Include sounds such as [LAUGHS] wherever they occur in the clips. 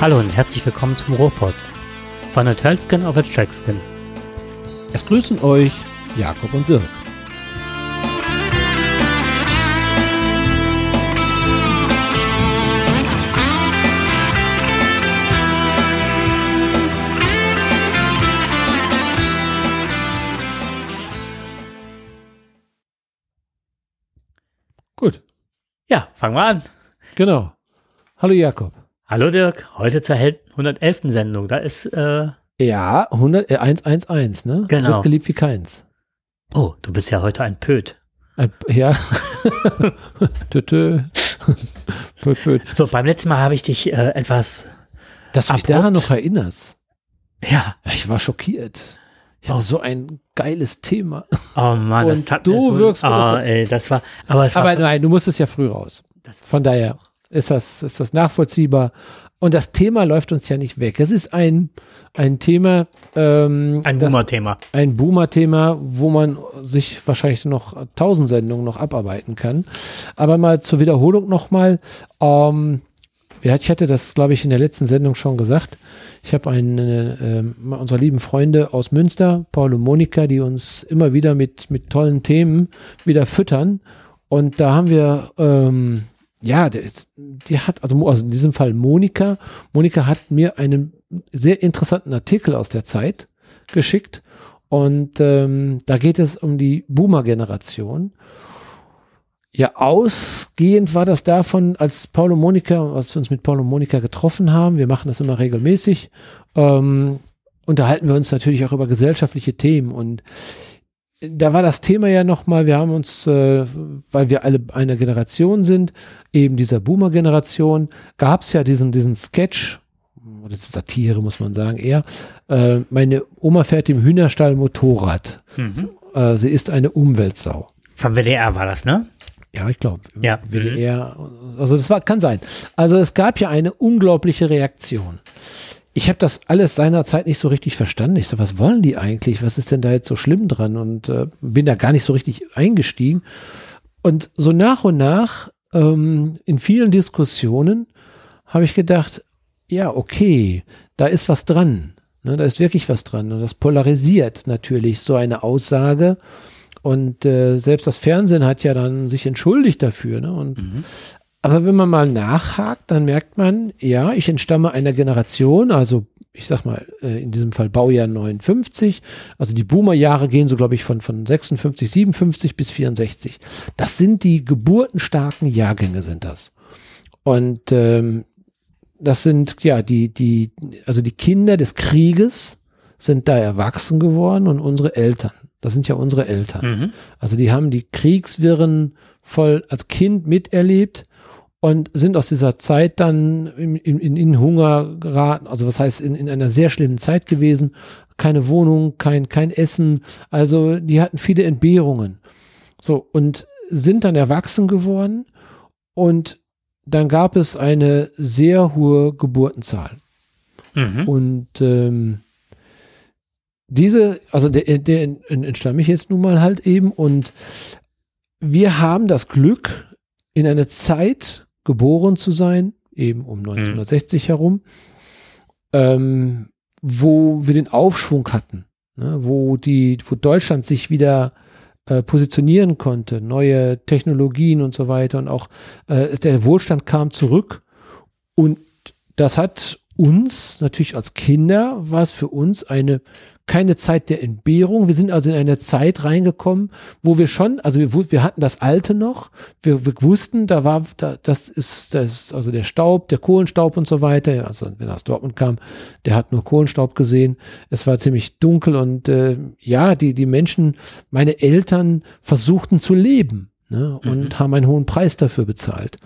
Hallo und herzlich willkommen zum Ruhrpott. Von der Tölskin auf der Trackskin. Es grüßen euch Jakob und Dirk. Gut, Ja, fangen wir an. genau. Hallo Jakob. Hallo Dirk, heute zur Hel- 111. Sendung. Da ist, äh, Ja, 100, äh, 111, ne? Genau. Du bist geliebt wie keins. oh, du bist ja heute ein Pöt. Ein, ja. [LAUGHS] tö, tö. [LAUGHS] pöt, pöt. So, beim letzten Mal habe ich dich äh, etwas, Dass du mich daran noch erinnerst. ja, ich war schockiert. Ich hatte Oh. so ein geiles Thema. oh Mann, das Und tat du mir so, wirkst das vor- ey, das war, aber es war, Aber nein, du musstest ja früh raus. Das- Von daher ist das, ist das nachvollziehbar. Und das Thema läuft uns ja nicht weg. Es ist ein, ein Thema, ähm, ein Boomer-Thema. ein Boomer-Thema, wo man sich wahrscheinlich noch tausend Sendungen noch abarbeiten kann. Aber mal zur Wiederholung nochmal. Ähm, ja, ich hatte das, glaube ich, in der letzten Sendung schon gesagt. Ich habe einen äh, ähm, unserer lieben Freunde aus Münster, Paul und Monika, die uns immer wieder mit, mit tollen Themen wieder füttern. Und da haben wir, ähm, ja, ist- die hat, also, also in diesem Fall Monika. Monika hat mir einen sehr interessanten Artikel aus der Zeit geschickt. Und ähm, da geht es um die Boomer-Generation. Ja, ausgehend war das davon, als Paul und Monika, als wir uns mit Paul und Monika getroffen haben, wir machen das immer regelmäßig, ähm, unterhalten wir uns natürlich auch über gesellschaftliche Themen. Und da war das Thema ja nochmal, wir haben uns, äh, weil wir alle eine Generation sind, eben dieser Boomer-Generation, gab es ja diesen, diesen Sketch, oder das ist Satire, muss man sagen, eher, äh, meine Oma fährt im Hühnerstall Motorrad. Mhm. Äh, sie ist eine Umweltsau. Vom WDR war das, ne? Ja, ich glaube. Ja. WDR. Also das war, kann sein. Also es gab ja eine unglaubliche Reaktion. Ich habe das alles seinerzeit nicht so richtig verstanden. Ich so, was wollen die eigentlich? Was ist denn da jetzt so schlimm dran? Und äh, bin da gar nicht so richtig eingestiegen. Und so nach und nach ähm, in vielen Diskussionen habe ich gedacht, ja, okay, da ist was dran. Ne, da ist wirklich was dran. Und das polarisiert natürlich so eine Aussage. Und äh, selbst das Fernsehen hat ja dann sich entschuldigt dafür. Ne? Und, Aber wenn man mal nachhakt, dann merkt man, ja, ich entstamme einer Generation, also ich sag mal, äh, in diesem Fall Baujahr 59, also die Boomer-Jahre gehen so, glaube ich, von, von 56, 57 bis 64. Das sind die geburtenstarken Jahrgänge, sind das. Und ähm, das sind ja die, die, also die Kinder des Krieges sind da erwachsen geworden und unsere Eltern. Das sind ja unsere Eltern. Mhm. Also die haben die Kriegswirren voll als Kind miterlebt und sind aus dieser Zeit dann in, in, in Hunger geraten, also was heißt in, in einer sehr schlimmen Zeit gewesen. Keine Wohnung, kein, kein Essen. Also die hatten viele Entbehrungen. So, und sind dann erwachsen geworden und dann gab es eine sehr hohe Geburtenzahl. Mhm. Und ähm, diese, also der, der entstamme ich jetzt nun mal halt eben und wir haben das Glück, in einer Zeit geboren zu sein, eben um 1960 herum, ähm, wo wir den Aufschwung hatten, ne, wo die, wo Deutschland sich wieder äh, positionieren konnte, neue Technologien und so weiter und auch äh, der Wohlstand kam zurück und das hat uns natürlich als Kinder war es für uns eine keine Zeit der Entbehrung. Wir sind also in eine Zeit reingekommen, wo wir schon, also wir, wir hatten das Alte noch. Wir, wir wussten, da war, da, das ist, das ist also der Staub, der Kohlenstaub und so weiter. Also wenn er aus Dortmund kam, der hat nur Kohlenstaub gesehen. Es war ziemlich dunkel und äh, ja, die die Menschen, meine Eltern versuchten zu leben ne, und haben einen hohen Preis dafür bezahlt.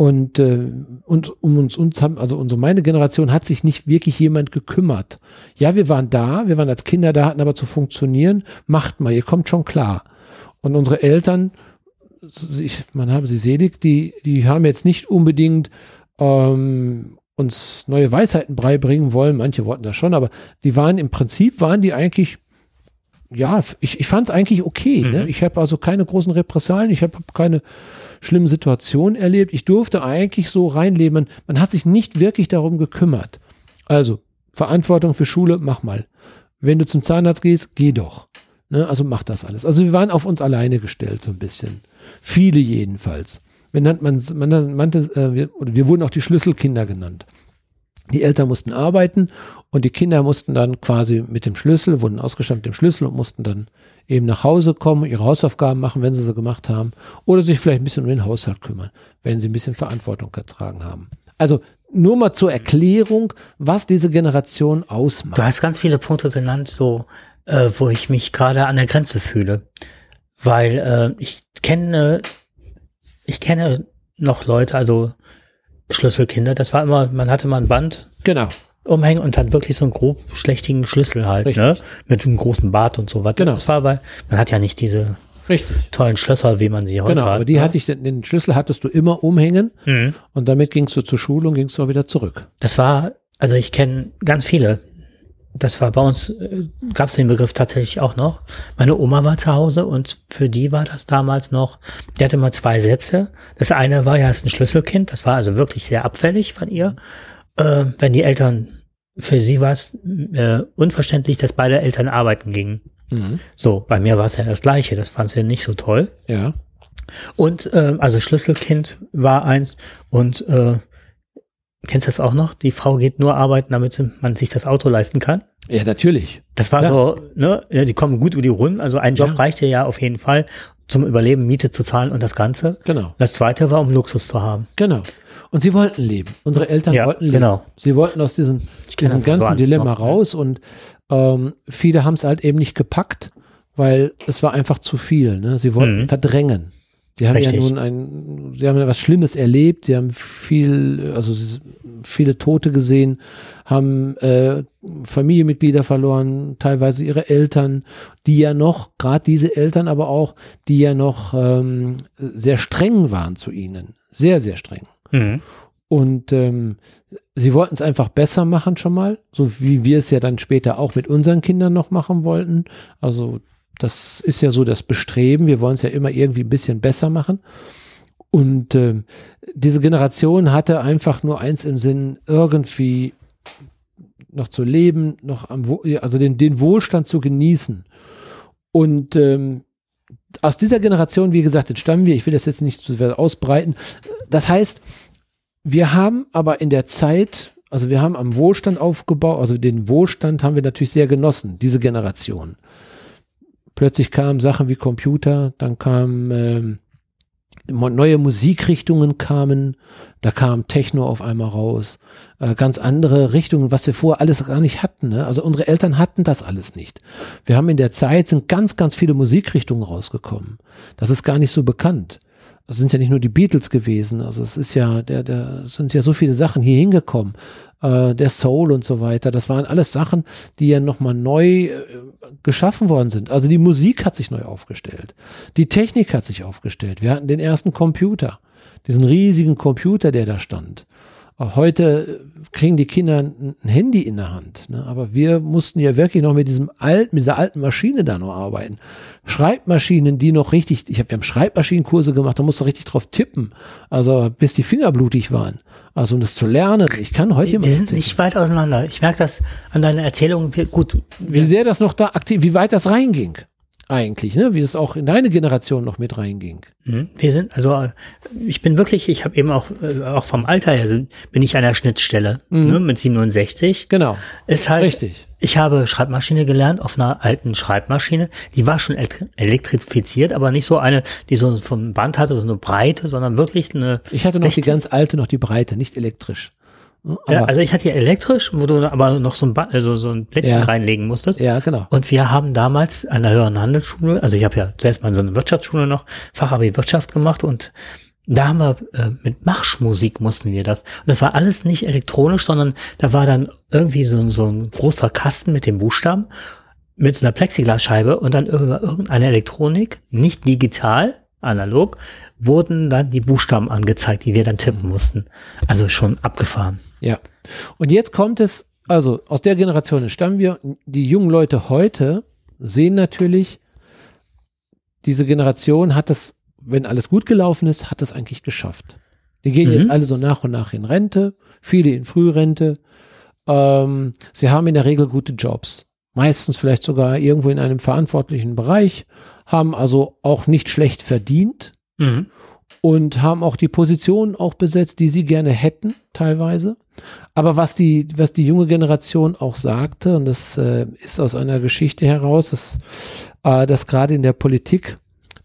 Und, äh, und um uns, uns haben, also unsere meine Generation hat sich nicht wirklich jemand gekümmert. Ja, wir waren da, wir waren als Kinder da, hatten aber zu funktionieren, macht mal, ihr kommt schon klar. Und unsere Eltern, ich, man habe sie selig, die, die haben jetzt nicht unbedingt ähm, uns neue Weisheiten beibringen wollen, manche wollten das schon, aber die waren im Prinzip, waren die eigentlich ja, ich, ich fand es eigentlich okay. Ne? Mhm. Ich habe also keine großen Repressalien, ich habe keine schlimmen Situationen erlebt. Ich durfte eigentlich so reinleben. Man, hat sich nicht wirklich darum gekümmert. Also, Verantwortung für Schule, mach mal. Wenn du zum Zahnarzt gehst, geh doch. Ne? Also mach das alles. Also wir waren auf uns alleine gestellt, so ein bisschen. Viele jedenfalls. Man, nannt- man, man nannte, äh, wir, wir wurden auch die Schlüsselkinder genannt. Die Eltern mussten arbeiten und die Kinder mussten dann quasi mit dem Schlüssel, wurden ausgestattet mit dem Schlüssel und mussten dann eben nach Hause kommen, ihre Hausaufgaben machen, wenn sie sie gemacht haben, oder sich vielleicht ein bisschen um den Haushalt kümmern, wenn sie ein bisschen Verantwortung getragen haben. Also nur mal zur Erklärung, was diese Generation ausmacht. Du hast ganz viele Punkte genannt, so äh, wo ich mich gerade an der Grenze fühle, weil äh, ich kenne, ich kenne noch Leute, also Schlüsselkinder. Das war immer, man hatte mal ein Band Genau, umhängen und dann wirklich so einen grob schlechtigen Schlüssel halt, Richtig. ne? Mit einem großen Bart und so weiter. Genau. Das war bei, man hat ja nicht diese richtig. tollen Schlösser, wie man sie heute Genau, hat. aber die ne? hatte ich, den, Schlüssel hattest du immer umhängen Mhm. und damit gingst du zur Schule und gingst du auch wieder zurück. Das war, also ich kenne ganz viele. Das war bei uns, äh, gab es den Begriff tatsächlich auch noch. Meine Oma war zu Hause und für die war das damals noch, die hatte mal zwei Sätze. Das eine war ja, ist ein Schlüsselkind, das war also wirklich sehr abfällig von ihr. Äh, wenn die Eltern, für sie war es äh, unverständlich, dass beide Eltern arbeiten gingen. Mhm. So, bei mir war es ja das Gleiche, das fand sie nicht so toll. Ja, Und ähm, also Schlüsselkind war eins und äh, kennst du das auch noch? Die Frau geht nur arbeiten, damit man sich das Auto leisten kann. ja, natürlich. Das war Ja. so, ne, ja, die kommen gut über die Runden. Also ein Job Ja. reichte ja auf jeden Fall zum Überleben, Miete zu zahlen und das Ganze. Genau, Das zweite war, um Luxus zu haben. genau. Und sie wollten leben. Unsere Eltern Ja, wollten leben. genau. Sie wollten aus diesem, diesem so ganzen alles Dilemma noch, raus und ähm, viele haben es halt eben nicht gepackt, weil es war einfach zu viel. Ne? Sie wollten Mhm. verdrängen. Die haben Richtig. ja nun ein, sie haben ja was Schlimmes erlebt, sie haben viel, also sie- viele Tote gesehen, haben äh, Familienmitglieder verloren, teilweise ihre Eltern, die ja noch, gerade diese Eltern aber auch, die ja noch ähm, sehr streng waren zu ihnen. Sehr, sehr streng. Mhm. Und ähm, sie wollten es einfach besser machen schon mal, so wie wir es ja dann später auch mit unseren Kindern noch machen wollten. Also das ist ja so das Bestreben. Wir wollen es ja immer irgendwie ein bisschen besser machen. Und ähm, diese Generation hatte einfach nur eins im Sinn, irgendwie noch zu leben, noch am, also den, den Wohlstand zu genießen. Und ähm, aus dieser Generation, wie gesagt, entstammen wir. Ich will das jetzt nicht zu sehr ausbreiten. Das heißt, wir haben aber in der Zeit, also wir haben am Wohlstand aufgebaut, also den Wohlstand haben wir natürlich sehr genossen, diese Generation. Plötzlich kamen Sachen wie Computer, dann kamen ähm, neue Musikrichtungen kamen, da kam Techno auf einmal raus, äh, ganz andere Richtungen, was wir vorher alles gar nicht hatten. Ne? Also unsere Eltern hatten das alles nicht. Wir haben in der Zeit sind ganz, ganz viele Musikrichtungen rausgekommen. Das ist gar nicht so bekannt. Das sind ja nicht nur die Beatles gewesen. Also es ist ja, der, der sind ja so viele Sachen hier hingekommen. Äh, der Soul und so weiter. Das waren alles Sachen, die ja nochmal neu äh, geschaffen worden sind. Also die Musik hat sich neu aufgestellt. Die Technik hat sich aufgestellt. Wir hatten den ersten Computer. Diesen riesigen Computer, der da stand. Auch Heute kriegen die Kinder ein Handy in der Hand. Ne? Aber wir mussten ja wirklich noch mit diesem alten, mit dieser alten Maschine da noch arbeiten. Schreibmaschinen, die noch richtig, ich habe, wir haben Schreibmaschinenkurse gemacht, da musst du richtig drauf tippen. Also bis die Finger blutig waren. Also um das zu lernen. Ich kann heute Wir sind nicht weit auseinander. Ich merke das an deiner Erzählung. Gut, wie sehr das noch da aktiv, wie weit das reinging. Eigentlich, ne? Wie es auch in deine Generation noch mit reinging. Mhm. Wir sind, also ich bin wirklich, ich habe eben auch, äh, auch vom Alter her sind, bin ich an der Schnittstelle ne, mit 67. Genau. Ist halt, Richtig. ich habe Schreibmaschine gelernt auf einer alten Schreibmaschine. Die war schon elektri- elektrifiziert, aber nicht so eine, die so vom Band hatte, so eine Breite, sondern wirklich eine. Ich hatte noch die ganz alte, noch die Breite, nicht elektrisch. Ne? Ja, also ich hatte ja elektrisch, wo du aber noch so ein, Ba- also so ein Plättchen Ja. reinlegen musstest. ja, genau. Und wir haben damals an der höheren Handelsschule, also ich habe ja zuerst mal so eine Wirtschaftsschule noch, Fachabi Wirtschaft gemacht und da haben wir äh, mit Marschmusik mussten wir das. Und das war alles nicht elektronisch, sondern da war dann irgendwie so, so ein großer Kasten mit den Buchstaben mit so einer Plexiglasscheibe und dann irgendeine Elektronik, nicht digital, analog, wurden dann die Buchstaben angezeigt, die wir dann tippen mussten. Also schon abgefahren. Ja. Und jetzt kommt es, also aus der Generation stammen wir, die jungen Leute heute, sehen natürlich, diese Generation hat es, wenn alles gut gelaufen ist, hat es eigentlich geschafft. Die gehen Mhm. jetzt alle so nach und nach in Rente, viele in Frührente. Ähm, sie haben in der Regel gute Jobs. Meistens vielleicht sogar irgendwo in einem verantwortlichen Bereich, haben also auch nicht schlecht verdient Mhm. und haben auch die Position auch besetzt, die sie gerne hätten, teilweise. Aber was die, was die junge Generation auch sagte, und das äh, ist aus einer Geschichte heraus, dass, äh, dass gerade in der Politik,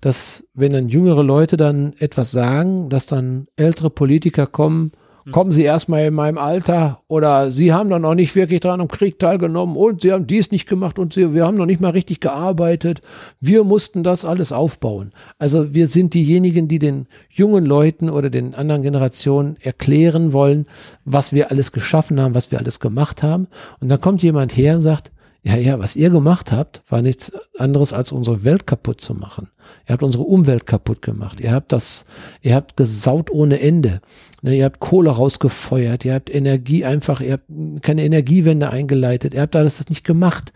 dass wenn dann jüngere Leute dann etwas sagen, dass dann ältere Politiker kommen, kommen Sie erstmal in meinem Alter oder Sie haben doch noch nicht wirklich dran am Krieg teilgenommen und Sie haben dies nicht gemacht und Sie, wir haben noch nicht mal richtig gearbeitet. Wir mussten das alles aufbauen. Also wir sind diejenigen, die den jungen Leuten oder den anderen Generationen erklären wollen, was wir alles geschaffen haben, was wir alles gemacht haben. Und dann kommt jemand her und sagt, ja, ja, was ihr gemacht habt, war nichts anderes als unsere Welt kaputt zu machen. Ihr habt unsere Umwelt kaputt gemacht. Ihr habt das, ihr habt gesaut ohne Ende. Ne, ihr habt Kohle rausgefeuert. Ihr habt Energie einfach, ihr habt keine Energiewende eingeleitet. Ihr habt alles das nicht gemacht.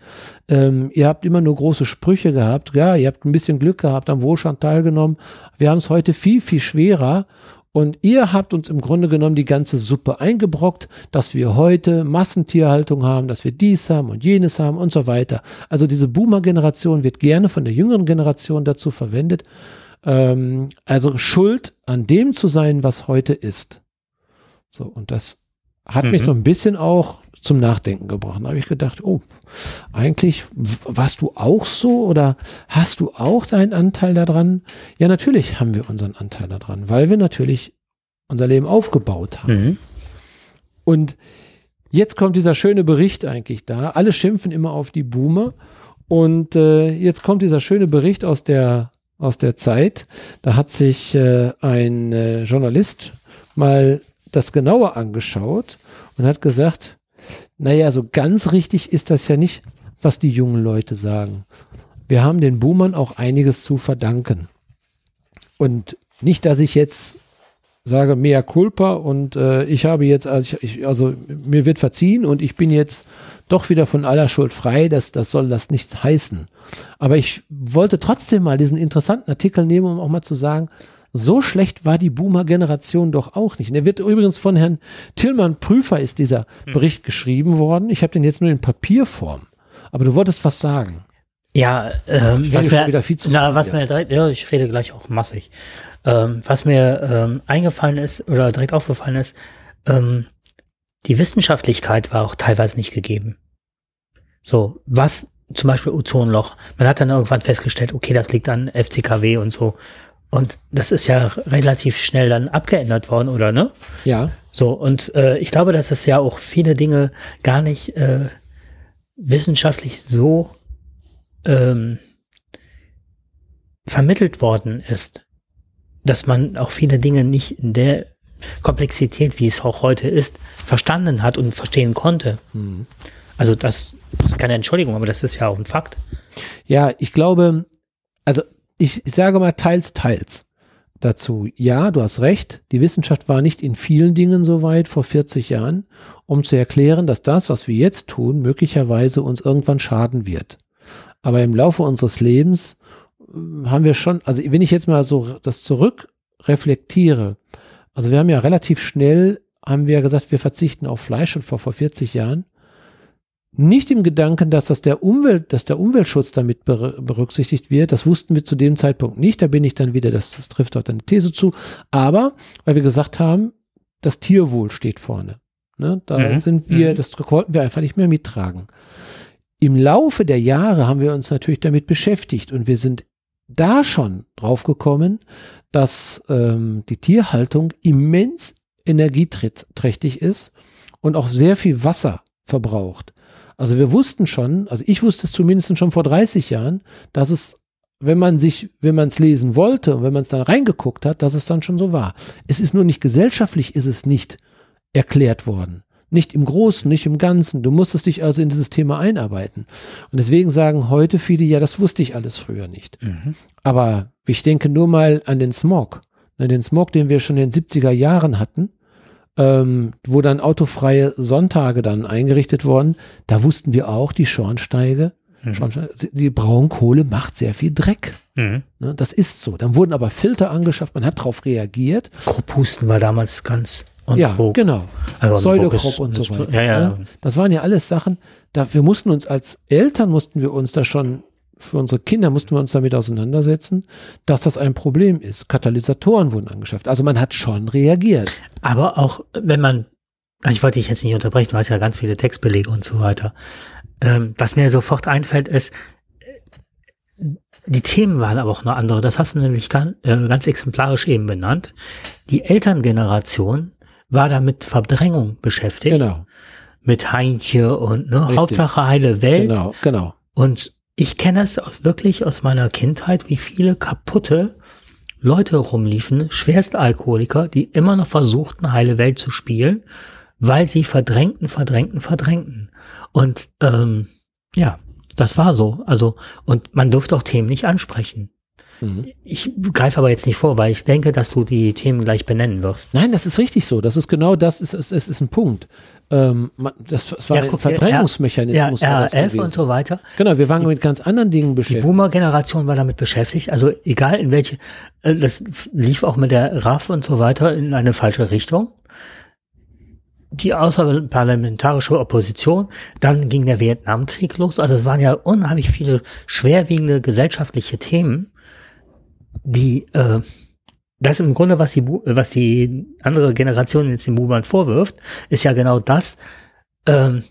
Ähm, ihr habt immer nur große Sprüche gehabt. Ja, ihr habt ein bisschen Glück gehabt, am Wohlstand teilgenommen. Wir haben es heute viel, viel schwerer. Und ihr habt uns im Grunde genommen die ganze Suppe eingebrockt, dass wir heute Massentierhaltung haben, dass wir dies haben und jenes haben und so weiter. Also diese Boomer-Generation wird gerne von der jüngeren Generation dazu verwendet, ähm, also schuld an dem zu sein, was heute ist. So, und das hat mich Mhm. so ein bisschen auch zum Nachdenken gebracht. Da habe ich gedacht, oh, eigentlich warst du auch so oder hast du auch deinen Anteil daran? Ja, natürlich haben wir unseren Anteil daran, weil wir natürlich unser Leben aufgebaut haben. Mhm. Und jetzt kommt dieser schöne Bericht eigentlich da. Alle schimpfen immer auf die Boomer. Und äh, jetzt kommt dieser schöne Bericht aus der, aus der Zeit. Da hat sich äh, ein äh, Journalist mal das genauer angeschaut und hat gesagt, naja, so ganz richtig ist das ja nicht, was die jungen Leute sagen. Wir haben den Boomern auch einiges zu verdanken. Und nicht, dass ich jetzt sage, mea culpa und äh, ich habe jetzt, also, ich, also mir wird verziehen und ich bin jetzt doch wieder von aller Schuld frei, das, das soll das nichts heißen. Aber ich wollte trotzdem mal diesen interessanten Artikel nehmen, um auch mal zu sagen, so schlecht war die Boomer-Generation doch auch nicht. Und der wird übrigens von Herrn Tillmann Prüfer ist dieser Bericht geschrieben worden. Ich habe den jetzt nur in Papierform. Aber du wolltest was sagen. Ja, ähm, Ich was mir, wieder viel zu na, was mir direkt, ja, ich rede gleich auch massig. Ähm, was mir ähm, eingefallen ist oder direkt aufgefallen ist, ähm, die Wissenschaftlichkeit war auch teilweise nicht gegeben. So, was zum Beispiel Ozonloch. Man hat dann irgendwann festgestellt, okay, das liegt an FCKW und so. Und das ist ja relativ schnell dann abgeändert worden, oder ne? Ja. So, und äh, ich glaube, dass es ja auch viele Dinge gar nicht äh, wissenschaftlich so ähm, vermittelt worden ist, dass man auch viele Dinge nicht in der Komplexität, wie es auch heute ist, verstanden hat und verstehen konnte. Hm. Also das ist keine Entschuldigung, aber das ist ja auch ein Fakt. Ja, ich glaube, also ich, ich sage mal teils, teils dazu. Ja, du hast recht, die Wissenschaft war nicht in vielen Dingen so weit vor 40 Jahren, um zu erklären, dass das, was wir jetzt tun, möglicherweise uns irgendwann schaden wird. Aber im Laufe unseres Lebens äh, haben wir schon, also wenn ich jetzt mal so das zurück reflektiere, also wir haben ja relativ schnell, haben wir gesagt, wir verzichten auf Fleisch und vor, vor 40 Jahren nicht im Gedanken, dass das der Umwelt, dass der Umweltschutz damit ber berücksichtigt wird. Das wussten wir zu dem Zeitpunkt nicht. Da bin ich dann wieder, das, das trifft dort eine These zu. Aber weil wir gesagt haben, das Tierwohl steht vorne. Ne? Da Mhm. sind wir, Mhm. das konnten wir einfach nicht mehr mittragen. Im Laufe der Jahre haben wir uns natürlich damit beschäftigt und wir sind da schon drauf gekommen, dass ähm, die Tierhaltung immens energieträchtig ist und auch sehr viel Wasser verbraucht. Also wir wussten schon, also ich wusste es zumindest schon vor 30 Jahren, dass es, wenn man sich, wenn man es lesen wollte und wenn man es dann reingeguckt hat, dass es dann schon so war. Es ist nur nicht gesellschaftlich, ist es nicht erklärt worden. Nicht im Großen, nicht im Ganzen. Du musstest dich also in dieses Thema einarbeiten. Und deswegen sagen heute viele, ja, das wusste ich alles früher nicht. Aber ich denke nur mal an den Smog. Den Smog, den wir schon in den 70er Jahren hatten, ähm, wo dann autofreie Sonntage dann eingerichtet wurden, da wussten wir auch, die Schornsteige, Mhm. Schornstein, die Braunkohle macht sehr viel Dreck. Mhm. Ne? Das ist so. Dann wurden aber Filter angeschafft, man hat darauf reagiert. Krupphusten war damals ganz und ja, wo- genau. also Pseudokrop ist- und so weiter. Ja, ja. ne? Das waren ja alles Sachen, da wir mussten uns als Eltern mussten wir uns da schon für unsere Kinder mussten wir uns damit auseinandersetzen, dass das ein Problem ist. Katalysatoren wurden angeschafft. Also man hat schon reagiert. Aber auch, wenn man, ich wollte dich jetzt nicht unterbrechen, du hast ja ganz viele Textbelege und so weiter. Ähm, was mir sofort einfällt, ist, die Themen waren aber auch noch andere. Das hast du nämlich ganz, äh, ganz exemplarisch eben benannt. Die Elterngeneration war da mit Verdrängung beschäftigt. Genau, Mit Heinche und ne, Richtig. Hauptsache heile Welt. genau, genau. Und ich kenne es aus, wirklich aus meiner Kindheit, wie viele kaputte Leute rumliefen, Schwerstalkoholiker, die immer noch versuchten, heile Welt zu spielen, weil sie verdrängten, verdrängten, verdrängten. Und ähm, ja, das war so. Also, und man durfte auch Themen nicht ansprechen. Mhm. Ich greife aber jetzt nicht vor, weil ich denke, dass du die Themen gleich benennen wirst. Nein, das ist richtig so. Das ist genau das, ist, ist, ist, ist ein Punkt. Ähm, das, das war Ja, ein guck, Verdrängungsmechanismus. Ja, gewesen. und so weiter. Genau, wir waren mit ganz anderen Dingen Die beschäftigt. Boomer-Generation war damit beschäftigt. Also egal in welche, äh, das lief auch mit der RAF und so weiter in eine falsche Richtung. Die außerparlamentarische Opposition, dann ging der Vietnamkrieg los. Also es waren ja unheimlich viele schwerwiegende gesellschaftliche Themen, die äh, das im Grunde, was die, was die andere Generation jetzt den Boomern vorwirft, ist ja genau das, ähm,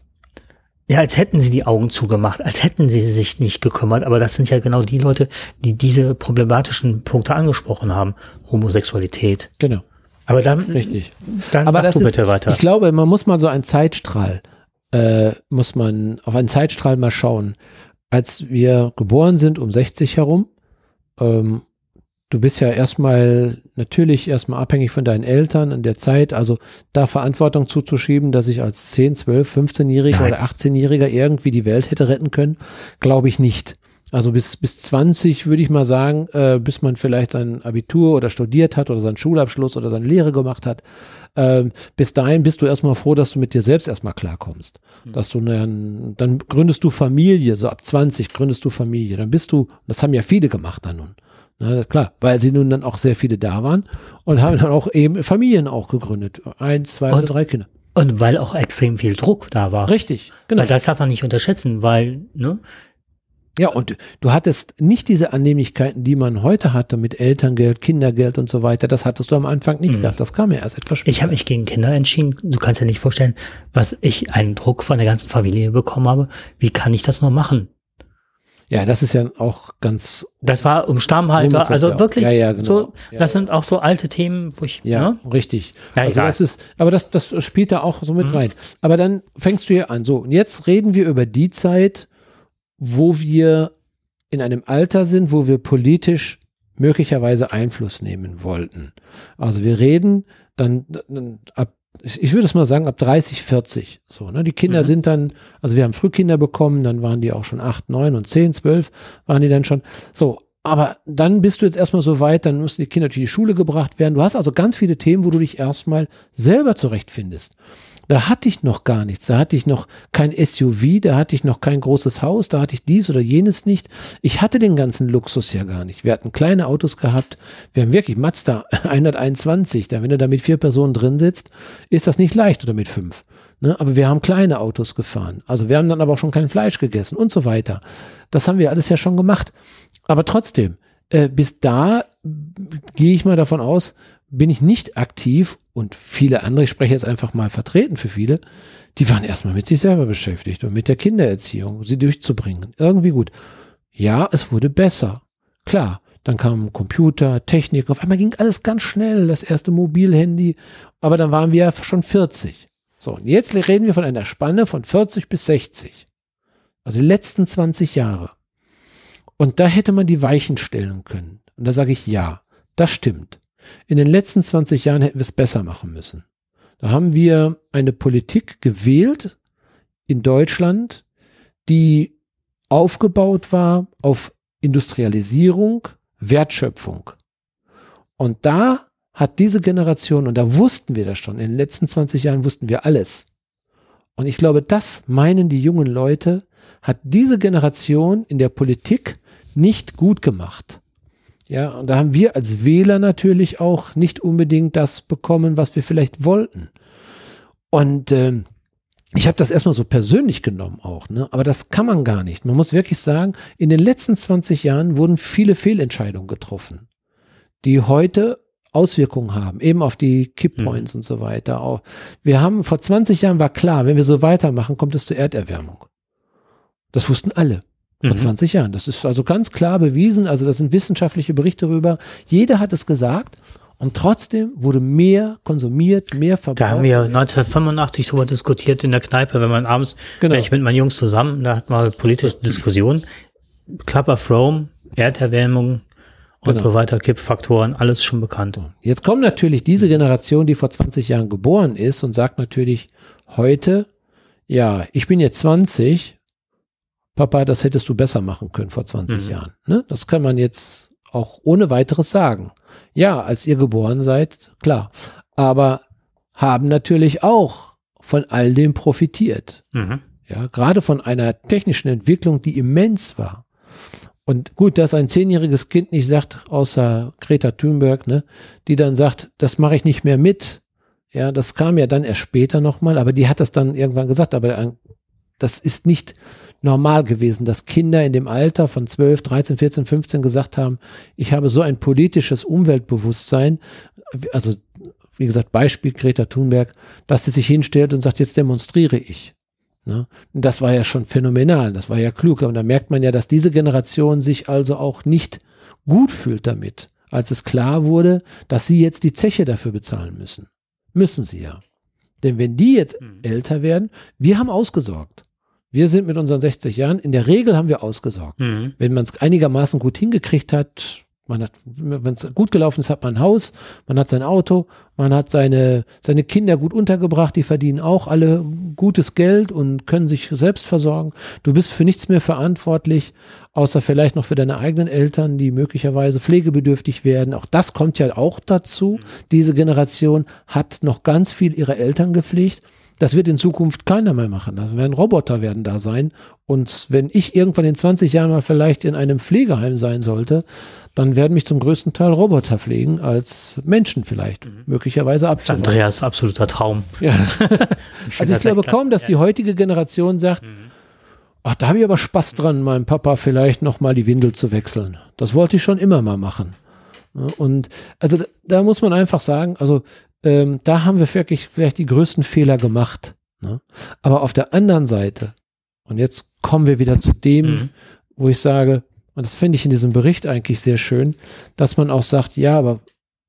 ja, als hätten sie die Augen zugemacht, als hätten sie sich nicht gekümmert. Aber das sind ja genau die Leute, die diese problematischen Punkte angesprochen haben. Homosexualität. Genau, Aber dann, richtig. dann Aber das du ist, bitte weiter. ich glaube, man muss mal so einen Zeitstrahl, äh, muss man auf einen Zeitstrahl mal schauen. Als wir geboren sind, um 60 herum, ähm, du bist ja erstmal natürlich erstmal abhängig von deinen Eltern in der Zeit, also da Verantwortung zuzuschieben, dass ich als 10, 12, 15-Jähriger Nein. oder 18-Jähriger irgendwie die Welt hätte retten können, glaube ich nicht. Also bis, bis 20 würde ich mal sagen, äh, bis man vielleicht sein Abitur oder studiert hat oder seinen Schulabschluss oder seine Lehre gemacht hat. Ähm, bis dahin bist du erstmal froh, dass du mit dir selbst erstmal klarkommst. Dass du dann, dann gründest du Familie, so ab 20 gründest du Familie. Dann bist du, das haben ja viele gemacht dann nun. Na, klar, weil sie nun dann auch sehr viele da waren und haben dann auch eben Familien auch gegründet. Eins, zwei Und- oder drei Kinder. Und weil auch extrem viel Druck da war. Richtig, genau. Weil das darf man nicht unterschätzen, weil, ne? Ja, und du hattest nicht diese Annehmlichkeiten, die man heute hatte mit Elterngeld, Kindergeld und so weiter. Das hattest du am Anfang nicht Mhm. gehabt. Das kam ja erst etwas später. Ich habe mich gegen Kinder entschieden. Du kannst dir nicht vorstellen, was ich einen Druck von der ganzen Familie bekommen habe. Wie kann ich das nur machen? Ja, das ist ja auch ganz, Das war um Stammhalter, also ja wirklich Ja, ja, genau. so, Ja, das ja. sind auch so alte Themen, wo ich, ja, ne? richtig. Ja, also egal. das ist, aber das, das spielt da auch so mit Mhm. rein. Aber dann fängst du hier an. So, und jetzt reden wir über die Zeit, wo wir in einem Alter sind, wo wir politisch möglicherweise Einfluss nehmen wollten. Also wir reden dann, dann ab, ich ich würde es mal sagen, ab 30, 40. So, ne? Die Kinder Mhm. sind dann, also wir haben Frühkinder bekommen, dann waren die auch schon 8, 9 und 10, 12, waren die dann schon. So, aber dann bist du jetzt erstmal so weit, dann müssen die Kinder durch die Schule gebracht werden. Du hast also ganz viele Themen, wo du dich erstmal selber zurechtfindest. Da hatte ich noch gar nichts. Da hatte ich noch kein SUV, da hatte ich noch kein großes Haus, da hatte ich dies oder jenes nicht. Ich hatte den ganzen Luxus ja gar nicht. Wir hatten kleine Autos gehabt. Wir haben wirklich Mazda [LAUGHS] 121. Da, wenn du da mit vier Personen drin sitzt, ist das nicht leicht oder mit fünf. Ne? Aber wir haben kleine Autos gefahren. Also wir haben dann aber auch schon kein Fleisch gegessen und so weiter. Das haben wir alles ja schon gemacht. Aber trotzdem, äh, bis da gehe ich mal davon aus, bin ich nicht aktiv und viele andere, ich spreche jetzt einfach mal vertreten für viele, die waren erstmal mit sich selber beschäftigt und mit der Kindererziehung, sie durchzubringen. Irgendwie gut. Ja, es wurde besser. Klar, dann kam Computer, Technik, auf einmal ging alles ganz schnell, das erste Mobilhandy, aber dann waren wir ja schon 40. So, und jetzt reden wir von einer Spanne von 40 bis 60. Also die letzten 20 Jahre. Und da hätte man die Weichen stellen können. Und da sage ich ja, das stimmt. In den letzten 20 Jahren hätten wir es besser machen müssen. Da haben wir eine Politik gewählt in Deutschland, die aufgebaut war auf Industrialisierung, Wertschöpfung. Und da hat diese Generation, und da wussten wir das schon, in den letzten 20 Jahren wussten wir alles. Und ich glaube, das meinen die jungen Leute, hat diese Generation in der Politik nicht gut gemacht. Ja, und da haben wir als Wähler natürlich auch nicht unbedingt das bekommen, was wir vielleicht wollten. Und ähm, ich habe das erstmal so persönlich genommen auch, ne? aber das kann man gar nicht. Man muss wirklich sagen, in den letzten 20 Jahren wurden viele Fehlentscheidungen getroffen, die heute Auswirkungen haben, eben auf die Kipppoints mhm. und so weiter. Auch wir haben vor 20 Jahren war klar, wenn wir so weitermachen, kommt es zur Erderwärmung. Das wussten alle vor mhm. 20 Jahren. Das ist also ganz klar bewiesen. Also das sind wissenschaftliche Berichte darüber. Jeder hat es gesagt. Und trotzdem wurde mehr konsumiert, mehr verbraucht. Da haben wir 1985 darüber diskutiert in der Kneipe, wenn man abends, genau. wenn ich mit meinen Jungs zusammen, da hat man politische Diskussionen. Club of Rome, Erderwärmung und genau. so weiter, Kippfaktoren, alles schon bekannt. Jetzt kommt natürlich diese Generation, die vor 20 Jahren geboren ist und sagt natürlich heute, ja, ich bin jetzt 20, Papa, das hättest du besser machen können vor 20 mhm. Jahren. Ne? Das kann man jetzt auch ohne weiteres sagen. Ja, als ihr geboren seid, klar. Aber haben natürlich auch von all dem profitiert. Mhm. Ja, gerade von einer technischen Entwicklung, die immens war. Und gut, dass ein zehnjähriges Kind nicht sagt, außer Greta Thunberg, ne, die dann sagt, das mache ich nicht mehr mit. Ja, das kam ja dann erst später nochmal, aber die hat das dann irgendwann gesagt, aber das ist nicht normal gewesen, dass Kinder in dem Alter von 12, 13, 14, 15 gesagt haben, ich habe so ein politisches Umweltbewusstsein, also wie gesagt, Beispiel Greta Thunberg, dass sie sich hinstellt und sagt, jetzt demonstriere ich. Ne? Das war ja schon phänomenal, das war ja klug. Und da merkt man ja, dass diese Generation sich also auch nicht gut fühlt damit, als es klar wurde, dass sie jetzt die Zeche dafür bezahlen müssen. Müssen sie ja. Denn wenn die jetzt mhm. älter werden, wir haben ausgesorgt. Wir sind mit unseren 60 Jahren, in der Regel haben wir ausgesorgt. Mhm. Wenn man es einigermaßen gut hingekriegt hat, man hat, wenn es gut gelaufen ist, hat man ein Haus, man hat sein Auto, man hat seine, seine Kinder gut untergebracht, die verdienen auch alle gutes Geld und können sich selbst versorgen. Du bist für nichts mehr verantwortlich, außer vielleicht noch für deine eigenen Eltern, die möglicherweise pflegebedürftig werden. Auch das kommt ja auch dazu. Mhm. Diese Generation hat noch ganz viel ihrer Eltern gepflegt. Das wird in Zukunft keiner mehr machen. Das werden Roboter werden da sein. Und wenn ich irgendwann in 20 Jahren mal vielleicht in einem Pflegeheim sein sollte, dann werden mich zum größten Teil Roboter pflegen als Menschen vielleicht, mhm. möglicherweise absolut. Andreas absoluter Traum. Ja. [LAUGHS] [LAUGHS] also ich glaube kaum, dass die heutige Generation sagt, mhm. ach, da habe ich aber Spaß dran, meinem Papa vielleicht noch mal die Windel zu wechseln. Das wollte ich schon immer mal machen. Und also da muss man einfach sagen, also ähm, da haben wir wirklich vielleicht die größten Fehler gemacht. Ne? Aber auf der anderen Seite, und jetzt kommen wir wieder zu dem, mhm. wo ich sage, und das finde ich in diesem Bericht eigentlich sehr schön, dass man auch sagt, ja, aber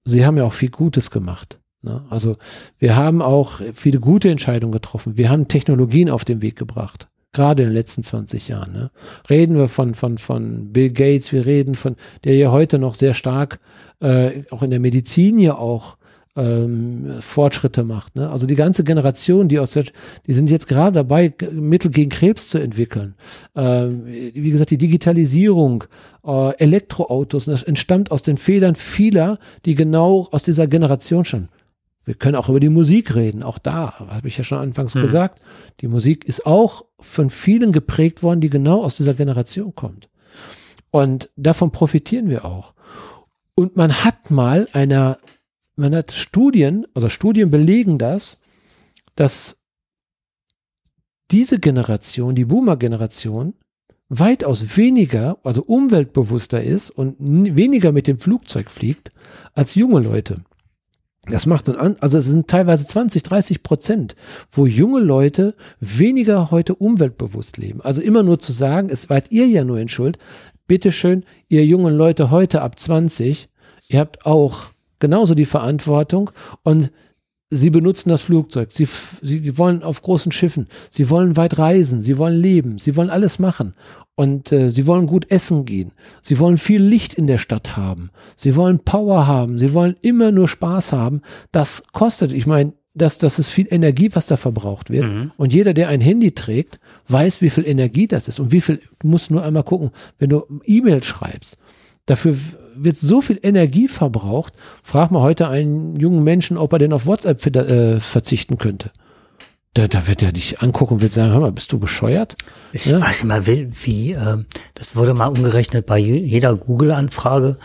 sie haben ja auch viel Gutes gemacht. Ne? Also wir haben auch viele gute Entscheidungen getroffen. Wir haben Technologien auf den Weg gebracht gerade in den letzten 20 Jahren. Ne? Reden wir von, von, von Bill Gates, wir reden von, der ja heute noch sehr stark, äh, auch in der Medizin ja auch ähm, Fortschritte macht. Ne? Also die ganze Generation, die aus der, die sind jetzt gerade dabei, Mittel gegen Krebs zu entwickeln. Ähm, wie gesagt, die Digitalisierung, äh, Elektroautos, das entstammt aus den Federn vieler, die genau aus dieser Generation schon. Wir können auch über die Musik reden. Auch da habe ich ja schon anfangs mhm. gesagt. Die Musik ist auch von vielen geprägt worden, die genau aus dieser Generation kommt. Und davon profitieren wir auch. Und man hat mal einer man hat Studien, also Studien belegen das, dass diese Generation, die Boomer-Generation, weitaus weniger, also umweltbewusster ist und weniger mit dem Flugzeug fliegt als junge Leute. Das macht dann an, also es sind teilweise 20, 30 Prozent, wo junge Leute weniger heute umweltbewusst leben. Also immer nur zu sagen, es wart ihr ja nur in Schuld. Bitteschön, ihr jungen Leute heute ab 20, ihr habt auch genauso die Verantwortung und sie benutzen das Flugzeug. Sie, sie wollen auf großen Schiffen, sie wollen weit reisen, sie wollen leben, sie wollen alles machen und äh, sie wollen gut essen gehen. Sie wollen viel Licht in der Stadt haben. Sie wollen Power haben. Sie wollen immer nur Spaß haben. Das kostet, ich meine, das, das ist viel Energie, was da verbraucht wird. Mhm. Und jeder, der ein Handy trägt, weiß, wie viel Energie das ist. Und wie viel, du musst nur einmal gucken, wenn du E-Mail schreibst. Dafür wird so viel Energie verbraucht. Frag mal heute einen jungen Menschen, ob er denn auf WhatsApp äh, verzichten könnte. Da, da wird er dich angucken und wird sagen, hör mal, bist du bescheuert? Ich Ja. weiß nicht mal, wie, wie ähm, das wurde mal umgerechnet bei je- jeder Google-Anfrage.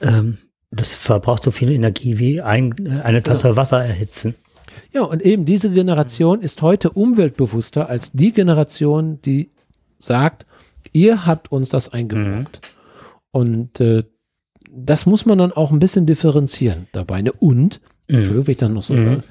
Ähm, das verbraucht so viel Energie wie ein, äh, eine Tasse Wasser erhitzen. Ja, und eben diese Generation ist heute umweltbewusster als die Generation, die sagt, ihr habt uns das eingebracht. Und äh, das muss man dann auch ein bisschen differenzieren dabei. Ne? Und, wenn ich dann noch so Mhm. sage,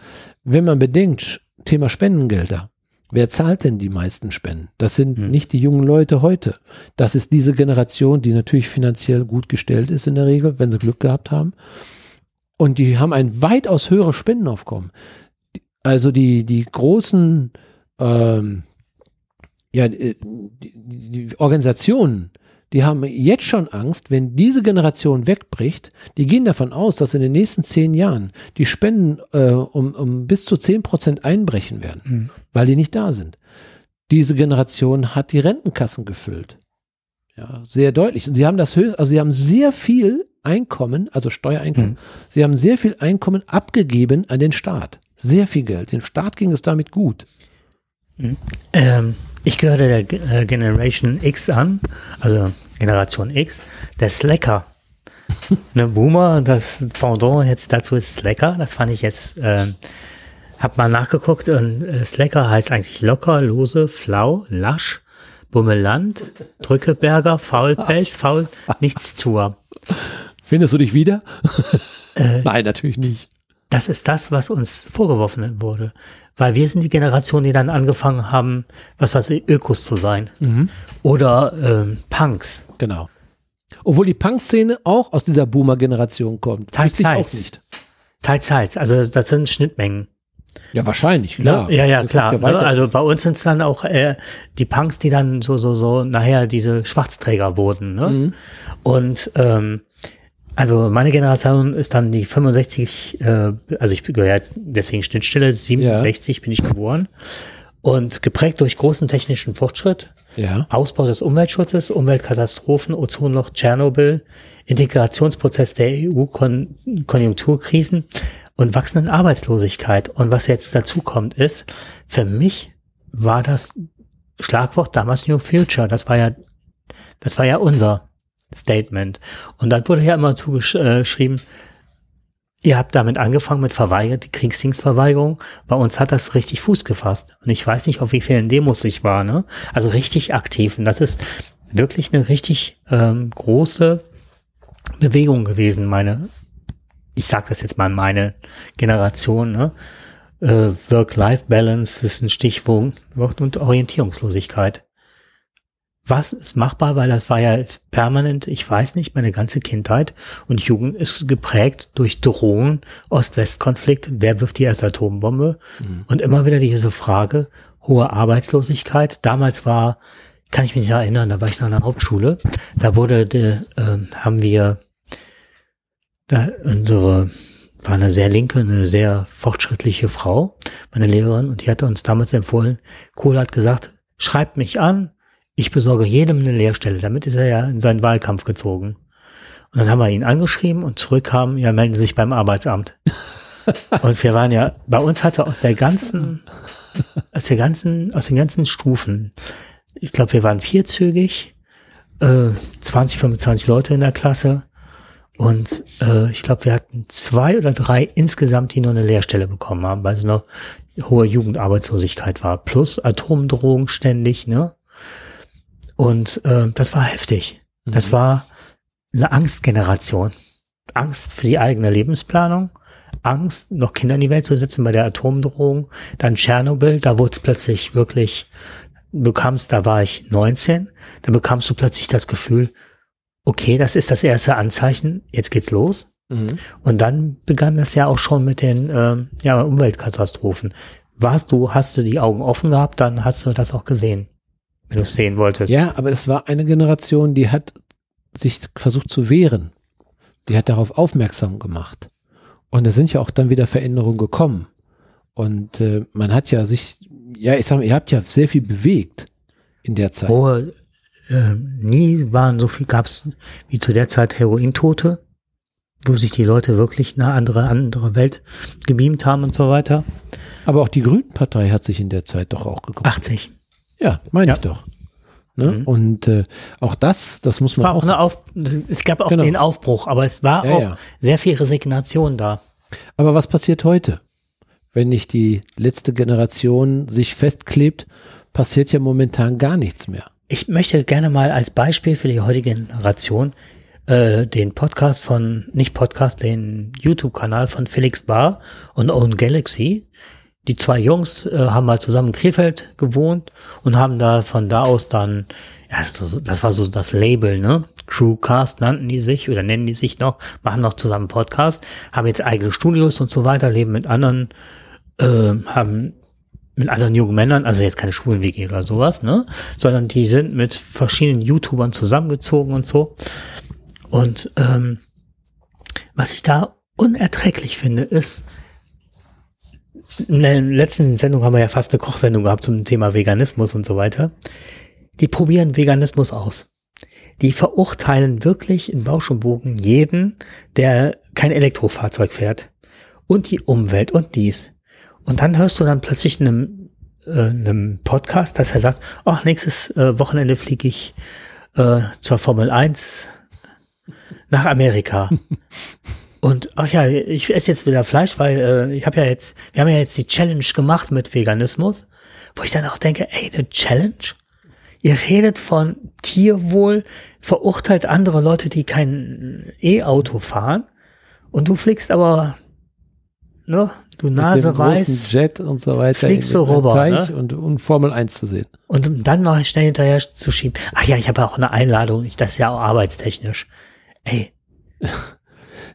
wenn man bedenkt, Thema Spendengelder, wer zahlt denn die meisten Spenden? Das sind Mhm. nicht die jungen Leute heute. Das ist diese Generation, die natürlich finanziell gut gestellt ist in der Regel, wenn sie Glück gehabt haben. Und die haben ein weitaus höheres Spendenaufkommen. Also die, die großen ähm, ja, äh, die, die Organisationen, die haben jetzt schon Angst, wenn diese Generation wegbricht, die gehen davon aus, dass in den nächsten zehn Jahren die Spenden äh, um, um bis zu zehn Prozent einbrechen werden, Mhm. weil die nicht da sind. Diese Generation hat die Rentenkassen gefüllt. Ja, sehr deutlich. Und sie haben das höchst, also sie haben sehr viel Einkommen, also Steuereinkommen, Mhm. sie haben sehr viel Einkommen abgegeben an den Staat. Sehr viel Geld. Dem Staat ging es damit gut. Ähm, ich gehöre der äh, Generation X an, also Generation X, der Slacker. [LAUGHS] ne, Boomer, das Pendant jetzt dazu ist Slacker, das fand ich jetzt, ähm, hab mal nachgeguckt und äh, Slacker heißt eigentlich locker, lose, flau, lasch, Bummeland, Drückeberger, Faulpelz, faul, nichts zu. Findest du dich wieder? Äh, [LAUGHS] Nein, natürlich nicht. Das ist das, was uns vorgeworfen wurde. Weil wir sind die Generation, die dann angefangen haben, was weiß ich, Ökos zu sein. Oder ähm, Punks. Genau. Obwohl die Punk-Szene auch aus dieser Boomer-Generation kommt. Teils, ich auch teils. nicht. Teils, teils. Also das sind Schnittmengen. Ja, wahrscheinlich, klar. Ne? Ja, ja, Das klar. geht Ne? Also bei uns sind es dann auch äh, die Punks, die dann so, so, so nachher diese Schwarzträger wurden. Ne? Mhm. Und ähm, also meine Generation ist dann die 65, äh, also ich gehöre jetzt deswegen Schnittstelle, 67 bin ich geboren. Und geprägt durch großen technischen Fortschritt, ja. Ausbau des Umweltschutzes, Umweltkatastrophen, Ozonloch, Tschernobyl, Integrationsprozess der EU-Konjunkturkrisen und wachsenden Arbeitslosigkeit. Und was jetzt dazu kommt, ist, für mich war das Schlagwort damals New Future. Das war ja, das war ja unser Statement. Und dann wurde ja immer zugeschrieben, ihr habt damit angefangen mit Verweigert, die Kriegsdienstverweigerung. Bei uns hat das richtig Fuß gefasst. Und ich weiß nicht, auf wie vielen Demos ich war, ne? Also richtig aktiv. Und das ist wirklich eine richtig ähm, große Bewegung gewesen, meine, ich sag das jetzt mal, meine Generation, ne? Äh, Work-Life-Balance ist ein Stichwort und Orientierungslosigkeit. Was ist machbar, weil das war ja permanent, ich weiß nicht, meine ganze Kindheit und Jugend ist geprägt durch Drohungen, Ost-West-Konflikt, wer wirft die erste Atombombe? Und immer wieder diese Frage, hohe Arbeitslosigkeit. Damals war, kann ich mich erinnern, da war ich noch in der Hauptschule, da wurde, de, äh, haben wir, da unsere, war eine sehr linke, eine sehr fortschrittliche Frau, meine Lehrerin, und die hatte uns damals empfohlen, Kohl hat gesagt, schreibt mich an, ich besorge jedem eine Lehrstelle. Damit ist er ja in seinen Wahlkampf gezogen. Und dann haben wir ihn angeschrieben und zurückkam, ja, melden Sie sich beim Arbeitsamt. [LAUGHS] und wir waren ja, bei uns hatte aus der ganzen, aus der ganzen, aus den ganzen Stufen, ich glaube, wir waren vierzügig, äh, 20, 25 Leute in der Klasse. Und äh, ich glaube, wir hatten zwei oder drei insgesamt, die nur eine Lehrstelle bekommen haben, weil es noch hohe Jugendarbeitslosigkeit war. Plus Atomdrohung ständig, ne? Und äh, das war heftig. Das war eine Angstgeneration. Angst für die eigene Lebensplanung, Angst, noch Kinder in die Welt zu setzen bei der Atomdrohung, dann Tschernobyl, da wurde es plötzlich wirklich, bekamst, da war ich 19, da bekamst du plötzlich das Gefühl, okay, das ist das erste Anzeichen, jetzt geht's los. Mhm. Und dann begann das ja auch schon mit den ähm, ja, Umweltkatastrophen. Warst du, hast du die Augen offen gehabt, dann hast du das auch gesehen, wenn du es sehen wolltest. Ja, aber das war eine Generation, die hat sich versucht zu wehren. Die hat darauf aufmerksam gemacht. Und es sind ja auch dann wieder Veränderungen gekommen. Und äh, man hat ja sich, ja, ich sag mal, ihr habt ja sehr viel bewegt in der Zeit. Wo äh, nie waren so viel, gab es wie zu der Zeit Herointote. wo sich die Leute wirklich eine andere, andere Welt gebeamt haben und so weiter. Aber auch die Grünen-Partei hat sich in der Zeit doch auch gegründet. 80. Ja, meine Ja. ich doch. Ne? Mhm. Und äh, auch das, das muss Es man war auch eine Auf, es gab auch Genau. den Aufbruch, aber es war Ja, auch ja. sehr viel Resignation da. Aber was passiert heute? Wenn nicht die letzte Generation sich festklebt, passiert ja momentan gar nichts mehr. Ich möchte gerne mal als Beispiel für die heutige Generation äh, den Podcast von, nicht Podcast, den YouTube-Kanal von Felix Bar und Own Galaxy. Die zwei Jungs äh, haben mal zusammen in Krefeld gewohnt und haben da von da aus dann, ja, das, das war so das Label, ne? Crewcast nannten die sich oder nennen die sich noch, machen noch zusammen Podcast, haben jetzt eigene Studios und so weiter, leben mit anderen, äh, haben mit anderen jungen Männern, also jetzt keine schwulen WG oder sowas, ne? Sondern die sind mit verschiedenen YouTubern zusammengezogen und so. Und ähm, was ich da unerträglich finde, ist, in der letzten Sendung haben wir ja fast eine Kochsendung gehabt zum Thema Veganismus und so weiter. Die probieren Veganismus aus. Die verurteilen wirklich in Bausch und Bogen jeden, der kein Elektrofahrzeug fährt. Und die Umwelt und dies. Und dann hörst du dann plötzlich in einem, äh, einem Podcast, dass er sagt, ach, nächstes äh, Wochenende fliege ich äh, zur Formel 1 nach Amerika. [LAUGHS] Und ach ja, ich esse jetzt wieder Fleisch, weil äh, ich habe ja jetzt, wir haben ja jetzt die Challenge gemacht mit Veganismus, wo ich dann auch denke, ey, eine Challenge? Ihr redet von Tierwohl, verurteilt andere Leute, die kein E-Auto fahren und du fliegst aber, ne, du Nase weiß Jet und so weiter fliegst den rüber, Teich ne? und, und Formel 1 zu sehen. und um dann noch schnell hinterher zu schieben. Ach ja, ich habe auch eine Einladung, ich- das ist ja auch arbeitstechnisch. Ey, [LAUGHS]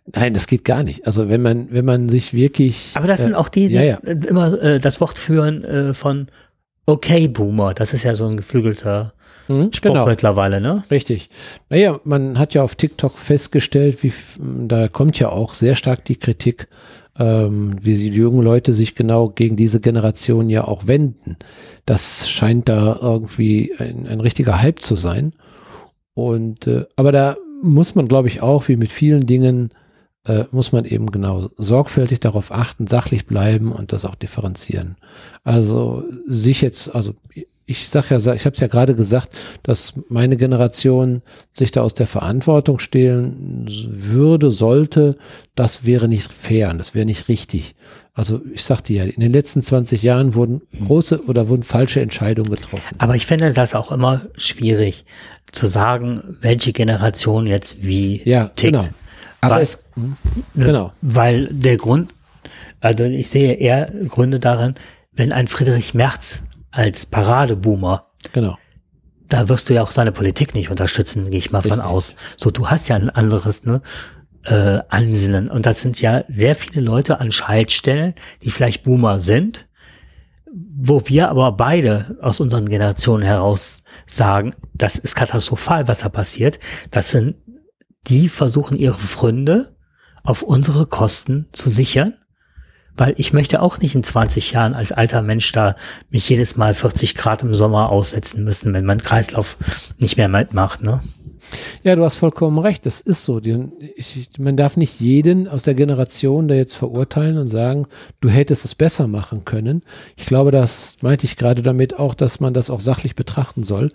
Nein, das geht gar nicht. Also wenn man, wenn man sich wirklich. Aber das sind äh, auch die, die ja, ja. immer äh, das Wort führen äh, von Okay Boomer. Das ist ja so ein geflügelter hm, Spruch genau. mittlerweile, ne? Richtig. Naja, man hat ja auf TikTok festgestellt, wie da kommt ja auch sehr stark die Kritik, ähm, wie die jungen Leute sich genau gegen diese Generation ja auch wenden. Das scheint da irgendwie ein, ein richtiger Hype zu sein. Und äh, aber da muss man, glaube ich, auch wie mit vielen Dingen äh, muss man eben genau sorgfältig darauf achten, sachlich bleiben und das auch differenzieren. Also sich jetzt, also ich sag ja, ich habe es ja gerade gesagt, dass meine Generation sich da aus der Verantwortung stehlen würde, sollte, das wäre nicht fair und das wäre nicht richtig. Also ich sagte ja, in den letzten 20 Jahren wurden große oder wurden falsche Entscheidungen getroffen. Aber ich finde das auch immer schwierig zu sagen, welche Generation jetzt wie Ja, tickt. genau. Aber Weil- es, hm, genau. Weil der Grund, also ich sehe eher Gründe darin, wenn ein Friedrich Merz als Paradeboomer Genau. da wirst du ja auch seine Politik nicht unterstützen, gehe ich mal von Richtig. aus. So, du hast ja ein anderes ne, äh, Ansinnen. Und das sind ja sehr viele Leute an Schaltstellen, die vielleicht Boomer sind, wo wir aber beide aus unseren Generationen heraus sagen, das ist katastrophal, was da passiert. Das sind, die versuchen ihre Fründe auf unsere Kosten zu sichern. Weil ich möchte auch nicht in 20 Jahren als alter Mensch da mich jedes Mal 40 Grad im Sommer aussetzen müssen, wenn mein Kreislauf nicht mehr mitmacht, ne? Ja, du hast vollkommen recht. Das ist so. Man darf nicht jeden aus der Generation da jetzt verurteilen und sagen, du hättest es besser machen können. Ich glaube, das meinte ich gerade damit auch, dass man das auch sachlich betrachten soll.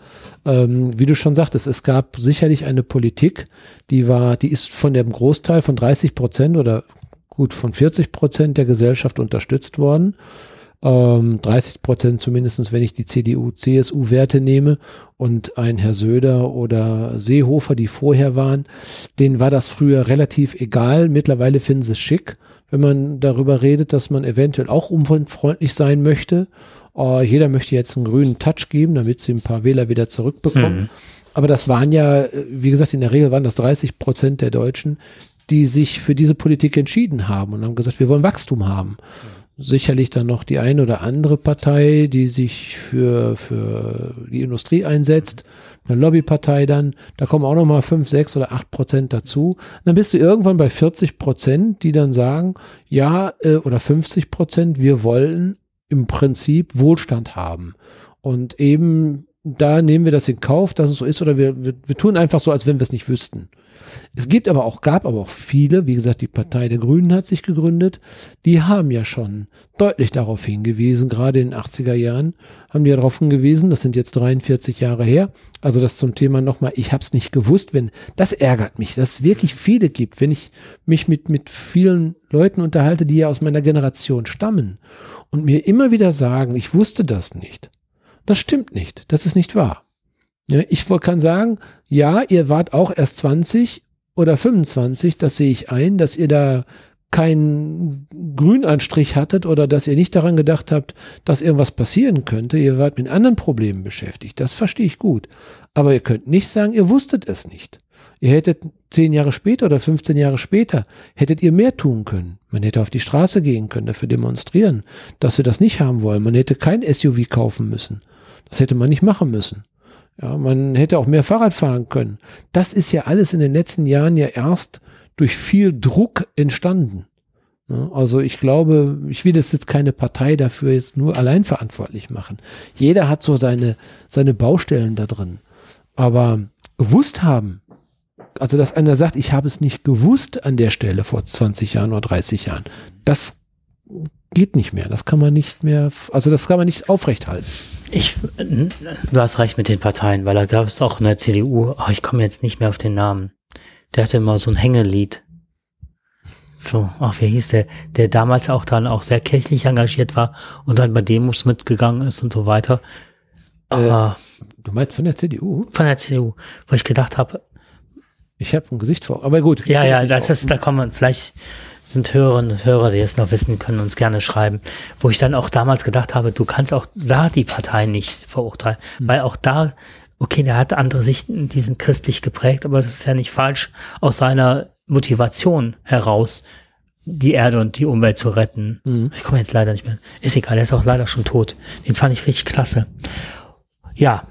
Ähm, wie du schon sagtest, es gab sicherlich eine Politik, die war, die ist von dem Großteil von 30 Prozent oder gut von 40 Prozent der Gesellschaft unterstützt worden. Ähm, 30 Prozent zumindestens, wenn ich die CDU, CSU-Werte nehme und ein Herr Söder oder Seehofer, die vorher waren, denen war das früher relativ egal. Mittlerweile finden sie es schick, wenn man darüber redet, dass man eventuell auch umweltfreundlich sein möchte. Äh, jeder möchte jetzt einen grünen Touch geben, damit sie ein paar Wähler wieder zurückbekommen. Mhm. Aber das waren ja, äh, wie gesagt, in der Regel waren das 30 Prozent der Deutschen, die sich für diese Politik entschieden haben und haben gesagt, wir wollen Wachstum haben. Sicherlich dann noch die eine oder andere Partei, die sich für, für die Industrie einsetzt, eine Lobbypartei dann, da kommen auch noch mal fünf, sechs oder acht Prozent dazu. Dann bist du irgendwann bei 40 Prozent, die dann sagen, ja, äh, oder 50 Prozent, wir wollen im Prinzip Wohlstand haben und eben da nehmen wir das in Kauf, dass es so ist, oder wir, wir, wir tun einfach so, als wenn wir es nicht wüssten. Es gibt aber auch, gab aber auch viele, wie gesagt, die Partei der Grünen hat sich gegründet, die haben ja schon deutlich darauf hingewiesen, gerade in den 80er Jahren haben die darauf hingewiesen, das sind jetzt 43 Jahre her, also das zum Thema nochmal, ich habe es nicht gewusst, wenn, das ärgert mich, dass es wirklich viele gibt, wenn ich mich mit, mit vielen Leuten unterhalte, die ja aus meiner Generation stammen und mir immer wieder sagen, ich wusste das nicht. Das stimmt nicht, das ist nicht wahr. Ja, ich kann sagen, ja, ihr wart auch erst 20 oder 25, das sehe ich ein, dass ihr da keinen Grünanstrich hattet oder dass ihr nicht daran gedacht habt, dass irgendwas passieren könnte. Ihr wart mit anderen Problemen beschäftigt. Das verstehe ich gut. Aber ihr könnt nicht sagen, ihr wusstet es nicht. Ihr hättet zehn Jahre später oder 15 Jahre später, hättet ihr mehr tun können. Man hätte auf die Straße gehen können, dafür demonstrieren, dass wir das nicht haben wollen. Man hätte kein SUV kaufen müssen. Das hätte man nicht machen müssen. Ja, man hätte auch mehr Fahrrad fahren können. Das ist ja alles in den letzten Jahren ja erst durch viel Druck entstanden. Also ich glaube, ich will das jetzt keine Partei dafür jetzt nur allein verantwortlich machen. Jeder hat so seine, seine Baustellen da drin. Aber gewusst haben, also dass einer sagt, ich habe es nicht gewusst an der Stelle vor 20 Jahren oder 30 Jahren, das geht nicht mehr. Das kann man nicht mehr, also das kann man nicht aufrechthalten. Ich, du hast recht mit den Parteien, weil da gab es auch in der CDU, oh, ich komme jetzt nicht mehr auf den Namen. Der hatte immer so ein Hängelied. So, ach, wie hieß der? Der damals auch dann auch sehr kirchlich engagiert war und dann bei Demos mitgegangen ist und so weiter. Aber äh, du meinst von der CDU? Von der CDU, wo ich gedacht habe. Ich habe ein Gesicht vor, aber gut. Ja, ja, das ist, da kommen vielleicht sind Hörerinnen und Hörer, die es noch wissen, können uns gerne schreiben, wo ich dann auch damals gedacht habe, du kannst auch da die Partei nicht verurteilen, mhm. weil auch da, okay, der hat andere Sichten, die sind christlich geprägt, aber das ist ja nicht falsch aus seiner Motivation heraus, die Erde und die Umwelt zu retten. Mhm. Ich komme jetzt leider nicht mehr. Ist egal, er ist auch leider schon tot. Den fand ich richtig klasse. Ja.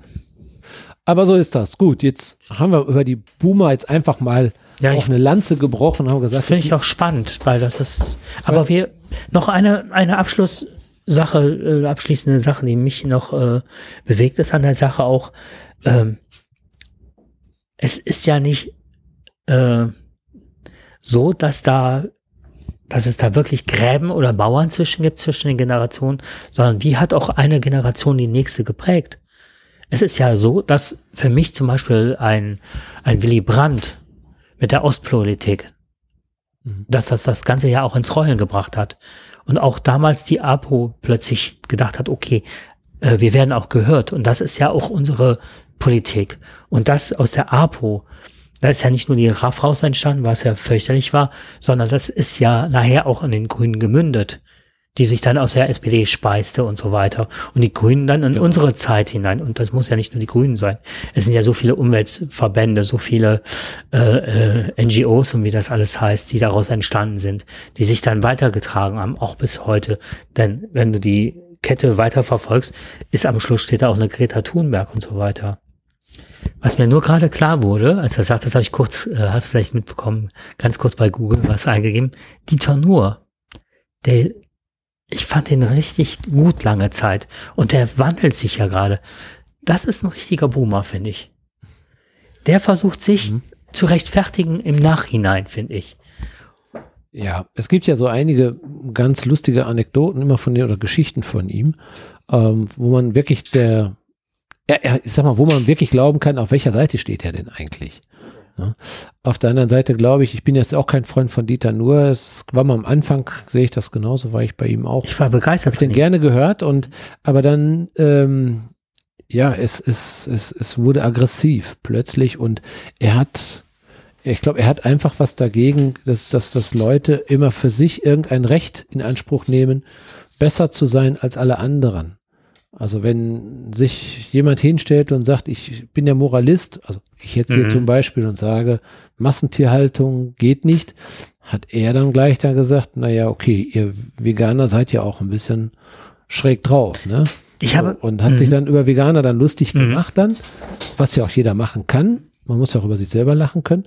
Aber so ist das. Gut, jetzt haben wir über die Boomer jetzt einfach mal ja, auch eine Lanze gebrochen, haben gesagt. Finde ich auch spannend, weil das ist. Aber wir noch eine eine Abschlusssache, äh, abschließende Sache, die mich noch äh, bewegt ist an der Sache auch. Ähm, es ist ja nicht äh, so, dass da dass es da wirklich Gräben oder Mauern zwischen gibt zwischen den Generationen, sondern wie hat auch eine Generation die nächste geprägt? Es ist ja so, dass für mich zum Beispiel ein, ein Willy Brandt mit der Ostpolitik, mhm. dass das das ganze Jahr auch ins Rollen gebracht hat. Und auch damals die APO plötzlich gedacht hat, okay, äh, wir werden auch gehört. Und das ist ja auch unsere Politik. Und das aus der APO, da ist ja nicht nur die RAF raus entstanden, was ja fürchterlich war, sondern das ist ja nachher auch an den Grünen gemündet die sich dann aus der SPD speiste und so weiter. Und die Grünen dann in ja. unsere Zeit hinein. Und das muss ja nicht nur die Grünen sein. Es sind ja so viele Umweltverbände, so viele äh, äh, NGOs und wie das alles heißt, die daraus entstanden sind, die sich dann weitergetragen haben, auch bis heute. Denn wenn du die Kette weiterverfolgst, ist am Schluss steht da auch eine Greta Thunberg und so weiter. Was mir nur gerade klar wurde, als er sagt, das habe ich kurz, äh, hast vielleicht mitbekommen, ganz kurz bei Google was eingegeben, Dieter Nuhr, der ich fand den richtig gut lange Zeit. Und der wandelt sich ja gerade. Das ist ein richtiger Boomer, finde ich. Der versucht sich mhm. zu rechtfertigen im Nachhinein, finde ich. Ja, es gibt ja so einige ganz lustige Anekdoten immer von dir oder Geschichten von ihm, ähm, wo man wirklich der, ja, ich sag mal, wo man wirklich glauben kann, auf welcher Seite steht er denn eigentlich? Ja. Auf der anderen Seite glaube ich, ich bin jetzt auch kein Freund von Dieter Nur. Es war mal am Anfang, sehe ich das genauso, war ich bei ihm auch. Ich war begeistert. Habe den gerne gehört und aber dann ähm, ja, es, es, es, es wurde aggressiv plötzlich und er hat, ich glaube, er hat einfach was dagegen, dass, dass, dass Leute immer für sich irgendein Recht in Anspruch nehmen, besser zu sein als alle anderen. Also wenn sich jemand hinstellt und sagt, ich bin der Moralist, also ich jetzt hier mhm. zum Beispiel und sage, Massentierhaltung geht nicht, hat er dann gleich dann gesagt, naja, okay, ihr Veganer seid ja auch ein bisschen schräg drauf, ne? Ich habe, und hat sich mhm. dann über Veganer dann lustig mhm. gemacht dann, was ja auch jeder machen kann. Man muss ja auch über sich selber lachen können.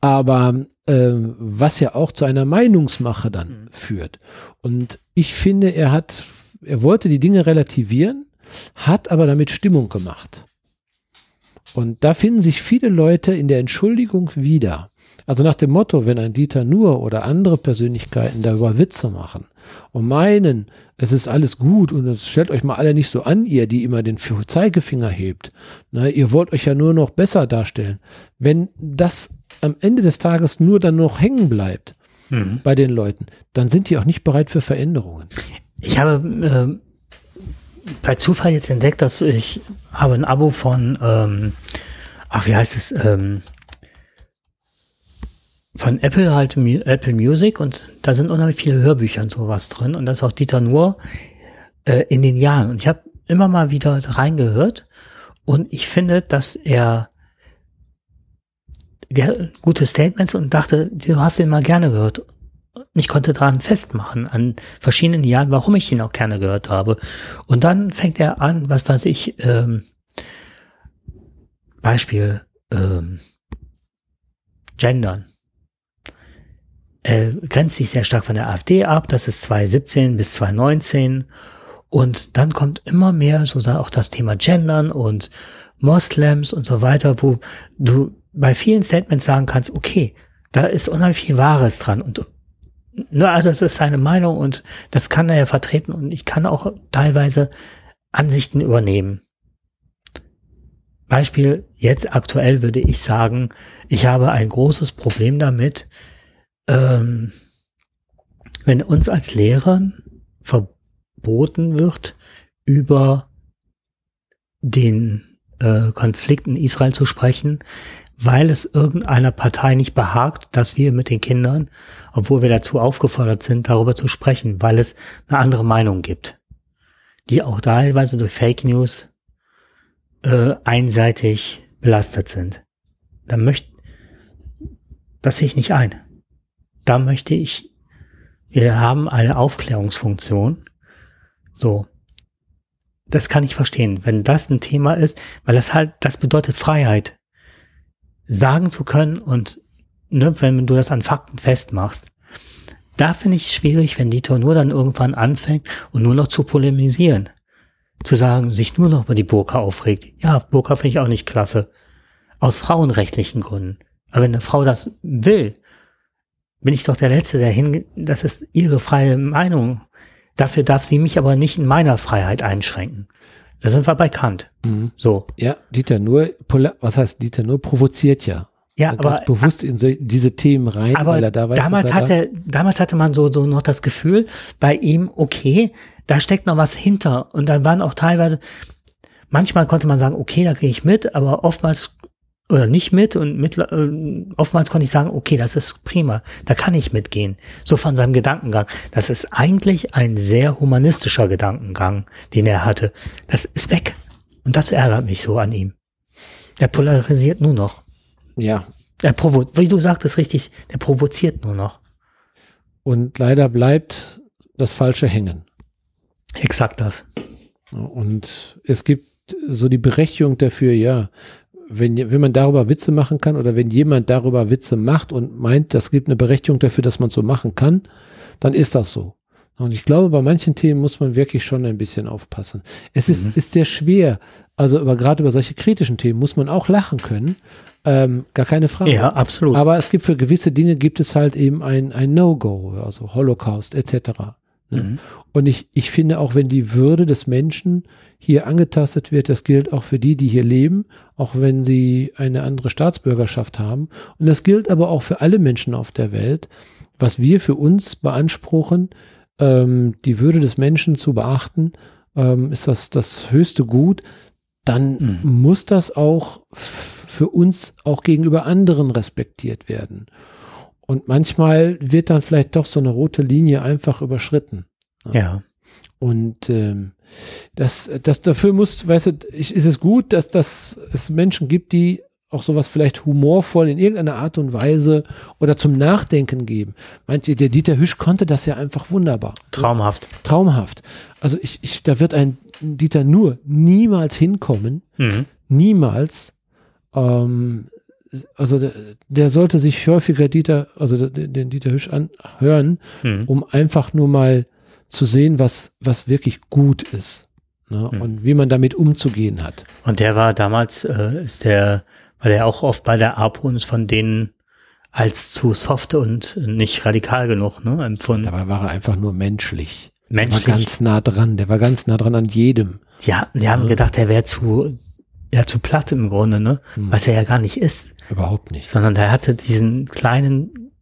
Aber äh, was ja auch zu einer Meinungsmache dann mhm. führt. Und ich finde, er hat, er wollte die Dinge relativieren, hat aber damit Stimmung gemacht. Und da finden sich viele Leute in der Entschuldigung wieder. Also nach dem Motto, wenn ein Dieter Nuhr oder andere Persönlichkeiten darüber Witze machen und meinen, es ist alles gut und es stellt euch mal alle nicht so an, ihr, die immer den Zeigefinger hebt. Na, ihr wollt euch ja nur noch besser darstellen. Wenn das am Ende des Tages nur dann noch hängen bleibt Mhm. bei den Leuten, dann sind die auch nicht bereit für Veränderungen. Ich habe ähm, bei Zufall jetzt entdeckt, dass ich habe ein Abo von, ähm, ach wie heißt es, ähm, von Apple halt Apple Music und da sind unheimlich viele Hörbücher und sowas drin und da ist auch Dieter Nuhr äh, in den Jahren und ich habe immer mal wieder reingehört und ich finde, dass er gute Statements und dachte, du hast den mal gerne gehört. Und Ich konnte daran festmachen, an verschiedenen Jahren, warum ich ihn auch gerne gehört habe. Und dann fängt er an, was weiß ich, ähm, Beispiel, ähm, Gendern. Er grenzt sich sehr stark von der AfD ab, das ist 2017 bis 2019. Und dann kommt immer mehr so da auch das Thema Gendern und Moslems und so weiter, wo du bei vielen Statements sagen kannst, okay, da ist unheimlich viel Wahres dran und ne, also es ist seine Meinung und das kann er ja vertreten und ich kann auch teilweise Ansichten übernehmen. Beispiel, jetzt aktuell würde ich sagen, ich habe ein großes Problem damit, ähm, wenn uns als Lehrern verboten wird, über den äh, Konflikt in Israel zu sprechen, weil es irgendeiner Partei nicht behagt, dass wir mit den Kindern, obwohl wir dazu aufgefordert sind, darüber zu sprechen, weil es eine andere Meinung gibt, die auch teilweise durch Fake News äh, einseitig belastet sind. Da möchte, das sehe ich nicht ein. Da möchte ich, wir haben eine Aufklärungsfunktion. So. Das kann ich verstehen, wenn das ein Thema ist, weil das halt, das bedeutet Freiheit sagen zu können und ne, wenn du das an Fakten festmachst. Da finde ich es schwierig, wenn Dieter nur dann irgendwann anfängt und nur noch zu polemisieren. Zu sagen, sich nur noch über die Burka aufregt. Ja, Burka finde ich auch nicht klasse. Aus frauenrechtlichen Gründen. Aber wenn eine Frau das will, bin ich doch der Letzte, der hin, das ist ihre freie Meinung. Dafür darf sie mich aber nicht in meiner Freiheit einschränken. Da sind wir bei Kant. Mhm. So. Ja, Dieter nur, was heißt Dieter nur, provoziert ja. Ja, Und aber ganz bewusst in so, diese Themen rein, Aber weil er da weiß, damals hatte, damals hatte man so, so noch das Gefühl bei ihm, okay, da steckt noch was hinter. Und dann waren auch teilweise, manchmal konnte man sagen, okay, da gehe ich mit, aber oftmals oder nicht mit und mit, äh, oftmals konnte ich sagen, okay, das ist prima, da kann ich mitgehen. So von seinem Gedankengang. Das ist eigentlich ein sehr humanistischer Gedankengang, den er hatte. Das ist weg. Und das ärgert mich so an ihm. Er polarisiert nur noch. ja. Er provo wie du sagtest richtig, der provoziert nur noch. Und leider bleibt das Falsche hängen. Exakt das. Und es gibt so die Berechtigung dafür, ja, wenn, wenn man darüber Witze machen kann oder wenn jemand darüber Witze macht und meint, das gibt eine Berechtigung dafür, dass man so machen kann, dann ist das so. Und ich glaube, bei manchen Themen muss man wirklich schon ein bisschen aufpassen. Es ist, Mhm. ist sehr schwer. Also über, gerade über solche kritischen Themen muss man auch lachen können. Ähm, gar keine Frage. Ja, absolut. Aber es gibt für gewisse Dinge gibt es halt eben ein, ein No-Go, also Holocaust etc. Ne? Mhm. Und ich, ich finde auch, wenn die Würde des Menschen hier angetastet wird, das gilt auch für die, die hier leben, auch wenn sie eine andere Staatsbürgerschaft haben. Und das gilt aber auch für alle Menschen auf der Welt, was wir für uns beanspruchen, ähm, die Würde des Menschen zu beachten, ähm, ist das das höchste Gut, dann Mhm. muss das auch für uns auch gegenüber anderen respektiert werden. Und manchmal wird dann vielleicht doch so eine rote Linie einfach überschritten. ja. Und ähm, das, das dafür muss, weißt du, ich, ist es gut, dass, dass es Menschen gibt, die auch sowas vielleicht humorvoll in irgendeiner Art und Weise oder zum Nachdenken geben. Manche, der Dieter Hüsch konnte das ja einfach wunderbar. Traumhaft. Traumhaft. Also ich, ich, da wird ein Dieter nur niemals hinkommen, Mhm. niemals. Ähm, also der, der sollte sich häufiger Dieter, also den, den Dieter Hüsch anhören, Mhm. um einfach nur mal zu sehen, was, was wirklich gut ist. Ne? Und wie man damit umzugehen hat. Und der war damals, äh, ist der, war der auch oft bei der APO und ist von denen als zu soft und nicht radikal genug ne, empfunden. Dabei war er einfach nur menschlich. Menschlich. Der war ganz nah dran. Der war ganz nah dran an jedem. Die, ha- die haben gedacht, er wäre zu, ja, zu platt im Grunde, ne? Was er ja gar nicht ist. Überhaupt nicht. Sondern der hatte diesen kleinen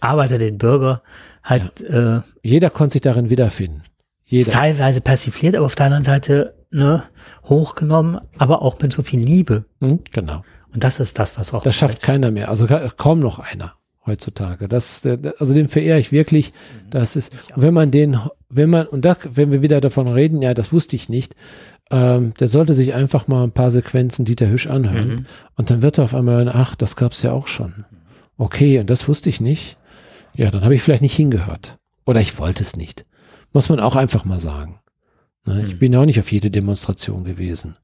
Arbeiter, den Bürger, halt äh, Jeder konnte sich darin wiederfinden. Jeder. teilweise persifliert, aber auf der anderen Seite ne, hochgenommen, aber auch mit so viel Liebe. Hm? Genau. Und das ist das, was auch Das schafft keiner mehr. Also ka- kaum noch einer heutzutage. Das, der- also den verehre ich wirklich. Das ist, und wenn man den, wenn man, und da, wenn wir wieder davon reden, ja, das wusste ich nicht, ähm, der sollte sich einfach mal ein paar Sequenzen Dieter Hüsch anhören. Mhm. Und dann wird er auf einmal, hören, ach, das gab's ja auch schon. Okay, und das wusste ich nicht. Ja, dann habe ich vielleicht nicht hingehört. Oder ich wollte es nicht. Muss man auch einfach mal sagen. Ne, Ich Mhm. bin ja auch nicht auf jede Demonstration gewesen.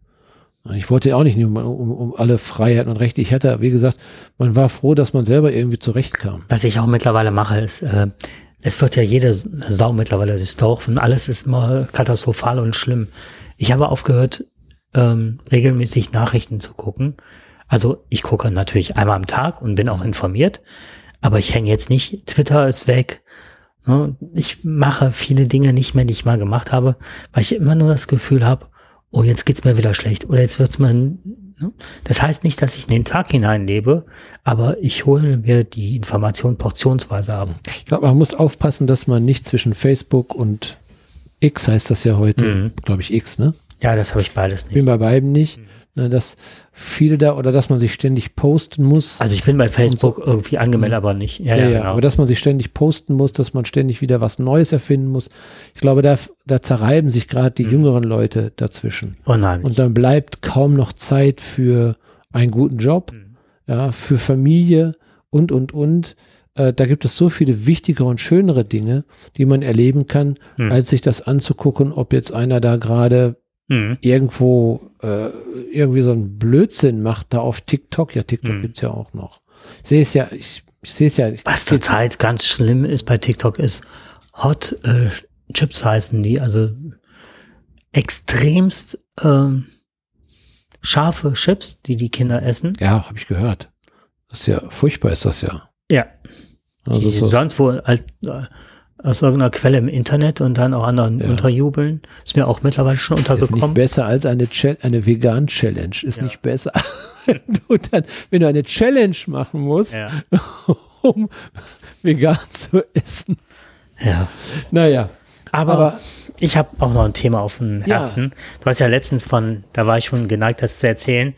Ich wollte auch nicht nur um, um, um alle Freiheiten und Rechte. Ich hatte, wie gesagt, man war froh, dass man selber irgendwie zurechtkam. Was ich auch mittlerweile mache, ist, äh, es wird ja jede Sau mittlerweile und alles ist mal katastrophal und schlimm. Ich habe aufgehört, ähm, regelmäßig Nachrichten zu gucken. Also ich gucke natürlich einmal am Tag und bin auch informiert, aber ich hänge jetzt nicht, Twitter ist weg. Ne? Ich mache viele Dinge nicht mehr, die ich mal gemacht habe, weil ich immer nur das Gefühl habe, oh, jetzt geht's mir wieder schlecht oder jetzt wird's mir ne? Das heißt nicht, dass ich in den Tag hineinlebe, aber ich hole mir die Information portionsweise ab. Ich glaube, man muss aufpassen, dass man nicht zwischen Facebook und X heißt das ja heute, Mhm. glaube ich X, ne? Ja, das habe ich beides Ich bin nicht. bei beiden nicht, ne, dass viele da oder dass man sich ständig posten muss. Also ich bin bei Facebook irgendwie angemeldet, aber nicht. Ja, ja, ja, ja, genau. aber dass man sich ständig posten muss, dass man ständig wieder was Neues erfinden muss. Ich glaube, da, da zerreiben sich gerade die jüngeren Leute dazwischen. Unheimlich. Und dann bleibt kaum noch Zeit für einen guten Job, ja, für Familie und, und, und. Äh, da gibt es so viele wichtigere und schönere Dinge, die man erleben kann, Hm. als sich das anzugucken, ob jetzt einer da gerade Mhm. irgendwo äh, irgendwie so einen Blödsinn macht, da auf TikTok. Ja, TikTok Hm. gibt's ja auch noch. Ich sehe es ja, ich, ich sehe es ja. Ich, Was zurzeit ganz schlimm ist bei TikTok ist Hot äh, Chips heißen die, also extremst ähm, scharfe Chips, die die Kinder essen. ja, habe ich gehört. Das ist ja furchtbar, ist das ja. Ja, Also sonst wo halt, äh, aus irgendeiner Quelle im Internet und dann auch anderen Ja. unterjubeln. Ist mir auch mittlerweile schon ist nicht untergekommen. besser als eine, Chal- eine Vegan-Challenge. Ist Ja. nicht besser. [LAUGHS] wenn, du dann, wenn du eine Challenge machen musst, Ja. [LAUGHS] um vegan zu essen. ja. Naja, Aber, Aber- ich habe auch noch ein Thema auf dem. Herzen. Du hast ja letztens von, da war ich schon geneigt, das zu erzählen.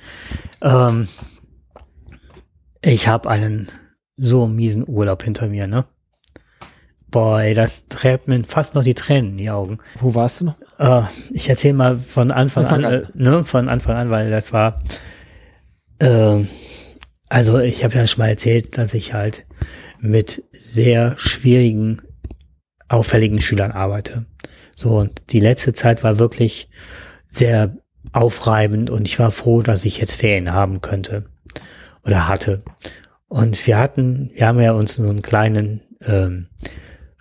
Ähm, ich habe einen so miesen Urlaub hinter mir, ne? Boah, ey, das trägt mir fast noch die Tränen in die Augen. wo warst du noch? Äh, ich erzähle mal von Anfang, Anfang an, an. Äh, ne, von Anfang an, weil das war, äh, also ich habe ja schon mal erzählt, dass ich halt mit sehr schwierigen, auffälligen Schülern arbeite. So, und die letzte Zeit war wirklich sehr aufreibend und ich war froh, dass ich jetzt Ferien haben könnte oder hatte. Und wir hatten, wir haben ja uns so einen kleinen ähm,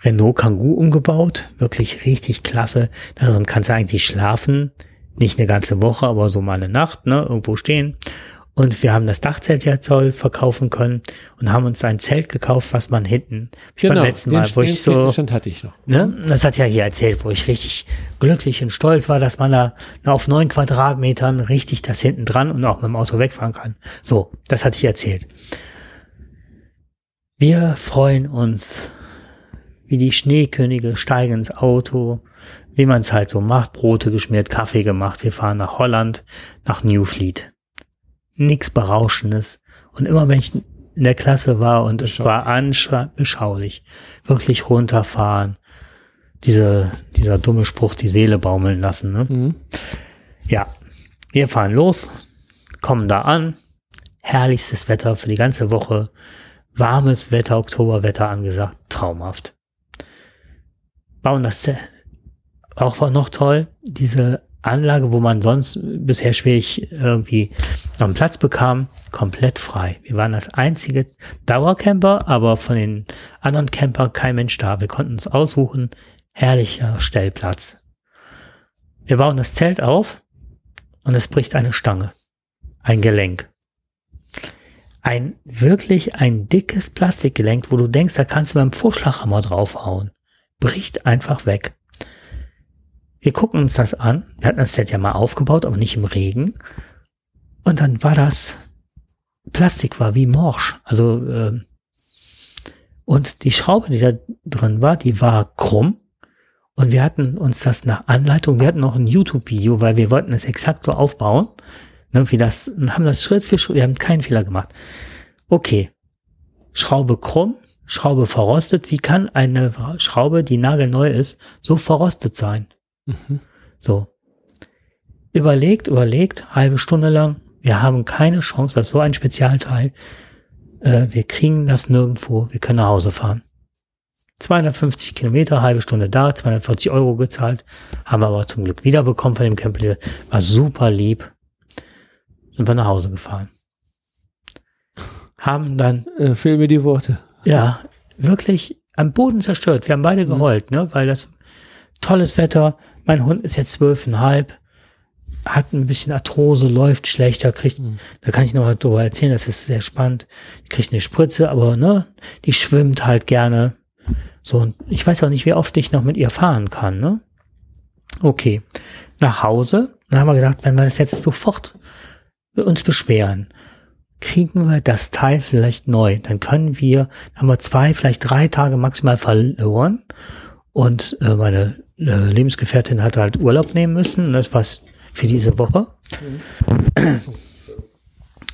Renault Kangoo umgebaut, wirklich richtig klasse. Darin kannst du eigentlich schlafen, nicht eine ganze Woche, aber so mal eine Nacht, ne, irgendwo stehen. Und wir haben das Dachzelt ja toll verkaufen können und haben uns ein Zelt gekauft, was man hinten beim letzten Mal, den, wo ich so, hatte ich noch. ne, das hat ja hier erzählt, wo ich richtig glücklich und stolz war, dass man da auf neun Quadratmetern richtig das hinten dran und auch mit dem Auto wegfahren kann. So, das hatte ich erzählt. Wir freuen uns wie die Schneekönige, steigen ins Auto, wie man es halt so macht, Brote geschmiert, Kaffee gemacht. Wir fahren nach Holland, nach Newfleet. Nix Berauschendes. Und immer wenn ich in der Klasse war und es war anschaulich, wirklich runterfahren, diese, dieser dumme Spruch, die Seele baumeln lassen. Ne? Mhm. Ja, wir fahren los, kommen da an, herrlichstes Wetter für die ganze Woche, warmes Wetter, Oktoberwetter angesagt, traumhaft. Bauen das auch war noch toll, diese Anlage, wo man sonst bisher schwierig irgendwie noch einen Platz bekam, komplett frei. Wir waren das einzige Dauercamper, aber von den anderen Camper kein Mensch da. Wir konnten uns aussuchen, herrlicher Stellplatz. Wir bauen das Zelt auf und es bricht eine Stange, ein Gelenk. Ein wirklich ein dickes Plastikgelenk, wo du denkst, da kannst du beim Vorschlaghammer draufhauen. Bricht einfach weg. Wir gucken uns das an. Wir hatten das Set ja mal aufgebaut, aber nicht im Regen. Und dann war das Plastik war wie morsch. Also äh, und die Schraube, die da drin war, die war krumm. Und wir hatten uns das nach Anleitung, wir hatten noch ein YouTube-Video, weil wir wollten es exakt so aufbauen, ne, wie das, haben das Schritt für Schritt, wir haben keinen Fehler gemacht. Okay, Schraube krumm, Schraube verrostet. Wie kann eine Schraube, die nagelneu ist, so verrostet sein? Mhm. So. Überlegt, überlegt, halbe Stunde lang. Wir haben keine Chance, das ist so ein Spezialteil. Äh, wir kriegen das nirgendwo. Wir können nach Hause fahren. 250 Kilometer, halbe Stunde da, 240 Euro gezahlt. Haben wir aber zum Glück wiederbekommen von dem Camper. War super lieb. Sind wir nach Hause gefahren. Haben dann Äh, fehl mir die Worte. Ja, wirklich am Boden zerstört. Wir haben beide Mhm. geheult, ne? Weil das tolles Wetter. Mein Hund ist jetzt zwölfeinhalb, hat ein bisschen Arthrose, läuft schlechter, kriegt, Mhm. da kann ich noch mal drüber erzählen, das ist sehr spannend. Die kriegt eine Spritze, aber ne, die schwimmt halt gerne. So, und ich weiß auch nicht, wie oft ich noch mit ihr fahren kann, ne? Okay. Nach Hause. Dann haben wir gedacht, wenn wir das jetzt sofort uns beschweren, kriegen wir das Teil vielleicht neu. Dann können wir, haben wir zwei, vielleicht drei Tage maximal verloren. Und äh, meine äh, Lebensgefährtin hat halt Urlaub nehmen müssen. Und das war's für diese Woche.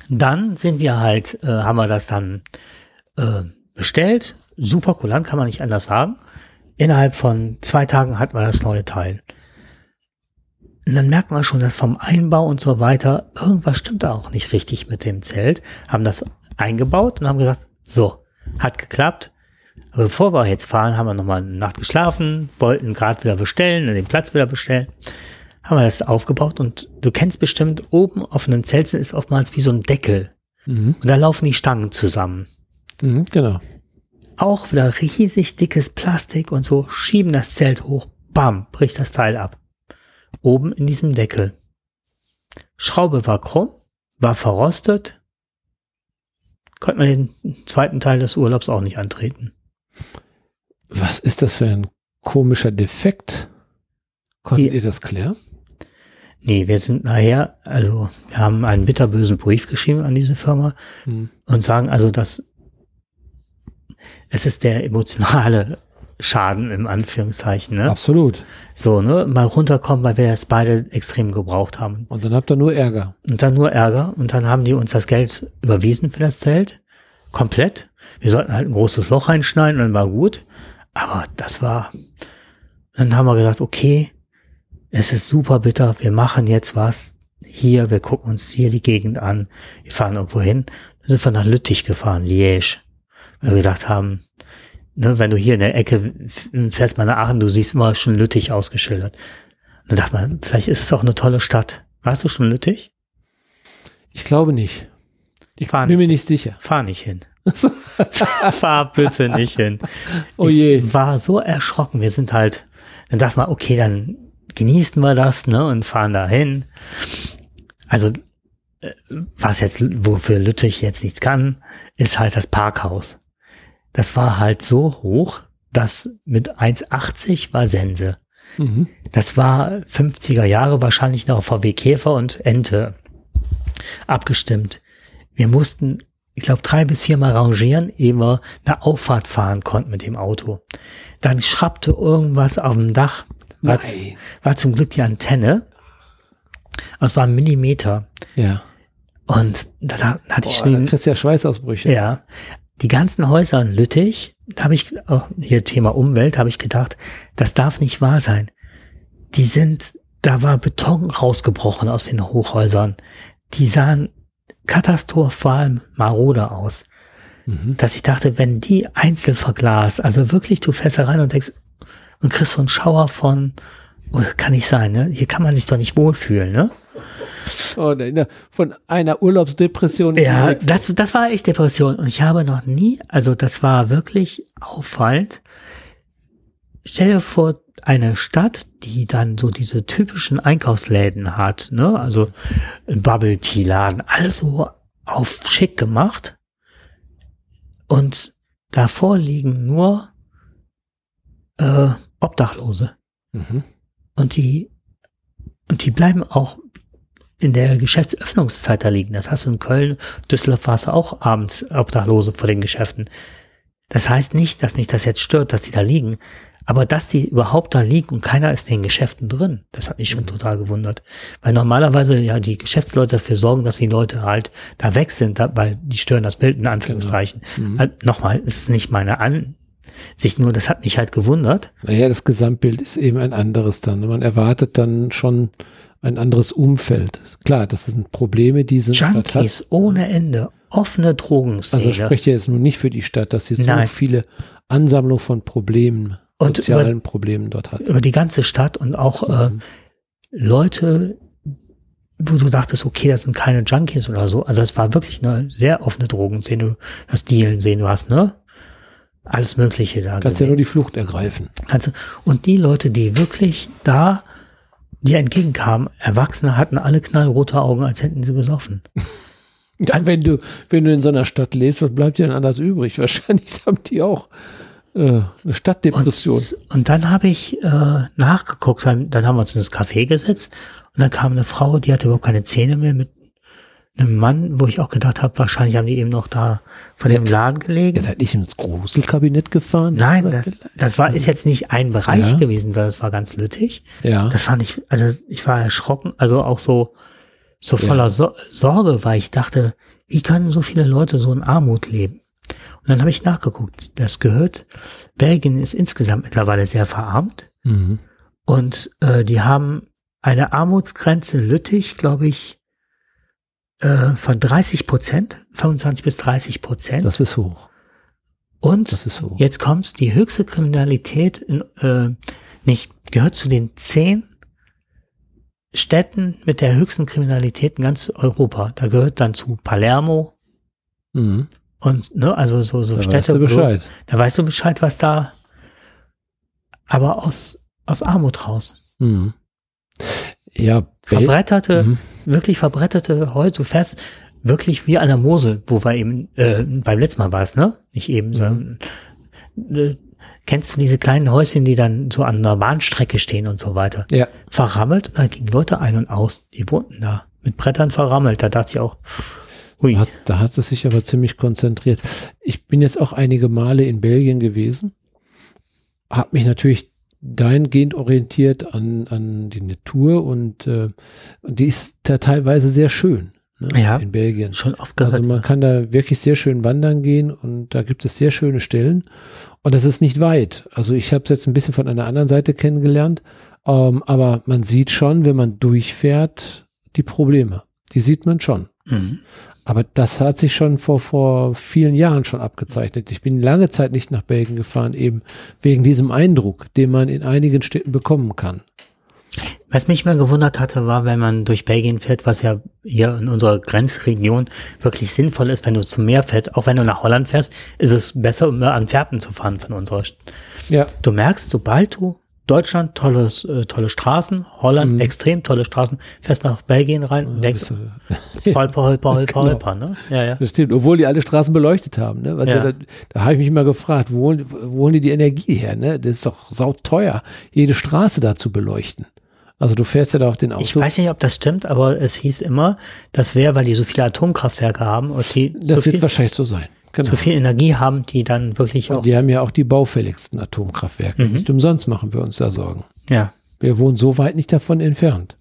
Dann sind wir halt, äh, haben wir das dann äh, bestellt. Super kulant, kann man nicht anders sagen. Innerhalb von zwei Tagen hatten wir das neue Teil. Und dann merkt man schon, dass vom Einbau und so weiter, irgendwas stimmt da auch nicht richtig mit dem Zelt. Haben das eingebaut und haben gesagt, so, hat geklappt. Aber bevor wir jetzt fahren, haben wir nochmal eine Nacht geschlafen, wollten gerade wieder bestellen, den Platz wieder bestellen. Haben wir das aufgebaut und du kennst bestimmt, oben auf einem Zelt ist oftmals wie so ein Deckel. Mhm. Und da laufen die Stangen zusammen. Mhm, genau. Auch wieder riesig dickes Plastik und so, schieben das Zelt hoch, bam, bricht das Teil ab. Oben in diesem Deckel. Schraube war krumm, war verrostet. Konnte man den zweiten Teil des Urlaubs auch nicht antreten. Was ist das für ein komischer Defekt? Konntet Ja. ihr das klären? Nee, wir sind nachher, also wir haben einen bitterbösen Brief geschrieben an diese Firma Mhm. und sagen also, dass es ist der emotionale Schaden im Anführungszeichen, ne? Absolut. So, ne? Mal runterkommen, weil wir es beide extrem gebraucht haben. Und dann habt ihr nur Ärger. Und dann nur Ärger. Und dann haben die uns das Geld überwiesen für das Zelt. Komplett. Wir sollten halt ein großes Loch reinschneiden und dann war gut. Aber das war, dann haben wir gesagt, okay, es ist super bitter. Wir machen jetzt was hier. Wir gucken uns hier die Gegend an. Wir fahren irgendwo hin. Dann sind wir nach Lüttich gefahren, Liège. Weil wir gedacht haben, ne, wenn du hier in der Ecke fährst mal nach Aachen, du siehst immer schon Lüttich ausgeschildert. Und dann dachte man, vielleicht ist es auch eine tolle Stadt. Warst du schon Lüttich? Ich glaube nicht. Ich fahr Bin nicht, mir nicht sicher. fahr nicht hin. So. [LAUGHS] fahr bitte nicht hin. [LAUGHS] Oh je. Ich war so erschrocken. Wir sind halt, dann dachte man, okay, dann genießen wir das, ne, und fahren da hin. Also, äh, was jetzt, wofür Lüttich jetzt nichts kann, ist halt das Parkhaus. Das war halt so hoch, dass mit 1,80 war Sense. Mhm. Das war 50er Jahre wahrscheinlich noch VW Käfer und Ente abgestimmt. Wir mussten, ich glaube, drei bis viermal rangieren, ehe wir eine Auffahrt fahren konnten mit dem Auto. Dann schrappte irgendwas auf dem Dach. War, war zum Glück die Antenne. Aber es war ein Millimeter. Ja. Und da, da hatte ich Boah, da schon, kriegst du ja Schweißausbrüche. ja, die ganzen Häuser in Lüttich, da habe ich, auch hier Thema Umwelt, habe ich gedacht, das darf nicht wahr sein. Die sind, da war Beton rausgebrochen aus den Hochhäusern. Die sahen katastrophal marode aus. Mhm. Dass ich dachte, wenn die einzeln verglast, also wirklich, du fährst da rein und denkst, und kriegst so einen Schauer von, oh, kann nicht sein, ne? Hier kann man sich doch nicht wohlfühlen, ne? [LAUGHS] Oh, ne, von einer Urlaubsdepression. Ja, das, das war echt Depression. Und ich habe noch nie, also das war wirklich auffallend. Stell dir vor, eine Stadt, die dann so diese typischen Einkaufsläden hat, ne? Also ein Bubble Tea Laden, alles so auf schick gemacht. Und davor liegen nur äh, Obdachlose. Mhm. Und die, und die bleiben auch in der Geschäftsöffnungszeit da liegen. Das hast du in Köln, Düsseldorf warst du auch abends Obdachlose vor den Geschäften. Das heißt nicht, dass mich das jetzt stört, dass die da liegen. Aber dass die überhaupt da liegen und keiner ist in den Geschäften drin, das hat mich schon Mhm. total gewundert. Weil normalerweise ja die Geschäftsleute dafür sorgen, dass die Leute halt da weg sind, da, weil die stören das Bild in Anführungszeichen. Mhm. Halt, Nochmal, es ist nicht meine Ansicht, nur das hat mich halt gewundert. Naja, das Gesamtbild ist eben ein anderes dann. Man erwartet dann schon ein anderes Umfeld. Klar, das sind Probleme, die hat. Junkies ohne Ende, offene Drogenszene. Also spricht ja jetzt nun nicht für die Stadt, dass sie so Nein. viele Ansammlung von Problemen, Und sozialen Problemen dort hat. über die ganze Stadt und auch äh, Mhm. Leute, wo du dachtest, okay, das sind keine Junkies oder so. Also es war wirklich eine sehr offene Drogenszene. Du hast Dealen sehen, du hast, ne? Alles Mögliche da. Kannst ja nur die Flucht ergreifen. Kannst du, und die Leute, die wirklich da dir entgegenkamen, Erwachsene hatten alle knallrote Augen, als hätten sie gesoffen. [LAUGHS] Ja, wenn du, wenn du in so einer Stadt lebst, was bleibt dir denn anders übrig? [LAUGHS] Wahrscheinlich haben die auch äh, eine Stadtdepression. Und, und dann habe ich äh, nachgeguckt, dann, dann haben wir uns ins Café gesetzt und dann kam eine Frau, die hatte überhaupt keine Zähne mehr mit einem Mann, wo ich auch gedacht habe, wahrscheinlich haben die eben noch da vor dem Laden gelegen. Ihr seid nicht ins Gruselkabinett gefahren? Nein, das, das war ist jetzt nicht ein Bereich Ja. gewesen, sondern es war ganz lüttig. Ja. Das fand ich, also ich war erschrocken, also auch so so Ja. voller so Sorge, weil ich dachte, wie können so viele Leute so in Armut leben? Und dann habe ich nachgeguckt. Das gehört, Belgien ist insgesamt mittlerweile sehr verarmt. Mhm. Und äh, die haben eine Armutsgrenze Lüttich, glaube ich, äh, von 30 Prozent, 25 bis 30 Prozent. Das ist hoch. Und ist hoch. jetzt kommt's, die höchste Kriminalität in, äh, nicht, gehört zu den zehn Städten mit der höchsten Kriminalität in ganz Europa. Da gehört dann zu Palermo Mhm. und ne, also so, so Da Städte. weißt du wo- Bescheid. Da weißt du Bescheid, was da, aber aus, aus Armut raus. Mhm. Ja, verbretterte, Mhm. Wirklich verbretterte Häuser. Du fährst wirklich wie an der Mosel, wo wir eben, äh, beim letzten Mal war es, ne? Nicht eben, sondern, äh, kennst du diese kleinen Häuschen, die dann so an einer Bahnstrecke stehen und so weiter? Ja. Verrammelt und da gingen Leute ein und aus. Die wohnten da. Mit Brettern verrammelt. Da dachte ich auch, hui. Hat, da hat es sich aber ziemlich konzentriert. Ich bin jetzt auch einige Male in Belgien gewesen, habe mich natürlich dahingehend orientiert an, an die Natur und, äh, und die ist da teilweise sehr schön ne, Ja. in Belgien. Schon oft gehört. Also man kann da wirklich sehr schön wandern gehen und da gibt es sehr schöne Stellen und das ist nicht weit. Also ich habe es jetzt ein bisschen von einer anderen Seite kennengelernt, ähm, aber man sieht schon, wenn man durchfährt, die Probleme. Die sieht man schon. mhm. Aber das hat sich schon vor, vor vielen Jahren schon abgezeichnet. Ich bin lange Zeit nicht nach Belgien gefahren, eben wegen diesem Eindruck, den man in einigen Städten bekommen kann. Was mich mal gewundert hatte, war, wenn man durch Belgien fährt, was ja hier in unserer Grenzregion wirklich sinnvoll ist, wenn du zum Meer fährst, auch wenn du nach Holland fährst, ist es besser, um an Antwerpen zu fahren von unserer St Ja, Du merkst, sobald du Deutschland, tolles, äh, tolle Straßen, Holland, Mhm. extrem tolle Straßen, fährst nach Belgien rein und denkst, das, äh, holper, holper, holper, Genau. holper, ne? Ja, ja. das stimmt. Obwohl die alle Straßen beleuchtet haben. Ne? Was ja. Ja. da da habe ich mich mal gefragt, wo, holen- wo holen die die Energie her? Ne? Das ist doch sauteuer, jede Straße da zu beleuchten. Also du fährst ja da auf den Auto. Ich weiß nicht, ob das stimmt, aber es hieß immer, das wäre, weil die so viele Atomkraftwerke haben und die so das wird wahrscheinlich so sein. Genau. so viel Energie haben, die dann wirklich auch, Und die haben ja auch die baufälligsten Atomkraftwerke. Mhm. Nicht umsonst machen wir uns da Sorgen. ja. Wir wohnen so weit nicht davon entfernt.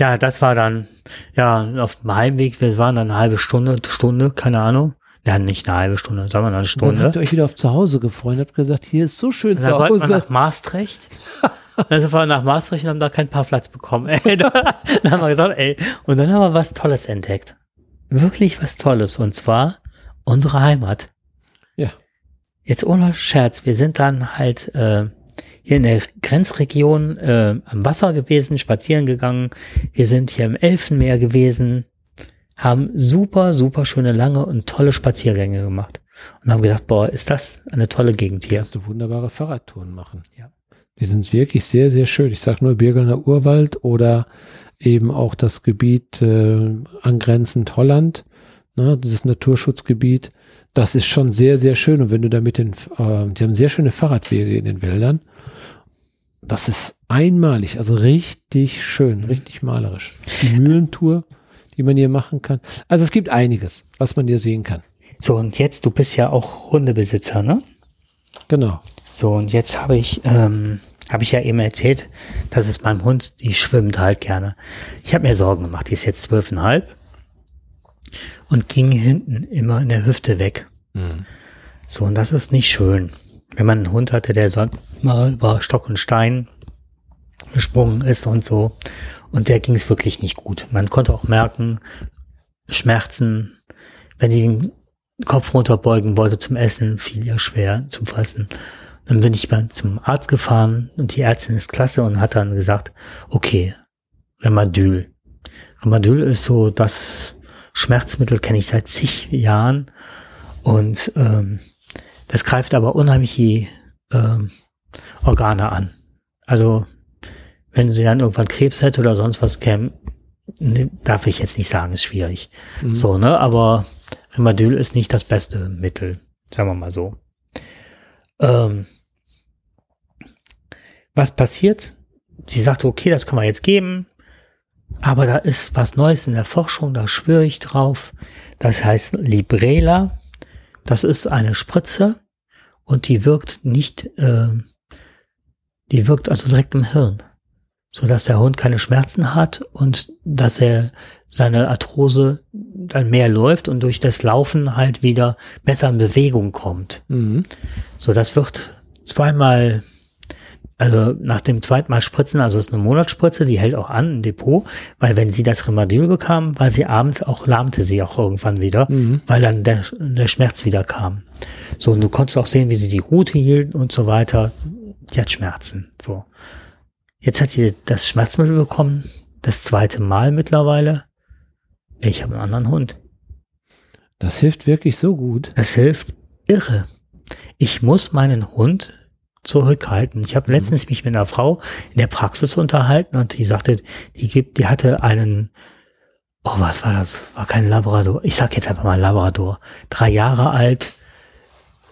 Ja, das war dann, ja, auf dem Heimweg, wir waren dann eine halbe Stunde, Stunde, keine Ahnung. Ja, nicht eine halbe Stunde, sagen wir eine Und dann Stunde. habt ihr euch wieder auf zu Hause gefreut und habt gesagt, hier ist so schön zu Hause. nach Maastricht. [LAUGHS] dann sind wir nach Maastricht und haben da keinen Parkplatz bekommen. Ey, da, [LAUGHS] dann haben wir gesagt, ey, und dann haben wir was Tolles entdeckt. Wirklich was Tolles. Und zwar unsere Heimat. Ja. Jetzt ohne Scherz, wir sind dann halt äh, hier in der Grenzregion äh, am Wasser gewesen, spazieren gegangen. Wir sind hier im Elfenmeer gewesen, haben super, super schöne, lange und tolle Spaziergänge gemacht. Und haben gedacht, boah, ist das eine tolle Gegend hier. Kannst du wunderbare Fahrradtouren machen. Ja. Die sind wirklich sehr, sehr schön. Ich sage nur Birgelner Urwald oder eben auch das Gebiet äh, angrenzend Holland, ne, dieses Naturschutzgebiet. Das ist schon sehr, sehr schön. Und wenn du da mit den, äh, die haben sehr schöne Fahrradwege in den Wäldern. Das ist einmalig, also richtig schön, richtig malerisch. Die Mühlentour, die man hier machen kann. Also es gibt einiges, was man hier sehen kann. So, und jetzt, du bist ja auch Hundebesitzer, ne? Genau. So, und jetzt habe ich, ähm, habe ich ja eben erzählt, dass es meinem Hund, die schwimmt halt gerne. Ich habe mir Sorgen gemacht, die ist jetzt zwölfeinhalb und ging hinten immer in der Hüfte weg. Mhm. So, und das ist nicht schön. Wenn man einen Hund hatte, der so mal über Stock und Stein gesprungen ist und so. Und der ging es wirklich nicht gut. Man konnte auch merken, Schmerzen, wenn sie den Kopf runterbeugen wollte zum Essen, fiel ihr schwer zum Fressen. Dann bin ich mal zum Arzt gefahren und die Ärztin ist klasse und hat dann gesagt, okay, Remadyl. Remadyl ist so das Schmerzmittel, kenne ich seit zig Jahren und ähm, das greift aber unheimlich die ähm, Organe an. Also wenn sie dann irgendwann Krebs hätte oder sonst was käme, ne, darf ich jetzt nicht sagen, ist schwierig. Mhm. So, ne? Aber Rimadyl ist nicht das beste Mittel, sagen wir mal so. Ähm, was passiert? Sie sagte, okay, das kann man jetzt geben, aber da ist was Neues in der Forschung, da schwöre ich drauf. Das heißt Librela. Das ist eine Spritze und die wirkt nicht, äh, die wirkt also direkt im Hirn, so dass der Hund keine Schmerzen hat und dass er seine Arthrose dann mehr läuft und durch das Laufen halt wieder besser in Bewegung kommt. Mhm. So, das wird zweimal, also nach dem zweiten Mal spritzen, also ist eine Monatsspritze, die hält auch an im Depot, weil wenn sie das Rimadyl bekam, weil sie abends auch lahmte sie auch irgendwann wieder, Mhm. weil dann der, der Schmerz wieder kam. So, und du konntest auch sehen, wie sie die Route hielten und so weiter. Die hat Schmerzen. So. Jetzt hat sie das Schmerzmittel bekommen, das zweite Mal mittlerweile. Ich habe einen anderen Hund. Das hilft wirklich so gut. Das hilft irre. Ich muss meinen Hund zurückhalten. Ich habe letztens mich mit einer Frau in der Praxis unterhalten und die sagte, die gibt, die hatte einen, oh, was war das? War kein Labrador. Ich sag jetzt einfach mal Labrador. Drei Jahre alt,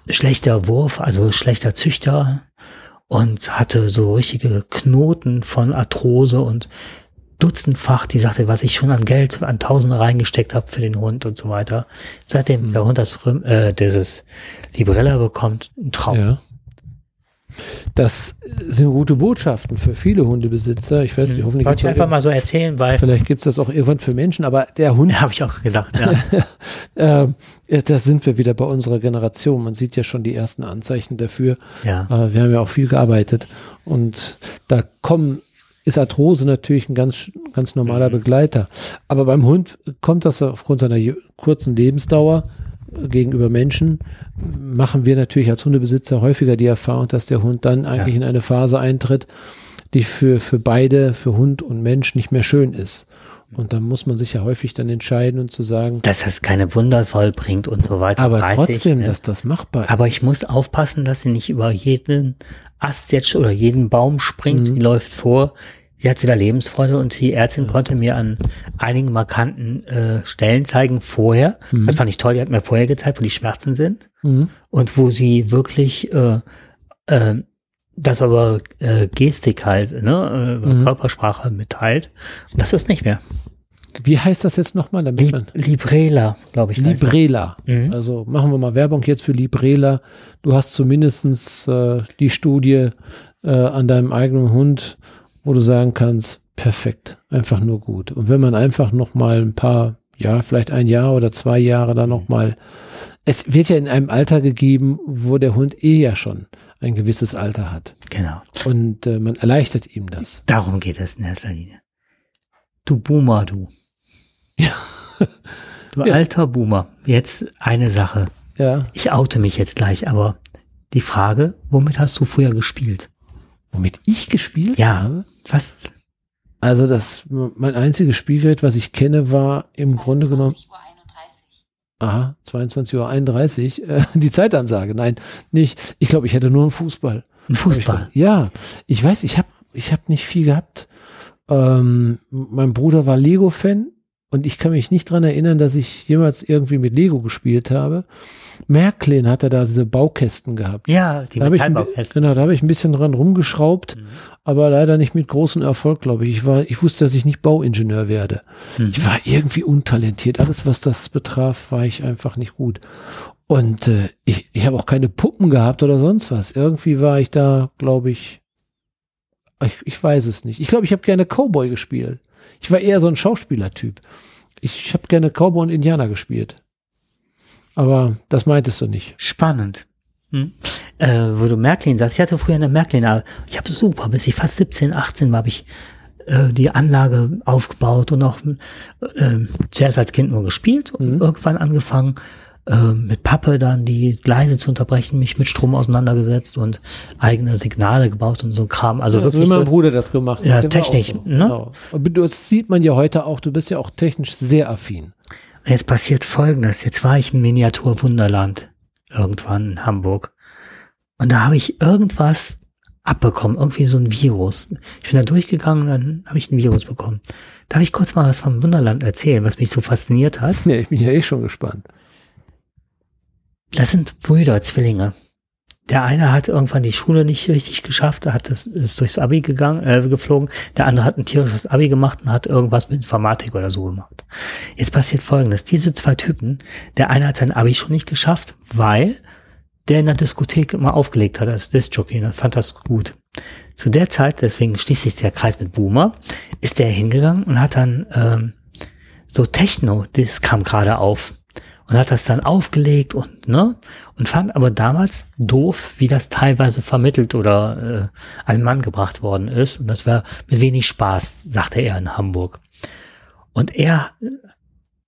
schlechter Wurf, also schlechter Züchter und hatte so richtige Knoten von Arthrose und dutzendfach, die sagte, was ich schon an Geld, an Tausende reingesteckt habe für den Hund und so weiter. Seitdem der Hund das äh, dieses Librella bekommt, ein Traum. Ja. Das sind gute Botschaften für viele Hundebesitzer. Ich weiß nicht, hoffentlich Wollte ich einfach mal so erzählen, weil vielleicht gibt es das auch irgendwann für Menschen, aber der Hund, habe ich auch gedacht, ja. [LAUGHS] äh, ja, da sind wir wieder bei unserer Generation. Man sieht ja schon die ersten Anzeichen dafür. ja. Äh, wir haben ja auch viel gearbeitet und da kommen ist Arthrose natürlich ein ganz, ganz normaler Begleiter. Aber beim Hund kommt das aufgrund seiner kurzen Lebensdauer gegenüber Menschen, machen wir natürlich als Hundebesitzer häufiger die Erfahrung, dass der Hund dann eigentlich Ja. in eine Phase eintritt, die für, für beide, für Hund und Mensch nicht mehr schön ist. Und da muss man sich ja häufig dann entscheiden und zu sagen, Dass das keine Wunder vollbringt und so weiter. aber trotzdem, ich, ne? dass das machbar ist. Aber ich muss aufpassen, dass sie nicht über jeden Ast jetzt oder jeden Baum springt. Mhm. Die läuft vor. Sie hat wieder Lebensfreude und die Ärztin konnte mir an einigen markanten äh, Stellen zeigen vorher. Das fand ich toll. Die hat mir vorher gezeigt, wo die Schmerzen sind Mhm. und wo sie wirklich äh, äh, das aber äh, Gestik halt, ne, äh, Mhm. Körpersprache mitteilt. Und das ist nicht mehr. Wie heißt das jetzt nochmal, Lib Librela, glaube ich. Librela. Mhm. Also machen wir mal Werbung jetzt für Librela. Du hast zumindestens äh, die Studie äh, an deinem eigenen Hund, wo du sagen kannst, perfekt, einfach nur gut. Und wenn man einfach noch mal ein paar, ja, vielleicht ein Jahr oder zwei Jahre dann noch mal, es wird ja in einem Alter gegeben, wo der Hund eh ja schon ein gewisses Alter hat. Genau. Und äh, man erleichtert ihm das. Darum geht es in erster Linie. Du Boomer, du. Ja. Du Ja. alter Boomer. Jetzt eine Sache. Ja. Ich oute mich jetzt gleich, aber die Frage, womit hast du früher gespielt? Womit ich gespielt Ja. habe? Was? Also das, mein einziges Spielgerät, was ich kenne, war im Grunde genommen 22:31 Uhr. Aha, 22.31 Uhr, äh, die Zeitansage. Nein, nicht. Ich glaube, ich hätte nur einen Fußball. Ein Fußball. Ich, ja, ich weiß, ich habe ich hab nicht viel gehabt. Ähm, mein Bruder war Lego-Fan und ich kann mich nicht dran erinnern, dass ich jemals irgendwie mit Lego gespielt habe. Märklin hat er da diese Baukästen gehabt. Ja, die Metallbaukästen. genau, da habe ich ein bisschen dran rumgeschraubt, Mhm. aber leider nicht mit großem Erfolg, glaube ich. Ich war, ich wusste, dass ich nicht Bauingenieur werde. Mhm. Ich war irgendwie untalentiert. Alles, was das betraf, war ich einfach nicht gut. Und äh, ich, ich habe auch keine Puppen gehabt oder sonst was. Irgendwie war ich da, glaube ich, ich, ich weiß es nicht. Ich glaube, ich habe gerne Cowboy gespielt. Ich war eher so ein Schauspielertyp. Ich habe gerne Cowboy und Indianer gespielt. Aber das meintest du nicht. Spannend. Hm. Äh, wo du Märklin sagst, ich hatte früher eine Märklin, aber ich habe super, bis ich fast 17, 18 war, habe ich äh, die Anlage aufgebaut und auch äh, zuerst als Kind nur gespielt und Mhm. irgendwann angefangen, äh, mit Pappe dann die Gleise zu unterbrechen, mich mit Strom auseinandergesetzt und eigene Signale gebaut und so ein Kram. Also Also wirklich wie mein so, Bruder das gemacht hat. Ja, war auch Technik, ne? Genau. Und das sieht man ja heute auch. Du bist ja auch technisch sehr affin. Jetzt passiert Folgendes. Jetzt war ich im Miniatur Wunderland irgendwann in Hamburg. Und da habe ich irgendwas abbekommen, irgendwie so ein Virus. Ich bin da durchgegangen und dann habe ich ein Virus bekommen. Darf ich kurz mal was vom Wunderland erzählen, was mich so fasziniert hat? Ja, ich bin ja eh schon gespannt. Das sind Brüder, Zwillinge. Der eine hat irgendwann die Schule nicht richtig geschafft, hat es, ist durchs Abi gegangen, äh, geflogen. Der andere hat ein tierisches Abi gemacht und hat irgendwas mit Informatik oder so gemacht. Jetzt passiert Folgendes. Diese zwei Typen, der eine hat sein Abi schon nicht geschafft, weil der in der Diskothek immer aufgelegt hat als Discjockey. und er fand das gut. Zu der Zeit, deswegen schließt sich der Kreis mit Boomer, ist der hingegangen und hat dann ähm, so Techno, das kam gerade auf und hat das dann aufgelegt und ne und fand aber damals doof, wie das teilweise vermittelt oder äh, an Mann gebracht worden ist und das war mit wenig Spaß, sagte er in Hamburg. Und er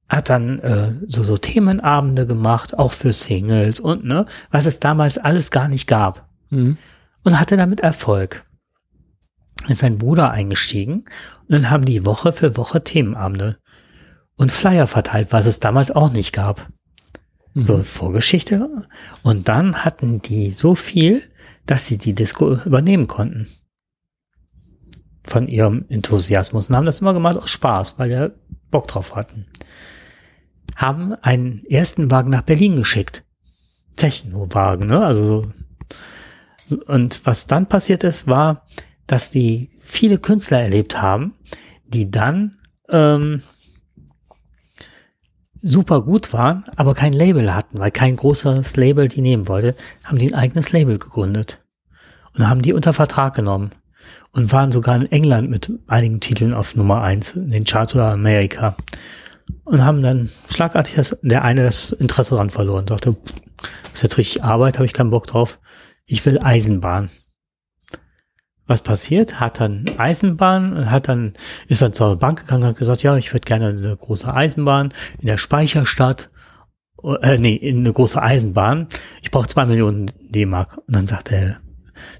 hat dann äh, so so Themenabende gemacht, auch für Singles und ne, was es damals alles gar nicht gab Mhm. und hatte damit Erfolg. Ist sein Bruder eingestiegen und dann haben die Woche für Woche Themenabende und Flyer verteilt, was es damals auch nicht gab. Mhm. So Vorgeschichte. Und dann hatten die so viel, dass sie die Disco übernehmen konnten. Von ihrem Enthusiasmus. Und haben das immer gemacht aus Spaß, weil wir Bock drauf hatten. Haben einen ersten Wagen nach Berlin geschickt. Techno-Wagen, ne? Also so. So, Und was dann passiert ist, war, dass die viele Künstler erlebt haben, die dann ähm, super gut waren, aber kein Label hatten, weil kein großes Label die nehmen wollte, haben die ein eigenes Label gegründet und haben die unter Vertrag genommen und waren sogar in England mit einigen Titeln auf Nummer eins in den Charts oder Amerika und haben dann schlagartig das, der eine das Interesse daran verloren, sagte, "Pff, das ist jetzt richtig Arbeit, habe ich keinen Bock drauf, ich will Eisenbahn. Was passiert? Hat dann Eisenbahn, hat dann, ist dann zur Bank gegangen und hat gesagt, ja, ich würde gerne eine große Eisenbahn in der Speicherstadt, äh, nee, in eine große Eisenbahn. Ich brauche zwei Millionen D-Mark. Und dann sagt der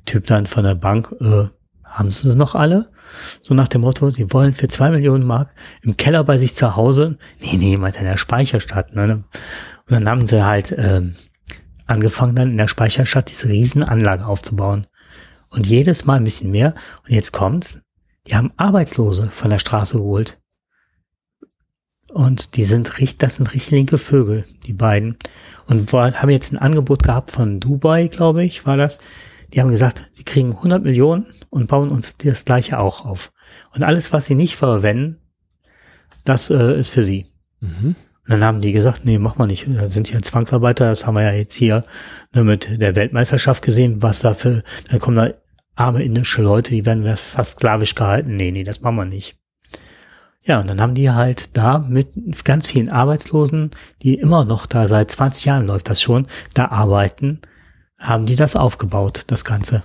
Typ dann von der Bank, äh, haben Sie es noch alle? So nach dem Motto, Sie wollen für zwei Millionen Mark im Keller bei sich zu Hause? Nee, nee, meint in der Speicherstadt. Ne? Und dann haben sie halt ähm, angefangen, dann in der Speicherstadt diese Riesenanlage aufzubauen. Und jedes Mal ein bisschen mehr. Und jetzt kommt's. Die haben Arbeitslose von der Straße geholt. Und die sind richtig, das sind richtig linke Vögel, die beiden. Und haben jetzt ein Angebot gehabt von Dubai, glaube ich, war das. Die haben gesagt, die kriegen 100 Millionen und bauen uns das gleiche auch auf. Und alles, was sie nicht verwenden, das äh, ist für sie. Mhm. Und dann haben die gesagt, nee, mach mal nicht. Da sind ja Zwangsarbeiter, das haben wir ja jetzt hier ne, mit der Weltmeisterschaft gesehen, was da für, dann kommen da arme indische Leute, die werden fast sklavisch gehalten. Nee, nee, das machen wir nicht. Ja, und dann haben die halt da mit ganz vielen Arbeitslosen, die immer noch da seit 20 Jahren läuft das schon, da arbeiten, haben die das aufgebaut, das Ganze.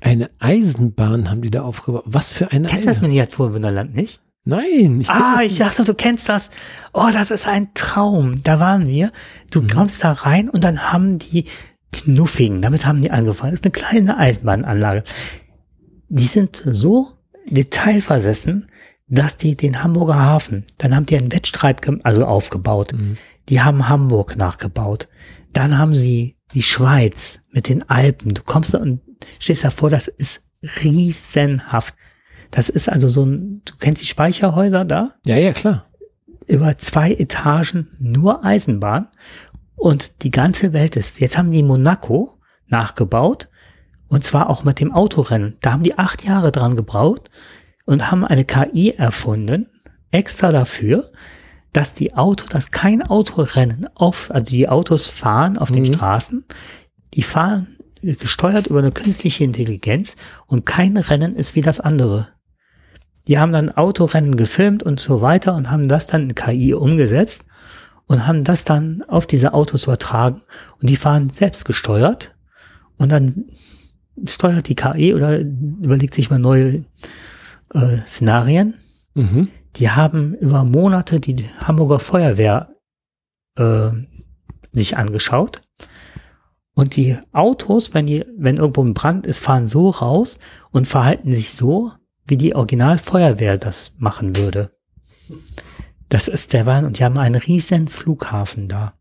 Eine Eisenbahn haben die da aufgebaut. Was für eine Kennst du das Eisenbahn? Miniaturwunderland nicht? Nein, ich Ah, ich dachte, du kennst das. Oh, das ist ein Traum. Da waren wir. Du kommst da rein und dann haben die Knuffigen, damit haben die angefangen. Das ist eine kleine Eisenbahnanlage. Die sind so detailversessen, dass die den Hamburger Hafen, dann haben die einen Wettstreit also aufgebaut. Mhm. Die haben Hamburg nachgebaut. Dann haben sie die Schweiz mit den Alpen. Du kommst da und stehst davor, das ist riesenhaft. Das ist also so ein, du kennst die Speicherhäuser da? Ja, ja, klar. Über zwei Etagen nur Eisenbahn und die ganze Welt ist. Jetzt haben die Monaco nachgebaut und zwar auch mit dem Autorennen. Da haben die acht Jahre dran gebraut und haben eine KI erfunden, extra dafür, dass die Auto, dass kein Autorennen auf, also die Autos fahren auf den Mhm. Straßen, die fahren gesteuert über eine künstliche Intelligenz und kein Rennen ist wie das andere. Die haben dann Autorennen gefilmt und so weiter und haben das dann in KI umgesetzt und haben das dann auf diese Autos übertragen und die fahren selbst gesteuert und dann steuert die KI oder überlegt sich mal neue äh, Szenarien. Mhm. Die haben über Monate die Hamburger Feuerwehr äh, sich angeschaut. Und die Autos, wenn, die, wenn irgendwo ein Brand ist, fahren so raus und verhalten sich so, wie die Originalfeuerwehr das machen würde. Das ist der Wahnsinn. Und die haben einen riesen Flughafen da.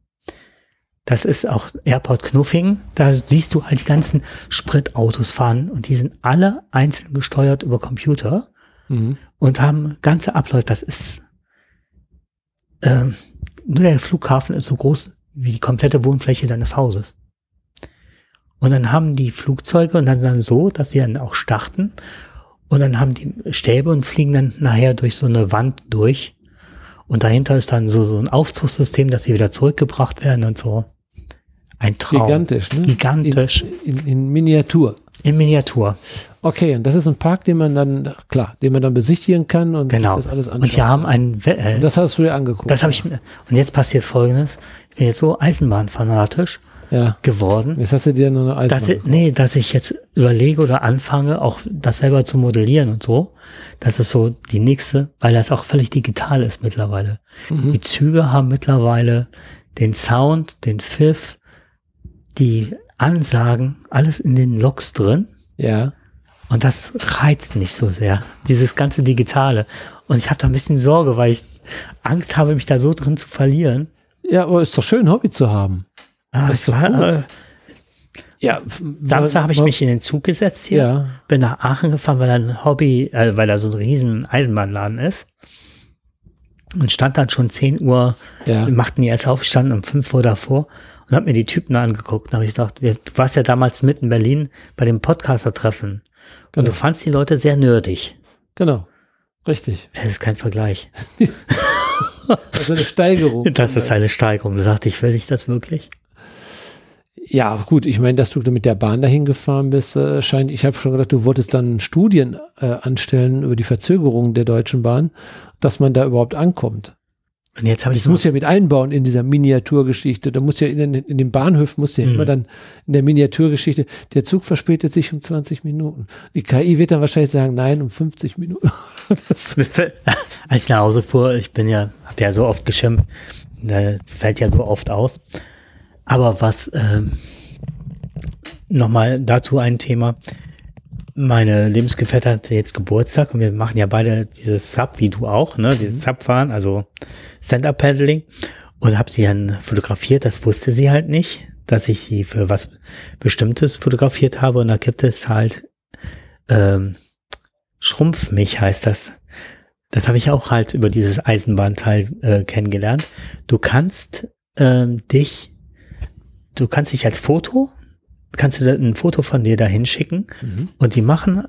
Das ist auch Airport Knuffing. Da siehst du halt die ganzen Spritautos fahren und die sind alle einzeln gesteuert über Computer Mhm. und haben ganze Abläufe. Das ist ähm, nur der Flughafen ist so groß wie die komplette Wohnfläche deines Hauses. Und dann haben die Flugzeuge und dann, dann so, dass sie dann auch starten und dann haben die Stäbe und fliegen dann nachher durch so eine Wand durch. Und dahinter ist dann so, so ein Aufzugssystem, dass sie wieder zurückgebracht werden und so. Ein Traum. Gigantisch, ne? Gigantisch. In, in, in Miniatur. In Miniatur. Okay, und das ist ein Park, den man dann, klar, den man dann besichtigen kann und Genau. das alles anschauen. Und die haben einen, äh, Und das hast du dir angeguckt. Das habe ich mir. Und jetzt passiert Folgendes: Ich bin jetzt so Eisenbahnfanatisch ja. geworden, Jetzt hast du dir nur eine dass Eisenbahn. ich, nee, dass ich jetzt überlege oder anfange, auch das selber zu modellieren und so. Das ist so die nächste, weil das auch völlig digital ist mittlerweile. Mhm. Die Züge haben mittlerweile den Sound, den Pfiff, die Ansagen, alles in den Loks drin. Ja. Und das reizt mich so sehr, dieses ganze Digitale. Und ich habe da ein bisschen Sorge, weil ich Angst habe, mich da so drin zu verlieren. Ja, aber ist doch schön, ein Hobby zu haben. Ah, ist ich war, Ja. Samstag habe ich mich in den Zug gesetzt hier, Ja. bin nach Aachen gefahren, weil da ein Hobby, äh, weil da so ein riesen Eisenbahnladen ist. Und stand dann schon 10 Uhr, Ja. wir machten die erst auf, ich stand um 5 Uhr davor und habe mir die Typen angeguckt. Da habe ich gedacht, du warst ja damals mit in Berlin bei dem Podcaster-Treffen. Und Genau. du fandst die Leute sehr nerdig. Genau. Richtig. Das ist kein Vergleich. [LAUGHS] Also eine Steigerung. [LAUGHS] Das ist eine Steigerung. Du sagst, ich will sich das wirklich. Ja, gut, ich meine, dass du mit der Bahn dahin gefahren bist, äh, scheint, ich habe schon gedacht, du wolltest dann Studien äh, anstellen über die Verzögerung der Deutschen Bahn, dass man da überhaupt ankommt. Und jetzt habe ich Das muss ja mit einbauen in dieser Miniaturgeschichte. Da muss ja in, den- in den Bahnhöfen muss ja Mhm. immer dann in der Miniaturgeschichte, der Zug verspätet sich um 20 Minuten. Die KI wird dann wahrscheinlich sagen, nein, um 50 Minuten. [LAUGHS] [LAUGHS] Als ich nach Hause fuhr, ich bin ja, habe ja so oft geschimpft, äh, fällt ja so oft aus. Aber was ähm, nochmal dazu ein Thema. Meine Lebensgefährtin hatte jetzt Geburtstag und wir machen ja beide dieses Sub, wie du auch, ne? Dieses Sub-Fahren, also Stand-Up-Paddling. Und habe sie dann fotografiert, das wusste sie halt nicht, dass ich sie für was Bestimmtes fotografiert habe. Und da gibt es halt ähm, Schrumpfmich heißt das. Das habe ich auch halt über dieses Eisenbahnteil äh, kennengelernt. Du kannst ähm, dich, du kannst dich als Foto, kannst du ein Foto von dir dahin schicken Mhm. und die machen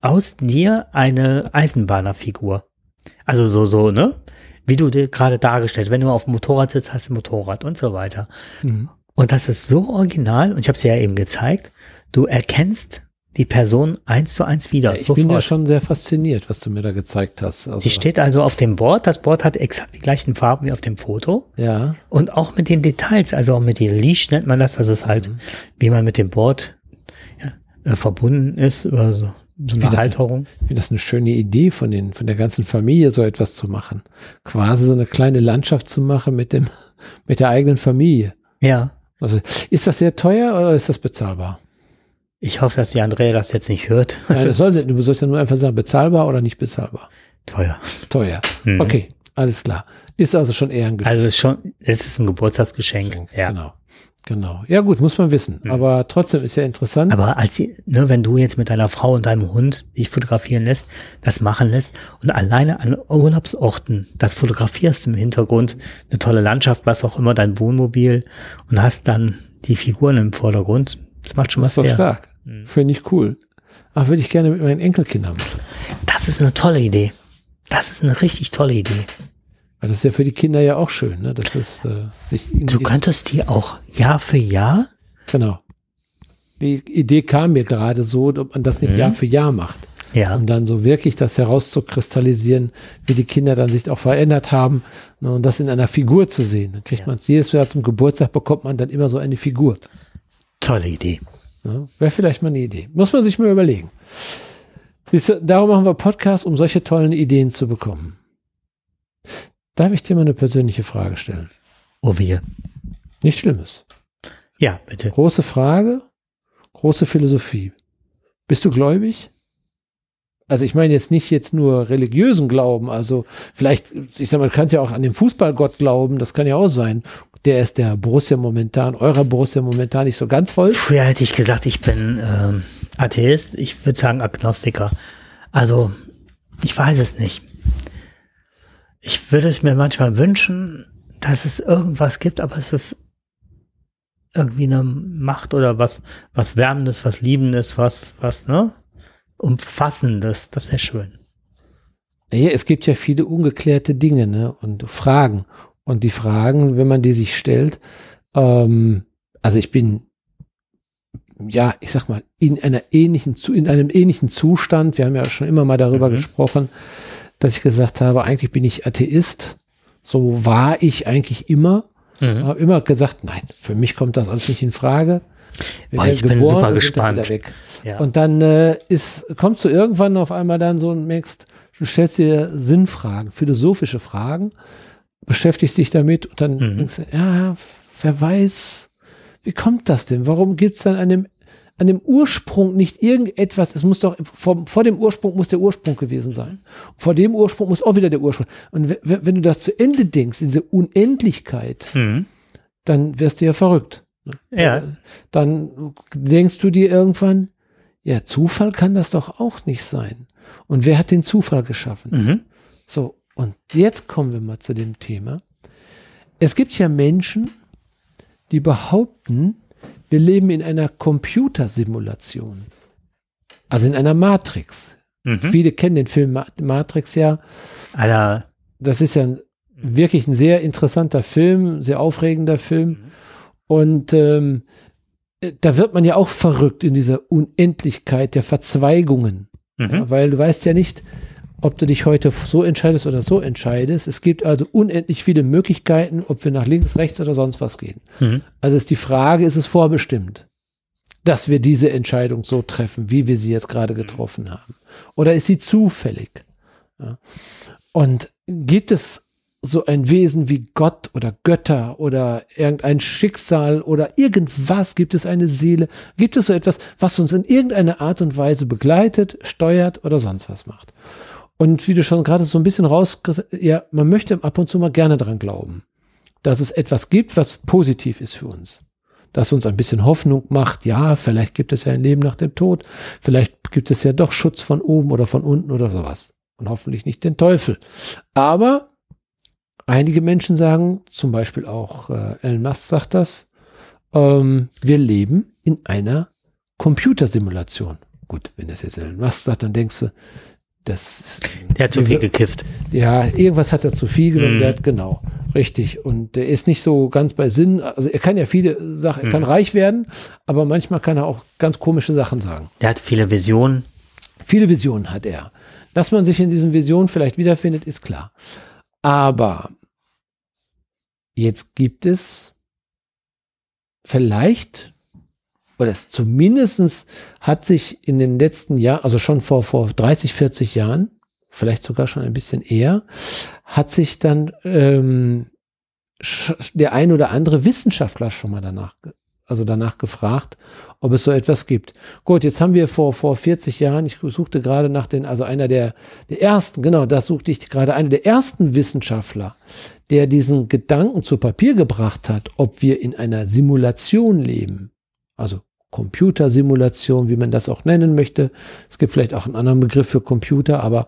aus dir eine Eisenbahnerfigur. Also so, so, ne? Wie du dir gerade dargestellt. Wenn du auf dem Motorrad sitzt, hast du ein Motorrad und so weiter. Mhm. Und das ist so original, und ich habe es ja eben gezeigt, du erkennst die Person eins zu eins wieder. Ich bin ja sofort. schon sehr fasziniert, was du mir da gezeigt hast. Also, Sie steht also auf dem Board. Das Board hat exakt die gleichen Farben wie auf dem Foto. ja, Und auch mit den Details, also auch mit den Leash nennt man das. Das ist halt, Mhm. wie man mit dem Board ja, äh, verbunden ist, über so, so eine Halterung. ich finde das eine schöne Idee von den, von der ganzen Familie so etwas zu machen. Quasi so eine kleine Landschaft zu machen mit dem, [LAUGHS] mit der eigenen Familie. Ja. Also, ist das sehr teuer oder ist das bezahlbar? Ich hoffe, dass die Andrea das jetzt nicht hört. Nein, das soll, du sollst ja nur einfach sagen, bezahlbar oder nicht bezahlbar. Teuer. Teuer. Mhm. Okay, alles klar. Ist also schon eher ein Geschenk. Also ist schon, es ist ein Geburtstagsgeschenk. Ja. Genau. Genau. Ja, gut, muss man wissen. Mhm. Aber trotzdem ist ja interessant. Aber als sie, ne, wenn du jetzt mit deiner Frau und deinem Hund dich fotografieren lässt, das machen lässt und alleine an Urlaubsorten das fotografierst im Hintergrund, eine tolle Landschaft, was auch immer, dein Wohnmobil und hast dann die Figuren im Vordergrund, das macht schon das was ist doch her. stark. Mhm. Finde ich cool. Ach, würde ich gerne mit meinen Enkelkindern machen. Das ist eine tolle Idee. Das ist eine richtig tolle Idee. Weil das ist ja für die Kinder ja auch schön, ne? Das ist äh, sich Du könntest die auch Jahr für Jahr, genau. Die Idee kam mir gerade so, ob man das nicht Mhm. Jahr für Jahr macht. ja, um dann so wirklich das herauszukristallisieren, wie die Kinder dann sich auch verändert haben ne, und das in einer Figur zu sehen. Dann kriegt Ja. man es jedes Jahr zum Geburtstag, bekommt man dann immer so eine Figur. Tolle Idee. Ne? Wäre vielleicht mal eine Idee. Muss man sich mal überlegen. Siehst du, darum machen wir Podcasts, um solche tollen Ideen zu bekommen. Darf ich dir mal eine persönliche Frage stellen? Oh wir. Nichts Schlimmes. Ja, bitte. Große Frage, große Philosophie. Bist du gläubig? Also ich meine jetzt nicht jetzt nur religiösen Glauben, also vielleicht, ich sag mal, du kannst ja auch an den Fußballgott glauben, das kann ja auch sein. Der ist der Borussia momentan, eurer Borussia momentan nicht so ganz voll. Früher hätte ich gesagt, ich bin ähm, Atheist. Ich würde sagen Agnostiker. Also, ich weiß es nicht. Ich würde es mir manchmal wünschen, dass es irgendwas gibt, aber es ist irgendwie eine Macht oder was, was Wärmendes, was Liebendes, was, was, ne? Umfassendes. Das wäre schön. Ja, es gibt ja viele ungeklärte Dinge ne? und Fragen. Und die Fragen, wenn man die sich stellt, ähm, also ich bin, ja, ich sag mal, in einer ähnlichen, in einem ähnlichen Zustand, wir haben ja schon immer mal darüber Mhm. gesprochen, dass ich gesagt habe, eigentlich bin ich Atheist. So war ich eigentlich immer. Mhm. Habe immer gesagt, nein, für mich kommt das alles nicht in Frage. Boah, ich bin super und sind dann gespannt. Ja. Und dann äh, ist, kommst du irgendwann auf einmal dann so und merkst, du stellst dir Sinnfragen, philosophische Fragen, beschäftigst dich damit und dann Mhm. denkst du, ja, wer weiß, wie kommt das denn? Warum gibt es dann an dem, an dem Ursprung nicht irgendetwas? Es muss doch, vor, vor dem Ursprung muss der Ursprung gewesen sein. Vor dem Ursprung muss auch wieder der Ursprung. Und we- we- wenn du das zu Ende denkst, diese Unendlichkeit, Mhm. dann wirst du ja verrückt. Ja. Dann denkst du dir irgendwann, ja, Zufall kann das doch auch nicht sein. Und wer hat den Zufall geschaffen? Mhm. So, und jetzt kommen wir mal zu dem Thema. Es gibt ja Menschen, die behaupten, wir leben in einer Computersimulation. Also in einer Matrix. Mhm. Viele kennen den Film Ma- Matrix ja. Alter. Das ist ja ein, wirklich ein sehr interessanter Film, sehr aufregender Film. Und ähm, äh, da wird man ja auch verrückt in dieser Unendlichkeit der Verzweigungen. Mhm. Ja, weil du weißt ja nicht, ob du dich heute so entscheidest oder so entscheidest. Es gibt also unendlich viele Möglichkeiten, ob wir nach links, rechts oder sonst was gehen. Mhm. Also ist die Frage, ist es vorbestimmt, dass wir diese Entscheidung so treffen, wie wir sie jetzt gerade getroffen haben? Oder ist sie zufällig? Ja. Und gibt es so ein Wesen wie Gott oder Götter oder irgendein Schicksal oder irgendwas? Gibt es eine Seele? Gibt es so etwas, was uns in irgendeiner Art und Weise begleitet, steuert oder sonst was macht? Und wie du schon gerade so ein bisschen raus, ja, man möchte ab und zu mal gerne dran glauben, dass es etwas gibt, was positiv ist für uns. Das uns ein bisschen Hoffnung macht, ja, vielleicht gibt es ja ein Leben nach dem Tod, vielleicht gibt es ja doch Schutz von oben oder von unten oder sowas. Und hoffentlich nicht den Teufel. Aber einige Menschen sagen, zum Beispiel auch äh, Elon Musk sagt das, ähm, wir leben in einer Computersimulation. Gut, wenn das jetzt Elon Musk sagt, dann denkst du, das, Der hat zu viel gekifft. ja, irgendwas hat er zu viel genommen, Mhm. der hat, genau, richtig. Und der ist nicht so ganz bei Sinn. Also er kann ja viele Sachen, er kann Mhm. reich werden, aber manchmal kann er auch ganz komische Sachen sagen. Der hat viele Visionen. Viele Visionen hat er. Dass man sich in diesen Visionen vielleicht wiederfindet, ist klar. Aber jetzt gibt es vielleicht, oder es zumindestens hat sich in den letzten Jahren, also schon vor, vor 30, 40 Jahren, vielleicht sogar schon ein bisschen eher, hat sich dann ähm, der ein oder andere Wissenschaftler schon mal danach also danach gefragt, ob es so etwas gibt. Gut, jetzt haben wir vor, vor 40 Jahren, ich suchte gerade nach den, also einer der, der ersten, genau, das suchte ich gerade, einer der ersten Wissenschaftler, der diesen Gedanken zu Papier gebracht hat, ob wir in einer Simulation leben. Also Computersimulation, wie man das auch nennen möchte. Es gibt vielleicht auch einen anderen Begriff für Computer, aber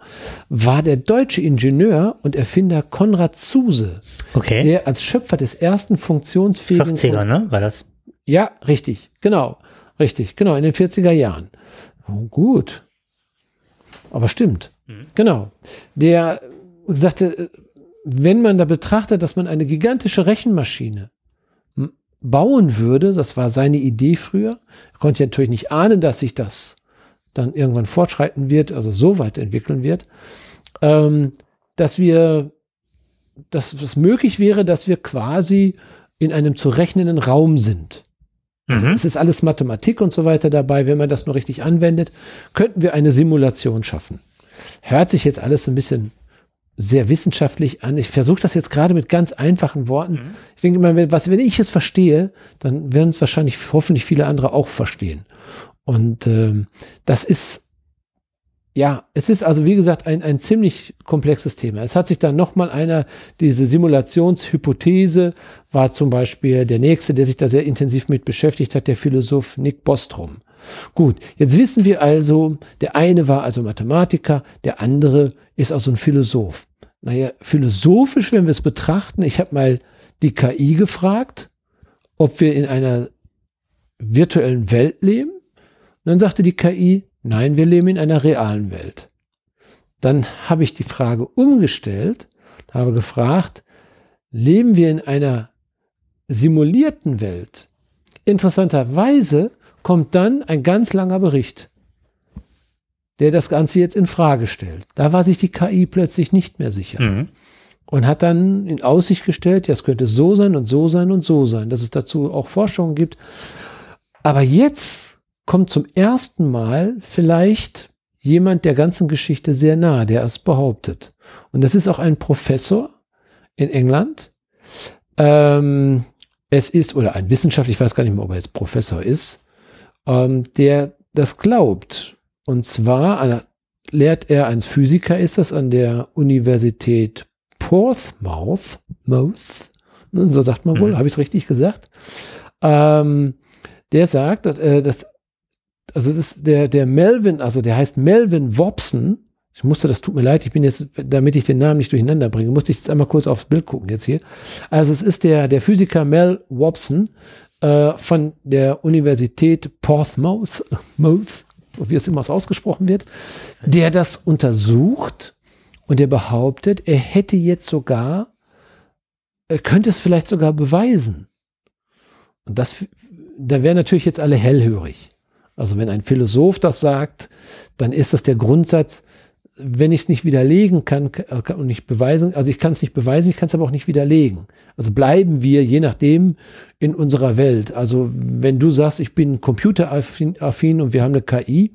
war der deutsche Ingenieur und Erfinder Konrad Zuse, Okay. der als Schöpfer des ersten funktionsfähigen 40er, ne? War das? ja, richtig, genau, richtig, genau, in den 40er Jahren. Oh, gut. Aber stimmt. Genau. Der sagte, wenn man da betrachtet, dass man eine gigantische Rechenmaschine bauen würde, das war seine Idee früher, er konnte ja natürlich nicht ahnen, dass sich das dann irgendwann fortschreiten wird, also so weit entwickeln wird, ähm, dass wir, dass es möglich wäre, dass wir quasi in einem zu rechnenden Raum sind. Mhm. Es ist alles Mathematik und so weiter dabei. Wenn man das nur richtig anwendet, könnten wir eine Simulation schaffen. Hört sich jetzt alles ein bisschen sehr wissenschaftlich an. Ich versuche das jetzt gerade mit ganz einfachen Worten. Mhm. Ich denke immer, wenn, was, wenn ich es verstehe, dann werden es wahrscheinlich hoffentlich viele andere auch verstehen. Und ähm, das ist ja, es ist also wie gesagt ein, ein ziemlich komplexes Thema. Es hat sich dann nochmal einer, diese Simulationshypothese war zum Beispiel der nächste, der sich da sehr intensiv mit beschäftigt hat, der Philosoph Nick Bostrom. Gut, jetzt wissen wir also, der eine war also Mathematiker, der andere ist also ein Philosoph. Naja, philosophisch, wenn wir es betrachten, ich habe mal die KI gefragt, ob wir in einer virtuellen Welt leben. Und dann sagte die KI, nein, wir leben in einer realen Welt. Dann habe ich die Frage umgestellt, habe gefragt, leben wir in einer simulierten Welt? Interessanterweise kommt dann ein ganz langer Bericht, der das Ganze jetzt in Frage stellt. Da war sich die KI plötzlich nicht mehr sicher Mhm. und hat dann in Aussicht gestellt, ja, es könnte so sein und so sein und so sein, dass es dazu auch Forschungen gibt. Aber jetzt kommt zum ersten Mal vielleicht jemand der ganzen Geschichte sehr nahe, der es behauptet. Und das ist auch ein Professor in England. Ähm, es ist, oder ein Wissenschaftler, ich weiß gar nicht mehr, ob er jetzt Professor ist, ähm, der das glaubt. Und zwar äh, lehrt er als Physiker, ist das an der Universität Portsmouth, Mouth, ne, so sagt man wohl, Mhm. habe ich es richtig gesagt? Ähm, der sagt, äh, dass, also es ist der, der Melvin, also der heißt Melvin Wobson. Ich musste, das tut mir leid, ich bin jetzt, damit ich den Namen nicht durcheinander bringe, musste ich jetzt einmal kurz aufs Bild gucken jetzt hier. Also es ist der, der Physiker Mel Wobson äh, von der Universität Portsmouth, [LAUGHS] Mouth, wie es immer ausgesprochen wird, der das untersucht und der behauptet, er hätte jetzt sogar, er könnte es vielleicht sogar beweisen. Und das, da wären natürlich jetzt alle hellhörig. Also wenn ein Philosoph das sagt, dann ist das der Grundsatz, wenn ich es nicht widerlegen kann, kann und nicht beweisen, also ich kann es nicht beweisen, ich kann es aber auch nicht widerlegen. Also bleiben wir, je nachdem, in unserer Welt. Also wenn du sagst, ich bin computeraffin affin und wir haben eine KI,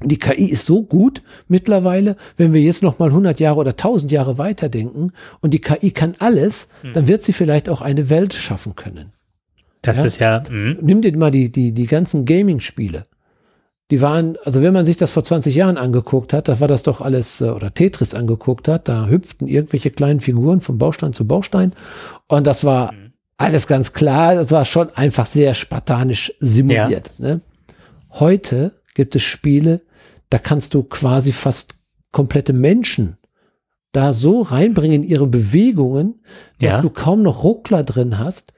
und die KI ist so gut mittlerweile, wenn wir jetzt noch mal 100 Jahre oder 1000 Jahre weiterdenken und die KI kann alles, dann wird sie vielleicht auch eine Welt schaffen können. Das Ja. ist ja, mhm. Nimm dir mal die, die, die ganzen Gaming-Spiele. Die waren, also wenn man sich das vor 20 Jahren angeguckt hat, da war das doch alles, äh, oder Tetris angeguckt hat, da hüpften irgendwelche kleinen Figuren von Baustein zu Baustein. Und das war alles ganz klar, das war schon einfach sehr spartanisch simuliert. Ne? Heute gibt es Spiele, da kannst du quasi fast komplette Menschen da so reinbringen in ihre Bewegungen, dass Ja. du kaum noch Ruckler drin hast.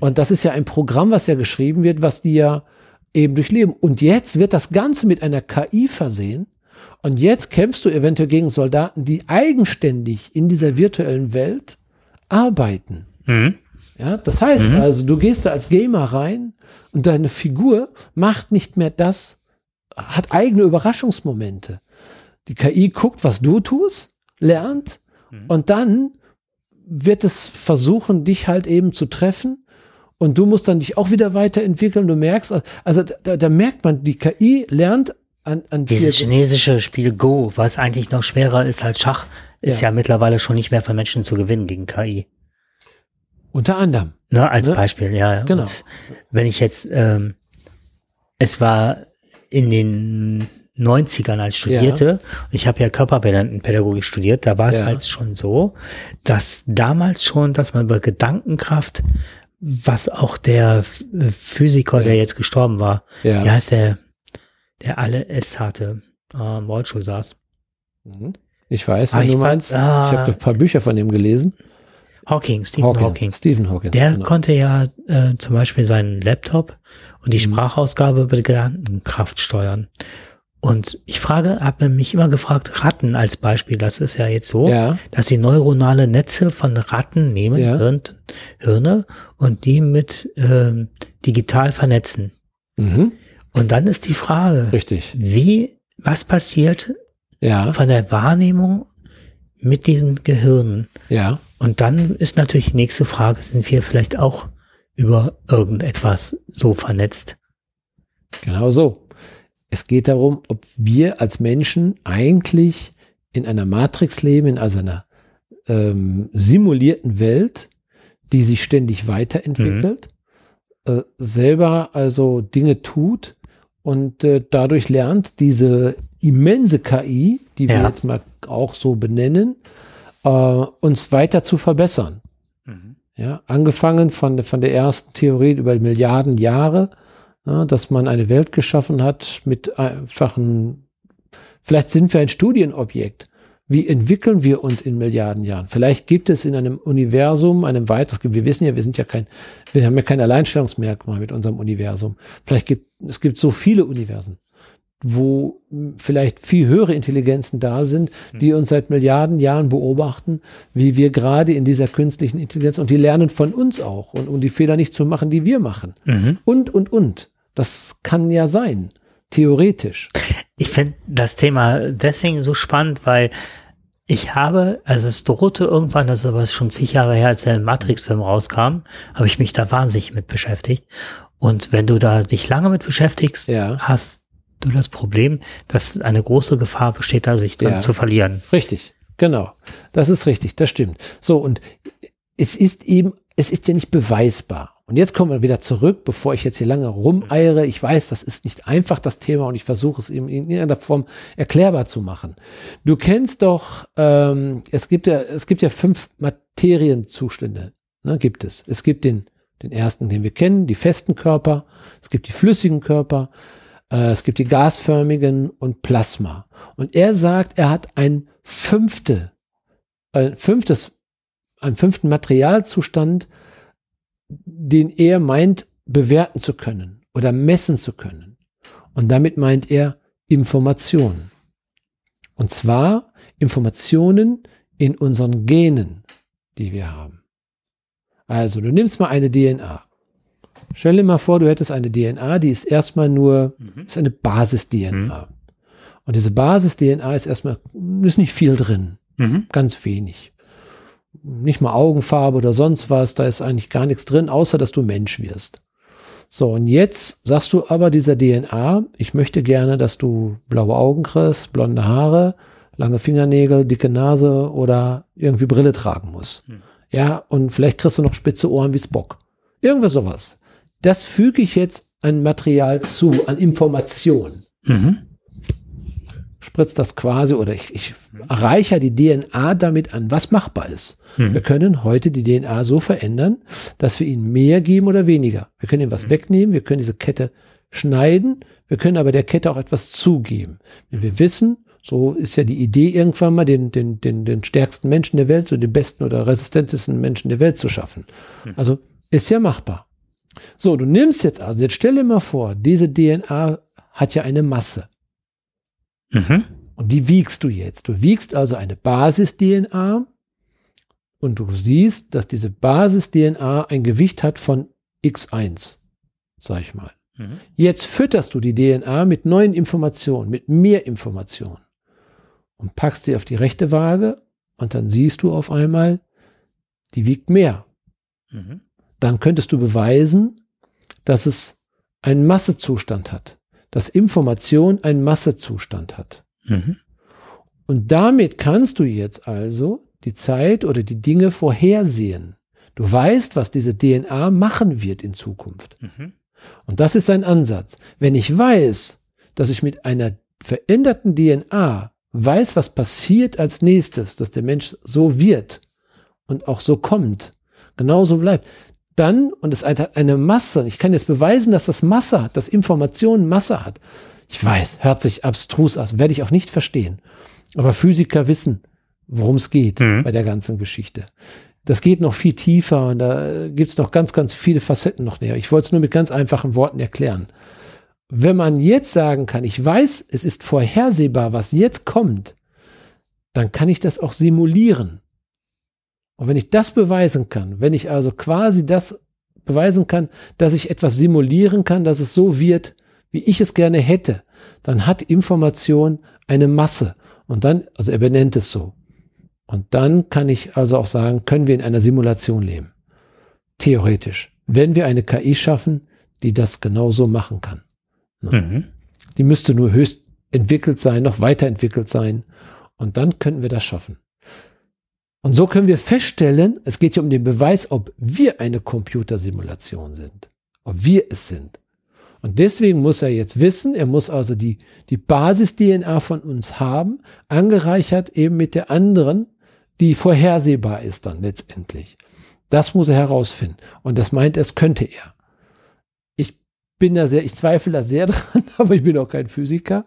Und das ist ja ein Programm, was ja geschrieben wird, was die ja eben durchleben. Und jetzt wird das Ganze mit einer KI versehen. Und jetzt kämpfst du eventuell gegen Soldaten, die eigenständig in dieser virtuellen Welt arbeiten. Mhm. Ja, das heißt also, du gehst da als Gamer rein und deine Figur macht nicht mehr das, hat eigene Überraschungsmomente. Die KI guckt, was du tust, lernt und dann wird es versuchen, dich halt eben zu treffen und du musst dann dich auch wieder weiterentwickeln. Du merkst, also da, da merkt man, die KI lernt an, an Dieses chinesische Spiel Go, was eigentlich noch schwerer ist als Schach, ist Ja. ja, mittlerweile schon nicht mehr für Menschen zu gewinnen gegen KI. Unter anderem. Ne, als Ne? Beispiel, ja. ja. Genau. Und wenn ich jetzt, ähm, es war in den 90ern als ich studierte, ich habe ja Körperbehindertenpädagogik studiert, da war es Ja. halt schon so, dass damals schon, dass man über Gedankenkraft, was auch der Physiker, Ja. der jetzt gestorben war, Ja. wie heißt der, der alle S hatte, äh, im Rollstuhl saß. Mhm. Ich weiß, Ah, wenn du meinst. ah. Ich habe ein paar Bücher von ihm gelesen. Hawking, Stephen Hawkins, Hawking. Stephen Hawking. Der genau. konnte ja äh, zum Beispiel seinen Laptop und die Mhm. Sprachausgabe über die Gedankenkraft steuern. Und ich frage, habe mich immer gefragt, Ratten als Beispiel, das ist ja jetzt so, Ja, dass sie neuronale Netze von Ratten nehmen, Ja. Hirn, Hirne, und die mit ähm, digital vernetzen. mhm. Und dann ist die Frage, richtig. wie, was passiert Ja, von der Wahrnehmung mit diesen Gehirnen? ja, Und dann ist natürlich die nächste Frage, sind wir vielleicht auch über irgendetwas so vernetzt? genau so. Es geht darum, ob wir als Menschen eigentlich in einer Matrix leben, in also einer ähm, simulierten Welt, die sich ständig weiterentwickelt, äh, selber also Dinge tut und äh, dadurch lernt diese immense KI, die wir Ja. jetzt mal auch so benennen, äh, uns weiter zu verbessern. Ja, angefangen von, von der ersten Theorie über Milliarden Jahre, ja, dass man eine Welt geschaffen hat mit einfachen, vielleicht sind wir ein Studienobjekt. Wie entwickeln wir uns in Milliarden Jahren? Vielleicht gibt es in einem Universum, einem weiteres, wir wissen ja, wir sind ja kein, wir haben ja kein Alleinstellungsmerkmal mit unserem Universum. Vielleicht gibt, es gibt so viele Universen, wo vielleicht viel höhere Intelligenzen da sind, die uns seit Milliarden Jahren beobachten, wie wir gerade in dieser künstlichen Intelligenz und die lernen von uns auch und um die Fehler nicht zu machen, die wir machen. Mhm. Und, und, und. Das kann ja sein. Theoretisch. Ich finde das Thema deswegen so spannend, weil ich habe, also es drohte irgendwann, das ist aber schon zig Jahre her, als der Matrix-Film rauskam, habe ich mich da wahnsinnig mit beschäftigt. Und wenn du da dich lange mit beschäftigst, Ja. hast du das Problem, dass eine große Gefahr besteht, da sich dran Ja. zu verlieren. Richtig. Genau. Das ist richtig. Das stimmt. So. Und es ist eben, es ist ja nicht beweisbar. Und jetzt kommen wir wieder zurück, bevor ich jetzt hier lange rumeiere. Ich weiß, das ist nicht einfach, das Thema, und ich versuche es eben in irgendeiner Form erklärbar zu machen. Du kennst doch, ähm, es gibt ja, es gibt ja fünf Materienzustände, ne, gibt es. Es gibt den, den ersten, den wir kennen, die festen Körper, es gibt die flüssigen Körper, äh, es gibt die gasförmigen und Plasma. Und er sagt, er hat ein fünfte, ein fünftes, einen fünften Materialzustand, den er meint, bewerten zu können oder messen zu können. Und damit meint er Informationen. Und zwar Informationen in unseren Genen, die wir haben. Also, du nimmst mal eine DNA. Stell dir mal vor, du hättest eine DNA, die ist erstmal nur, ist eine Basis-DNA. Und diese Basis-DNA ist erstmal, ist nicht viel drin. Mhm. Ganz wenig. Nicht mal Augenfarbe oder sonst was, da ist eigentlich gar nichts drin, außer dass du Mensch wirst. So, und jetzt sagst du aber dieser DNA, ich möchte gerne, dass du blaue Augen kriegst, blonde Haare, lange Fingernägel, dicke Nase oder irgendwie Brille tragen musst. Ja, und vielleicht kriegst du noch spitze Ohren wie Spock. Irgendwas sowas. Das füge ich jetzt an Material zu, an Information Mhm. Spritzt das quasi oder ich, ich reicher die DNA damit an, was machbar ist. Mhm. Wir können heute die DNA so verändern, dass wir ihnen mehr geben oder weniger. Wir können ihnen was wegnehmen, wir können diese Kette schneiden, wir können aber der Kette auch etwas zugeben. Wenn wir wissen, so ist ja die Idee irgendwann mal, den, den, den, den stärksten Menschen der Welt, so den besten oder resistentesten Menschen der Welt zu schaffen. Also ist ja machbar. So, du nimmst jetzt also, jetzt stell dir mal vor, diese DNA hat ja eine Masse. Mhm. Und die wiegst du jetzt. Du wiegst also eine Basis-DNA und du siehst, dass diese Basis-DNA ein Gewicht hat von x1, sag ich mal. Mhm. Jetzt fütterst du die DNA mit neuen Informationen, mit mehr Informationen und packst die auf die rechte Waage und dann siehst du auf einmal, die wiegt mehr. Mhm. Dann könntest du beweisen, dass es einen Massezustand hat, dass Information einen Massezustand hat. Mhm. Und damit kannst du jetzt also die Zeit oder die Dinge vorhersehen. Du weißt, was diese DNA machen wird in Zukunft. Mhm. Und das ist sein Ansatz. Wenn ich weiß, dass ich mit einer veränderten DNA weiß, was passiert als nächstes, dass der Mensch so wird und auch so kommt, genauso bleibt, dann, und es hat eine Masse, ich kann jetzt beweisen, dass das Masse hat, dass Information Masse hat. Ich weiß, hört sich abstrus aus, werde ich auch nicht verstehen. Aber Physiker wissen, worum es geht Mhm. bei der ganzen Geschichte. Das geht noch viel tiefer und da gibt's noch ganz, ganz viele Facetten noch näher. Ich wollte es nur mit ganz einfachen Worten erklären. Wenn man jetzt sagen kann, ich weiß, es ist vorhersehbar, was jetzt kommt, dann kann ich das auch simulieren. Und wenn ich das beweisen kann, wenn ich also quasi das beweisen kann, dass ich etwas simulieren kann, dass es so wird, wie ich es gerne hätte, dann hat Information eine Masse. Und dann, also er benennt es so. Und dann kann ich also auch sagen, können wir in einer Simulation leben. Theoretisch. Wenn wir eine KI schaffen, die das genauso machen kann. Mhm. Die müsste nur höchst entwickelt sein, noch weiterentwickelt sein. Und dann könnten wir das schaffen. Und so können wir feststellen, es geht ja um den Beweis, ob wir eine Computersimulation sind. Ob wir es sind. Und deswegen muss er jetzt wissen, er muss also die, die Basis-DNA von uns haben, angereichert eben mit der anderen, die vorhersehbar ist dann letztendlich. Das muss er herausfinden. Und das meint, er, es könnte er. Ich bin da sehr, ich zweifle da sehr [LAUGHS] dran, aber ich bin auch kein Physiker.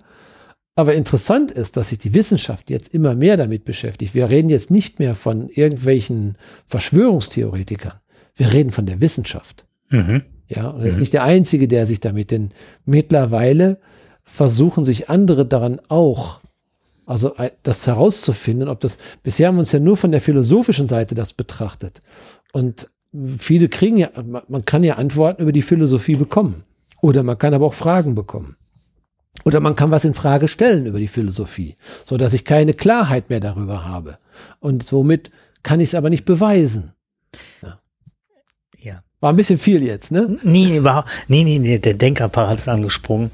Aber interessant ist, dass sich die Wissenschaft jetzt immer mehr damit beschäftigt. Wir reden jetzt nicht mehr von irgendwelchen Verschwörungstheoretikern. Wir reden von der Wissenschaft. Mhm. Ja, und er ist nicht der Einzige, der sich damit, denn mittlerweile versuchen sich andere daran auch, also äh, das herauszufinden, ob das, bisher haben wir uns ja nur von der philosophischen Seite das betrachtet. Und viele kriegen ja, man kann ja Antworten über die Philosophie bekommen. Oder man kann aber auch Fragen bekommen. Oder man kann was in Frage stellen über die Philosophie, so dass ich keine Klarheit mehr darüber habe. Und somit kann ich es aber nicht beweisen. Ja. War ein bisschen viel jetzt, ne? Nee, überhaupt, nee, nee, nee, der Denkapparat ist angesprungen,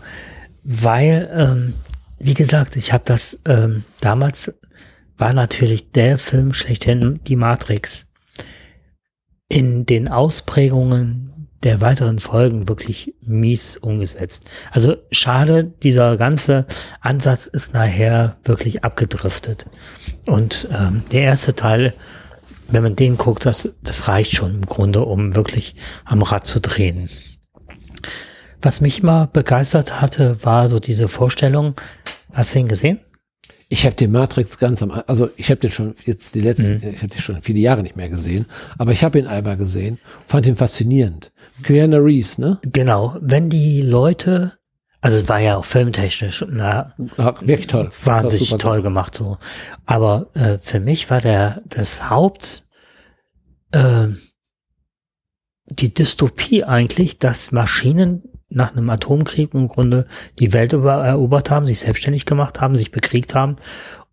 weil, ähm, wie gesagt, ich habe das ähm, damals war natürlich der Film schlechthin die Matrix in den Ausprägungen der weiteren Folgen wirklich mies umgesetzt. Also schade, dieser ganze Ansatz ist nachher wirklich abgedriftet. Und ähm, der erste Teil, wenn man den guckt, das, das reicht schon im Grunde, um wirklich am Rad zu drehen. Was mich mal begeistert hatte, war so diese Vorstellung. Hast du ihn gesehen? Ich habe den Matrix ganz am, also ich habe den schon jetzt die letzten, ich habe den schon viele Jahre nicht mehr gesehen, aber ich habe ihn einmal gesehen, fand ihn faszinierend. Keanu Reeves, ne? Genau. Wenn die Leute, also es war ja auch filmtechnisch, na, Ah, wirklich toll. wahnsinnig super. toll gemacht so. Aber äh, für mich war der das Haupt äh, die Dystopie eigentlich, dass Maschinen nach einem Atomkrieg im Grunde die Welt über, erobert haben, sich selbstständig gemacht haben, sich bekriegt haben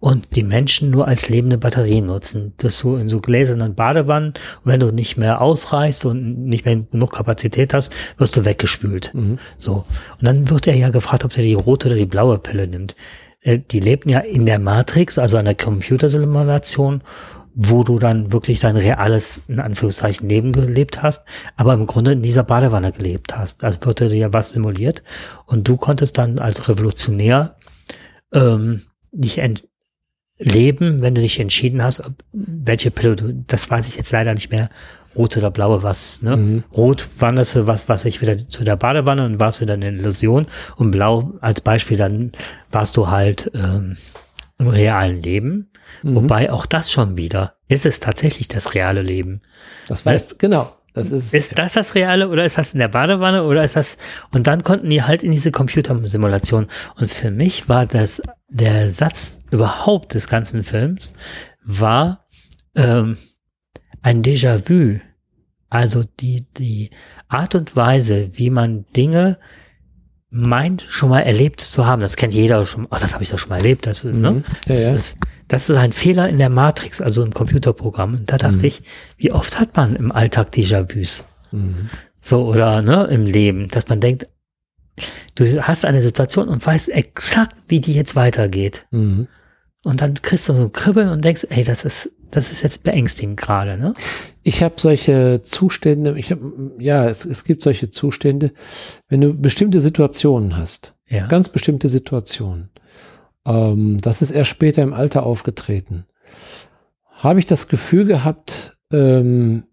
und die Menschen nur als lebende Batterien nutzen. Dass du in so gläsernen Badewannen, und wenn du nicht mehr ausreichst und nicht mehr genug Kapazität hast, wirst du weggespült. Mhm. So. Und dann wird er ja gefragt, ob er die rote oder die blaue Pille nimmt. Äh, Die lebten ja in der Matrix, also einer Computersimulation, wo du dann wirklich dein reales, in Anführungszeichen, Leben gelebt hast, aber im Grunde in dieser Badewanne gelebt hast. Also wird dir ja was simuliert und du konntest dann als Revolutionär ähm, dich leben, wenn du dich entschieden hast, welche Pille du, das weiß ich jetzt leider nicht mehr, rote oder blaue, was, ne? Mhm. Rot wanderst du, was, was ich wieder zu der Badewanne und warst wieder eine Illusion und blau als Beispiel, dann warst du halt ähm, im realen Leben. Mhm. Wobei auch das schon wieder, ist es tatsächlich das reale Leben? Das weißt, genau. Das ist, Ist das das Reale oder ist das in der Badewanne oder ist das, und dann konnten die halt in diese Computersimulation. Und für mich war das, der Satz überhaupt des ganzen Films war ähm, ein Déjà-vu. Also die, die Art und Weise, wie man Dinge meint, schon mal erlebt zu haben. Das kennt jeder schon. Oh, das habe ich doch schon mal erlebt. Das, ne? Mhm. Ja, das, ja. Ist, das ist ein Fehler in der Matrix, also im Computerprogramm. Und da dachte Mhm. ich, wie oft hat man im Alltag Déjà-vus? Mhm. So, oder ne, im Leben, dass man denkt, du hast eine Situation und weißt exakt, wie die jetzt weitergeht. Mhm. Und dann kriegst du so ein Kribbeln und denkst, ey, das ist das ist jetzt beängstigend gerade, ne? Ich habe solche Zustände, ich habe, ja, es, es gibt solche Zustände, wenn du bestimmte Situationen hast, Ja. ganz bestimmte Situationen. Ähm, das ist erst später im Alter aufgetreten. Habe ich das Gefühl gehabt, ähm,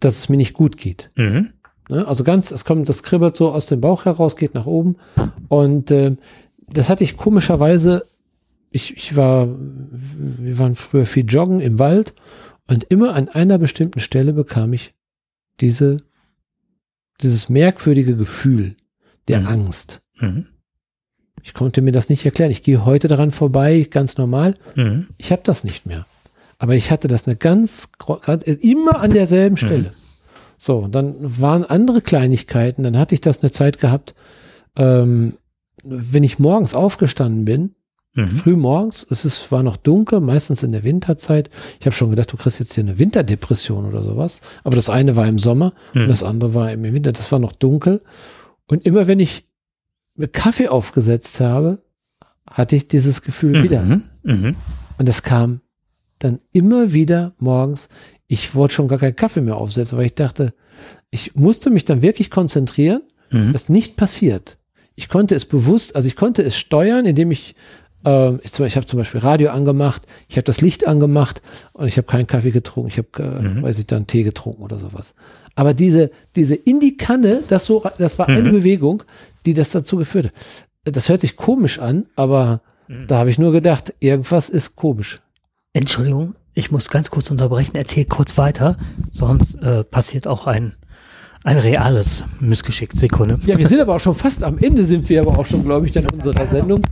dass es mir nicht gut geht. Mhm. Ne? Also ganz, es kommt, das kribbelt so aus dem Bauch heraus, geht nach oben. Und ähm, das hatte ich komischerweise, ich, ich war, wir waren früher viel joggen im Wald und immer an einer bestimmten Stelle bekam ich diese, dieses merkwürdige Gefühl der Mhm. Angst. Mhm. Ich konnte mir das nicht erklären. Ich gehe heute daran vorbei, ganz normal. Mhm. Ich habe das nicht mehr. Aber ich hatte das eine ganz, ganz immer an derselben Stelle. So, dann waren andere Kleinigkeiten. Dann hatte ich das eine Zeit gehabt, ähm, wenn ich morgens aufgestanden bin, Mhm. früh morgens, es ist, war noch dunkel, meistens in der Winterzeit. Ich habe schon gedacht, du kriegst jetzt hier eine Winterdepression oder sowas. Aber das eine war im Sommer und Mhm. das andere war im Winter. Das war noch dunkel. Und immer wenn ich mit Kaffee aufgesetzt habe, hatte ich dieses Gefühl wieder. Mhm. Mhm. Und es kam dann immer wieder morgens. Ich wollte schon gar keinen Kaffee mehr aufsetzen, weil ich dachte, ich musste mich dann wirklich konzentrieren, Mhm. dass nicht passiert. Ich konnte es bewusst, also ich konnte es steuern, indem ich, ähm, ich, ich habe zum Beispiel Radio angemacht, ich habe das Licht angemacht und ich habe keinen Kaffee getrunken, ich habe, äh, Mhm. weiß ich, dann Tee getrunken oder sowas. Aber diese, diese in die Kanne, das so, das war eine Mhm. Bewegung, die das dazu geführt hat. Das hört sich komisch an, aber Mhm. da habe ich nur gedacht, irgendwas ist komisch. Entschuldigung, ich muss ganz kurz unterbrechen. Erzähl kurz weiter, sonst äh, passiert auch ein, ein reales Missgeschick. Sekunde. Ja, wir sind aber auch schon fast am Ende, sind wir aber auch schon, glaube ich, dann unserer Sendung.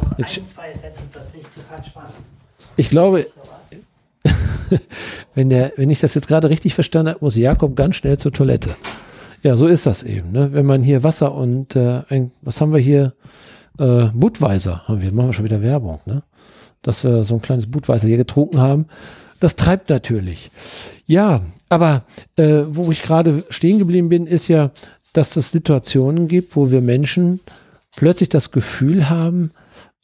Noch ein, zwei Sätze, das finde ich total spannend. Ich glaube, [LAUGHS] wenn, der, wenn ich das jetzt gerade richtig verstanden habe, muss Jakob ganz schnell zur Toilette. Ja, so ist das eben. Ne? Wenn man hier Wasser und äh, ein, was haben wir hier? Äh, Budweiser haben wir, machen wir schon wieder Werbung, ne? Dass wir so ein kleines Budweiser hier getrunken haben. Das treibt natürlich. Ja, aber äh, wo ich gerade stehen geblieben bin, ist ja, dass es Situationen gibt, wo wir Menschen plötzlich das Gefühl haben,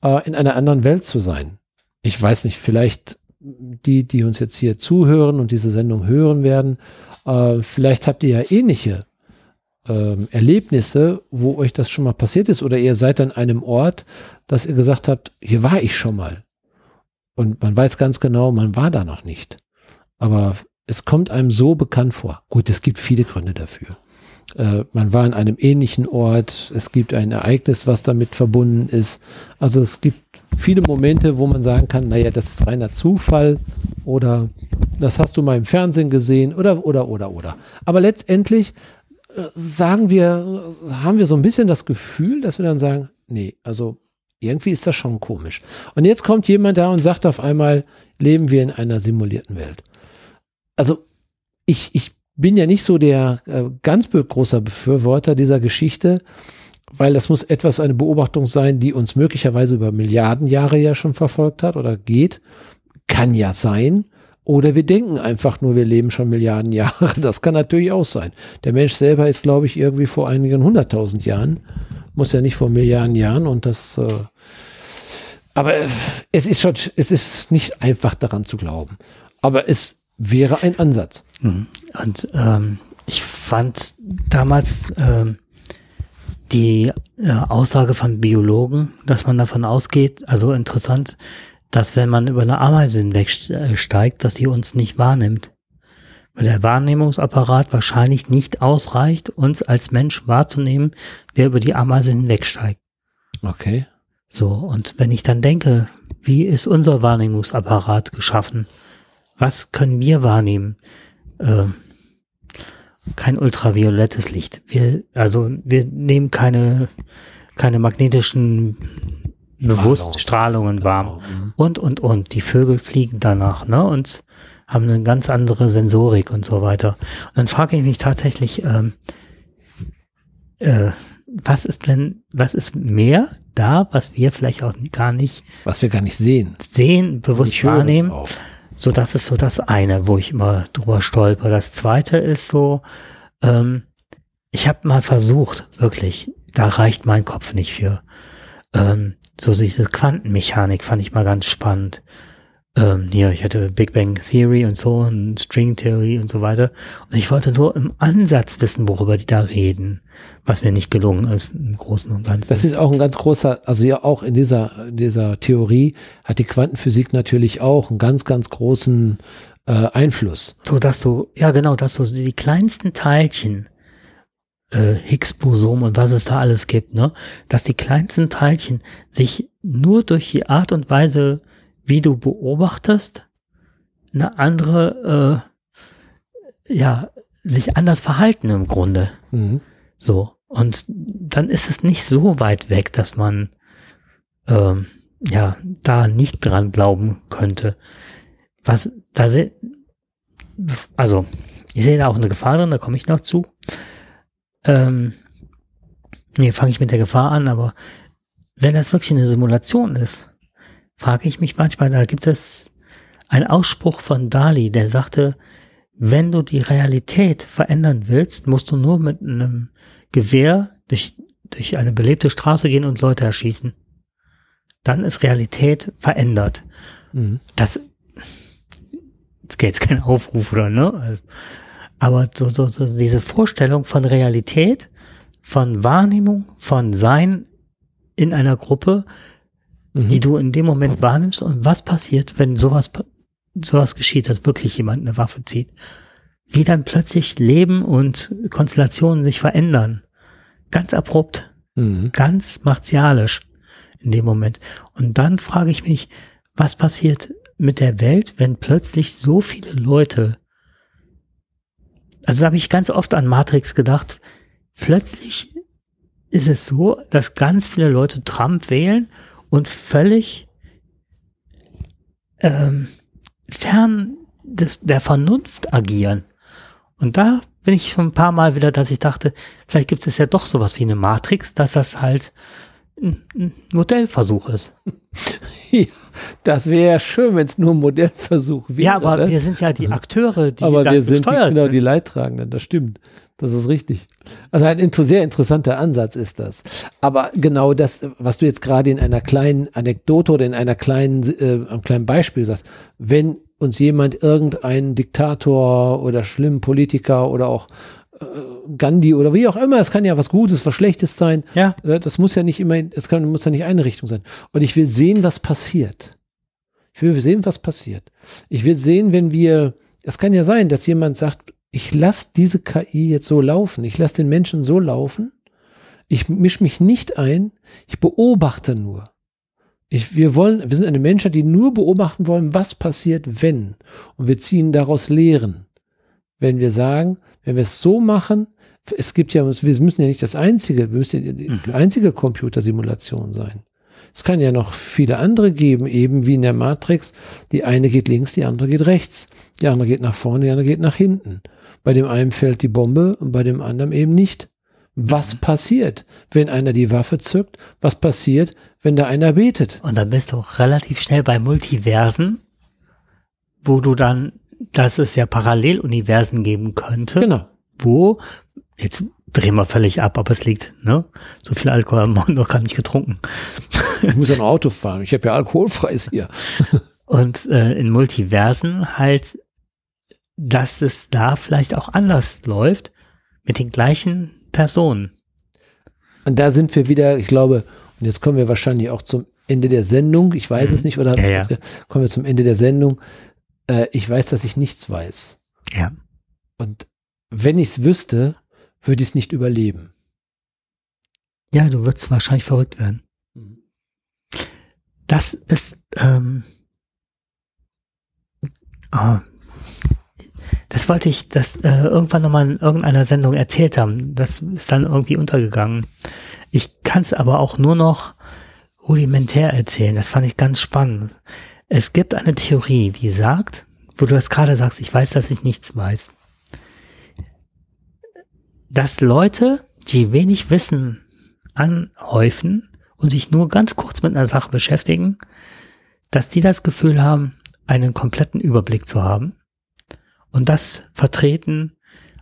äh, in einer anderen Welt zu sein. Ich weiß nicht, vielleicht die, die uns jetzt hier zuhören und diese Sendung hören werden, äh, vielleicht habt ihr ja ähnliche ähm, Erlebnisse, wo euch das schon mal passiert ist oder ihr seid an einem Ort, dass ihr gesagt habt, hier war ich schon mal. Und man weiß ganz genau, man war da noch nicht. Aber es kommt einem so bekannt vor. Gut, es gibt viele Gründe dafür. Äh, man war an einem ähnlichen Ort, es gibt ein Ereignis, was damit verbunden ist. Also es gibt viele Momente, wo man sagen kann, naja, das ist reiner Zufall oder das hast du mal im Fernsehen gesehen oder, oder, oder, oder. Aber letztendlich äh, sagen wir, haben wir so ein bisschen das Gefühl, dass wir dann sagen, nee, also irgendwie ist das schon komisch. Und jetzt kommt jemand da und sagt auf einmal, leben wir in einer simulierten Welt. Also ich, ich bin ja nicht so der äh, ganz großer Befürworter dieser Geschichte, weil das muss etwas eine Beobachtung sein, die uns möglicherweise über Milliarden Jahre ja schon verfolgt hat oder geht. Kann ja sein. Oder wir denken einfach nur, wir leben schon Milliarden Jahre. Das kann natürlich auch sein. Der Mensch selber ist, glaube ich, irgendwie vor einigen hunderttausend Jahren. Muss ja nicht vor Milliarden Jahren und das, äh, aber äh, es ist schon, es ist nicht einfach daran zu glauben. Aber es wäre ein Ansatz. Mhm. Und ähm, ich fand damals ähm, die äh, Aussage von Biologen, dass man davon ausgeht, also interessant, dass wenn man über eine Ameise hinwegsteigt, dass sie uns nicht wahrnimmt. Weil der Wahrnehmungsapparat wahrscheinlich nicht ausreicht, uns als Mensch wahrzunehmen, der über die Ameise hinwegsteigt. Okay. So, und wenn ich dann denke, wie ist unser Wahrnehmungsapparat geschaffen? Was können wir wahrnehmen? Ähm, kein ultraviolettes Licht. Wir, also wir nehmen keine, keine magnetischen Bewusststrahlungen wahr. Mhm. Und, und, und. Die Vögel fliegen danach, ne? Und haben eine ganz andere Sensorik und so weiter. Und dann frage ich mich tatsächlich, ähm, äh, was ist denn, was ist mehr da, was wir vielleicht auch gar nicht Was wir gar nicht sehen. sehen, bewusst nicht wahrnehmen? So, das ist so das eine, wo ich immer drüber stolper. Das zweite ist so, ähm, ich habe mal versucht, wirklich, da reicht mein Kopf nicht für. Ähm, so diese Quantenmechanik fand ich mal ganz spannend. Ähm, hier, ich hatte Big Bang Theory und so und String Theory und so weiter. Und ich wollte nur im Ansatz wissen, worüber die da reden, was mir nicht gelungen ist im Großen und Ganzen. Das ist auch ein ganz großer, also ja auch in dieser, in dieser Theorie hat die Quantenphysik natürlich auch einen ganz, ganz großen äh, Einfluss. so, dass du, ja genau, dass du die kleinsten Teilchen, äh, Higgs-Bosom und was es da alles gibt, ne, dass die kleinsten Teilchen sich nur durch die Art und Weise, wie du beobachtest, eine andere, äh, ja, sich anders verhalten im Grunde. Mhm. So. Und dann ist es nicht so weit weg, dass man ähm, ja da nicht dran glauben könnte. Was da se also ich sehe da auch eine Gefahr drin, da komme ich noch zu. Ähm, nee, fange ich mit der Gefahr an, aber wenn das wirklich eine Simulation ist, frage ich mich manchmal, da gibt es einen Ausspruch von Dali, der sagte, wenn du die Realität verändern willst, musst du nur mit einem Gewehr durch, durch eine belebte Straße gehen und Leute erschießen. Dann ist Realität verändert. Mhm. Das jetzt geht jetzt kein Aufruf oder ne? Also, aber so, so, so diese Vorstellung von Realität, von Wahrnehmung, von Sein in einer Gruppe, Mhm. die du in dem Moment wahrnimmst und was passiert, wenn sowas, sowas geschieht, dass wirklich jemand eine Waffe zieht. Wie dann plötzlich Leben und Konstellationen sich verändern. Ganz abrupt, Mhm. ganz martialisch in dem Moment. Und dann frage ich mich, was passiert mit der Welt, wenn plötzlich so viele Leute, also da habe ich ganz oft an Matrix gedacht, plötzlich ist es so, dass ganz viele Leute Trump wählen und völlig ähm, fern des, der Vernunft agieren. Und da bin ich schon ein paar Mal wieder, dass ich dachte, vielleicht gibt es ja doch sowas wie eine Matrix, dass das halt ein, Modellversuch ist. [LAUGHS] Ja, das wäre schön, wenn es nur ein Modellversuch wäre. Ja, aber ne? wir sind ja die Akteure, die aber wir sind die, genau sind. die Leidtragenden, das stimmt. Das ist richtig. Also ein sehr interessanter Ansatz ist das. Aber genau das, was du jetzt gerade in einer kleinen Anekdote oder in einer kleinen, äh, einem kleinen Beispiel sagst, wenn uns jemand irgendeinen Diktator oder schlimmen Politiker oder auch äh, Gandhi oder wie auch immer, es kann ja was Gutes, was Schlechtes sein, Ja, äh, Das muss ja nicht immer, es kann, muss ja nicht eine Richtung sein. Und ich will sehen, was passiert. Ich will sehen, was passiert. Ich will sehen, wenn wir, es kann ja sein, dass jemand sagt, ich lasse diese KI jetzt so laufen, ich lasse den Menschen so laufen, ich mische mich nicht ein, ich beobachte nur. Ich, wir wollen, wir sind eine Menschheit, die nur beobachten wollen, was passiert, wenn. Und wir ziehen daraus Lehren. Wenn wir sagen, wenn wir es so machen, es gibt ja, wir müssen ja nicht das einzige, wir müssen ja die Mhm. einzige Computersimulation sein. Es kann ja noch viele andere geben, eben wie in der Matrix. Die eine geht links, die andere geht rechts. Die andere geht nach vorne, die andere geht nach hinten. Bei dem einen fällt die Bombe und bei dem anderen eben nicht. Was passiert, wenn einer die Waffe zückt? Was passiert, wenn da einer betet? und dann bist du auch relativ schnell bei Multiversen, wo du dann, dass es ja Paralleluniversen geben könnte, Genau. wo, jetzt drehen wir völlig ab, aber es liegt, ne? So viel Alkohol haben wir noch gar nicht getrunken. Ich muss ja noch Auto fahren. Ich habe ja alkoholfreies hier. [LAUGHS] Und äh, in Multiversen halt, dass es da vielleicht auch anders läuft mit den gleichen Personen. Und da sind wir wieder, ich glaube, und jetzt kommen wir wahrscheinlich auch zum Ende der Sendung. Ich weiß es nicht, oder Ja, ja. kommen wir zum Ende der Sendung. Äh, ich weiß, dass ich nichts weiß. Ja. Und wenn ich es wüsste, würde ich es nicht überleben. Ja, du würdest wahrscheinlich verrückt werden. Das ist, ähm, ah, das wollte ich das äh, irgendwann nochmal in irgendeiner Sendung erzählt haben. Das ist dann irgendwie untergegangen. Ich kann es aber auch nur noch rudimentär erzählen. Das fand ich ganz spannend. Es gibt eine Theorie, die sagt, wo du das gerade sagst, ich weiß, dass ich nichts weiß, dass Leute, die wenig Wissen anhäufen und sich nur ganz kurz mit einer Sache beschäftigen, dass die das Gefühl haben, einen kompletten Überblick zu haben und das vertreten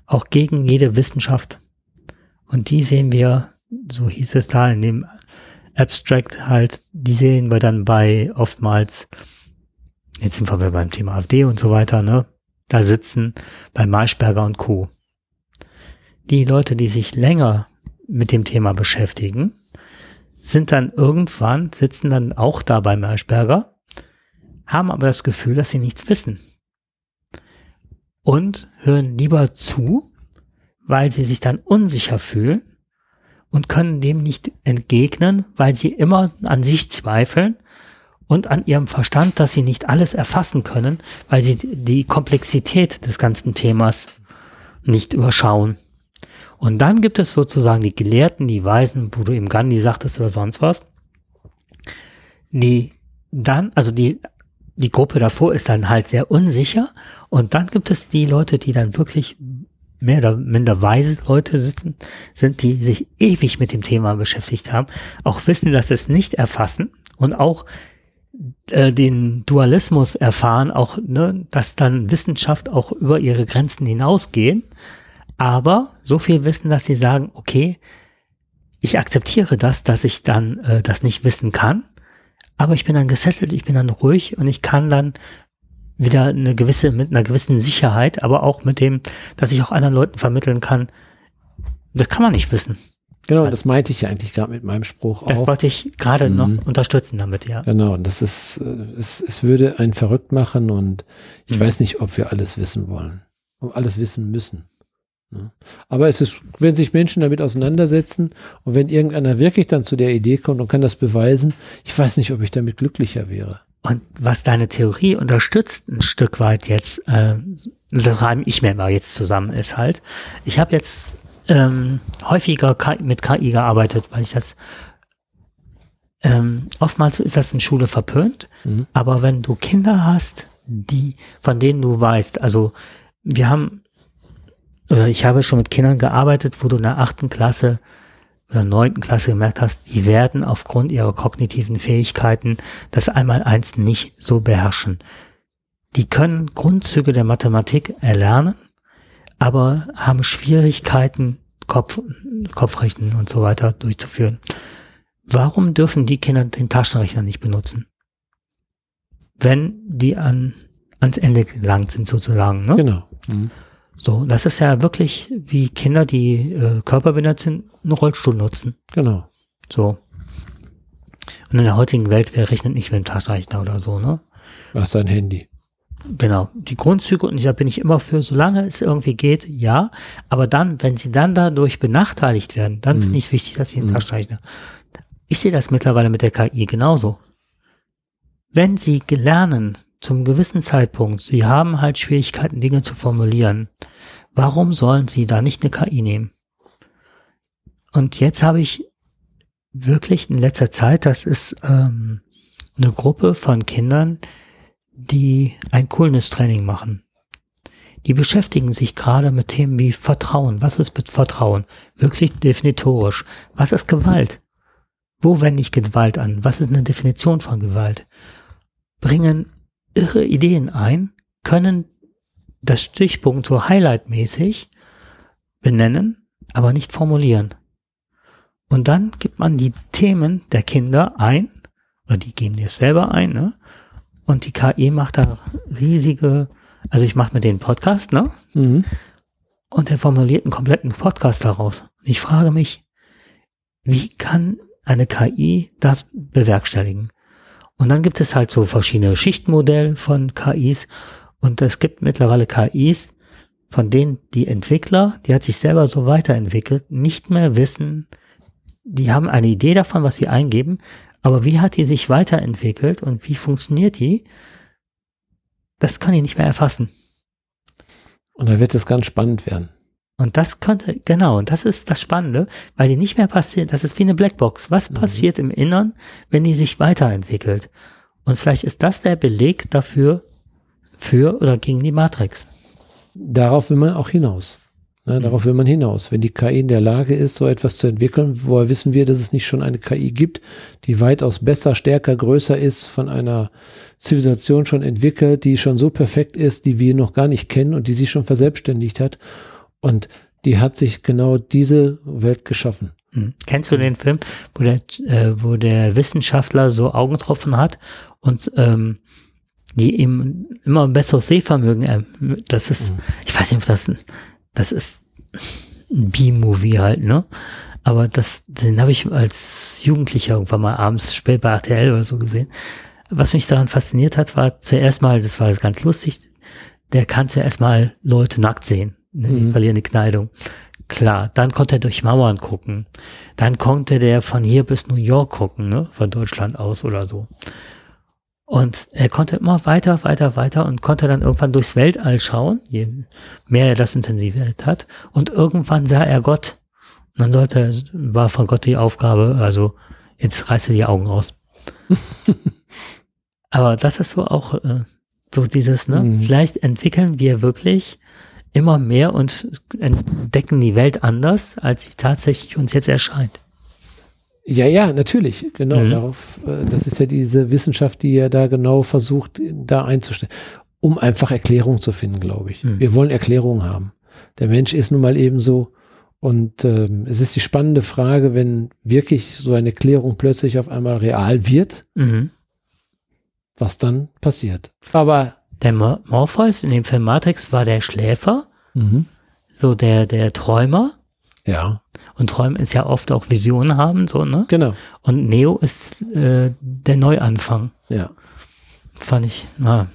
auch gegen jede Wissenschaft. Und die sehen wir, so hieß es da in dem Abstract halt, die sehen wir dann bei oftmals jetzt sind wir beim Thema AfD und so weiter, ne? Da sitzen bei Maischberger und Co. Die Leute, die sich länger mit dem Thema beschäftigen, sind dann irgendwann, sitzen dann auch da bei Maischberger, haben aber das Gefühl, dass sie nichts wissen. Und hören lieber zu, weil sie sich dann unsicher fühlen und können dem nicht entgegnen, weil sie immer an sich zweifeln und an ihrem Verstand, dass sie nicht alles erfassen können, weil sie die Komplexität des ganzen Themas nicht überschauen. Und dann gibt es sozusagen die Gelehrten, die Weisen, wo du eben Gandhi sagtest oder sonst was, die dann, also die, die Gruppe davor ist dann halt sehr unsicher. Und dann gibt es die Leute, die dann wirklich mehr oder minder weise Leute sitzen, sind, die sich ewig mit dem Thema beschäftigt haben, auch wissen, dass es nicht erfassen und auch äh, den Dualismus erfahren, auch, ne, dass dann Wissenschaft auch über ihre Grenzen hinausgehen, aber so viel wissen, dass sie sagen, okay, ich akzeptiere das, dass ich dann äh, das nicht wissen kann, aber ich bin dann gesettelt, ich bin dann ruhig und ich kann dann wieder eine gewisse, mit einer gewissen Sicherheit, aber auch mit dem, dass ich auch anderen Leuten vermitteln kann, das kann man nicht wissen. Genau, das meinte ich ja eigentlich gerade mit meinem Spruch das auch. Das wollte ich gerade mhm. noch unterstützen damit, ja. Genau, und das ist, äh, es, es würde einen verrückt machen und ich mhm. weiß nicht, ob wir alles wissen wollen, ob alles wissen müssen. Ne? Aber es ist, wenn sich Menschen damit auseinandersetzen und wenn irgendeiner wirklich dann zu der Idee kommt und kann das beweisen, ich weiß nicht, ob ich damit glücklicher wäre. Und was deine Theorie unterstützt ein Stück weit jetzt, äh, das reime ich mir mal jetzt zusammen, ist halt, ich habe jetzt ähm, häufiger mit KI gearbeitet, weil ich das ähm, oftmals ist das in Schule verpönt, mhm. aber wenn du Kinder hast, die, von denen du weißt, also wir haben, ich habe schon mit Kindern gearbeitet, wo du in der achten Klasse oder neunten Klasse gemerkt hast, die werden aufgrund ihrer kognitiven Fähigkeiten das einmal eins nicht so beherrschen. Die können Grundzüge der Mathematik erlernen, aber haben Schwierigkeiten, Kopf, Kopfrechnen und so weiter durchzuführen. Warum dürfen die Kinder den Taschenrechner nicht benutzen? Wenn die an, ans Ende gelangt sind sozusagen. Ne? Genau. Mhm. So, das ist ja wirklich wie Kinder, die äh, körperbehindert sind, einen Rollstuhl nutzen. Genau. So. Und in der heutigen Welt, wer rechnet nicht mit dem Taschenrechner oder so, ne? Du hast ein Handy. Genau, die Grundzüge und da bin ich immer für, solange es irgendwie geht, ja. Aber dann, wenn sie dann dadurch benachteiligt werden, dann mhm. finde ich es wichtig, dass sie einen mhm. Taschenrechner. Ich sehe das mittlerweile mit der KI genauso. Wenn sie lernen, zum gewissen Zeitpunkt, sie haben halt Schwierigkeiten, Dinge zu formulieren, warum sollen sie da nicht eine KI nehmen? Und jetzt habe ich wirklich in letzter Zeit, das ist ähm, eine Gruppe von Kindern, die ein Coolness-Training machen. Die beschäftigen sich gerade mit Themen wie Vertrauen. Was ist mit Vertrauen? Wirklich definitorisch. Was ist Gewalt? Wo wende ich Gewalt an? Was ist eine Definition von Gewalt? Bringen irre Ideen ein, können das Stichpunkt so highlightmäßig benennen, aber nicht formulieren. Und dann gibt man die Themen der Kinder ein, oder die geben die es selber ein, ne? Und die KI macht da riesige, also ich mache mit denen Podcast, ne? Mhm. Und er formuliert einen kompletten Podcast daraus. Und ich frage mich, wie kann eine KI das bewerkstelligen? Und dann gibt es halt so verschiedene Schichtmodelle von KIs. Und es gibt mittlerweile KIs, von denen die Entwickler, die hat sich selber so weiterentwickelt, nicht mehr wissen, die haben eine Idee davon, was sie eingeben, aber wie hat die sich weiterentwickelt und wie funktioniert die? Das kann ich nicht mehr erfassen. Und da wird es ganz spannend werden. Und das könnte, genau, und das ist das Spannende, weil die nicht mehr passiert, das ist wie eine Blackbox. Was mhm. passiert im Innern, wenn die sich weiterentwickelt? Und vielleicht ist das der Beleg dafür, für oder gegen die Matrix. Darauf will man auch hinaus. Ne, mhm. Darauf will man hinaus. Wenn die KI in der Lage ist, so etwas zu entwickeln, woher wissen wir, dass es nicht schon eine KI gibt, die weitaus besser, stärker, größer ist, von einer Zivilisation schon entwickelt, die schon so perfekt ist, die wir noch gar nicht kennen und die sich schon verselbstständigt hat. Und die hat sich genau diese Welt geschaffen. Mhm. Kennst du den Film, wo der, äh, wo der Wissenschaftler so Augentropfen hat und ähm, die eben immer ein besseres Sehvermögen, äh, das ist, Mhm. ich weiß nicht, ob das, ein- das ist ein B-Movie halt, ne? Aber das, den habe ich als Jugendlicher irgendwann mal abends spät bei RTL oder so gesehen. Was mich daran fasziniert hat, war zuerst mal, das war jetzt ganz lustig, der kann zuerst mal Leute nackt sehen. Ne? Die Mhm. verlieren die Kleidung. Klar, dann konnte er durch Mauern gucken. Dann konnte der von hier bis New York gucken, ne? von Deutschland aus oder so. Und er konnte immer weiter, weiter, weiter und konnte dann irgendwann durchs Weltall schauen, je mehr er das intensiviert hat. Und irgendwann sah er Gott. Und dann sollte, war von Gott die Aufgabe, also jetzt reißt er die Augen aus. [LAUGHS] Aber das ist so auch äh, so dieses, ne? Mhm. Vielleicht entwickeln wir wirklich immer mehr und entdecken die Welt anders, als sie tatsächlich uns jetzt erscheint. Ja, ja, natürlich, genau. Mhm. Darauf, äh, das ist ja diese Wissenschaft, die ja da genau versucht, da einzustellen, um einfach Erklärung zu finden, glaube ich. Mhm. Wir wollen Erklärung haben. Der Mensch ist nun mal eben so. Und ähm, es ist die spannende Frage, wenn wirklich so eine Erklärung plötzlich auf einmal real wird, Mhm. was dann passiert. Aber Der Mor Morpheus in dem Film Matrix war der Schläfer, so der, der Träumer. ja, Und Träumen ist ja oft auch Visionen haben, so, ne? genau. Und Neo ist äh, der Neuanfang. Ja. Fand ich, na.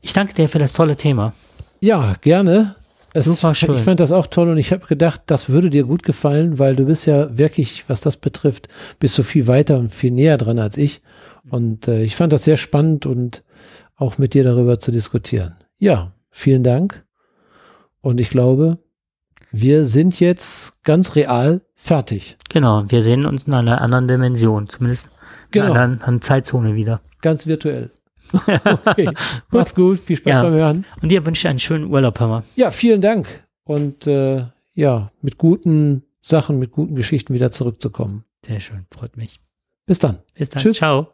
Ich danke dir für das tolle Thema. Ja, gerne. Es, Super schön. Ich fand das auch toll und ich habe gedacht, das würde dir gut gefallen, weil du bist ja wirklich, was das betrifft, bist du viel weiter und viel näher dran als ich. Und äh, ich fand das sehr spannend und auch mit dir darüber zu diskutieren. Ja, vielen Dank. Und ich glaube, wir sind jetzt ganz real fertig. Genau, wir sehen uns in einer anderen Dimension, zumindest Genau. in einer anderen Zeitzone wieder. Ganz virtuell. [LAUGHS] Okay. Macht's gut. Viel Spaß Ja. beim Hören. Und dir wünsche ich einen schönen Urlaub, Hammer. Ja, vielen Dank. Und äh, ja, mit guten Sachen, mit guten Geschichten wieder zurückzukommen. Sehr schön, freut mich. Bis dann. Bis dann. Tschüss. Ciao.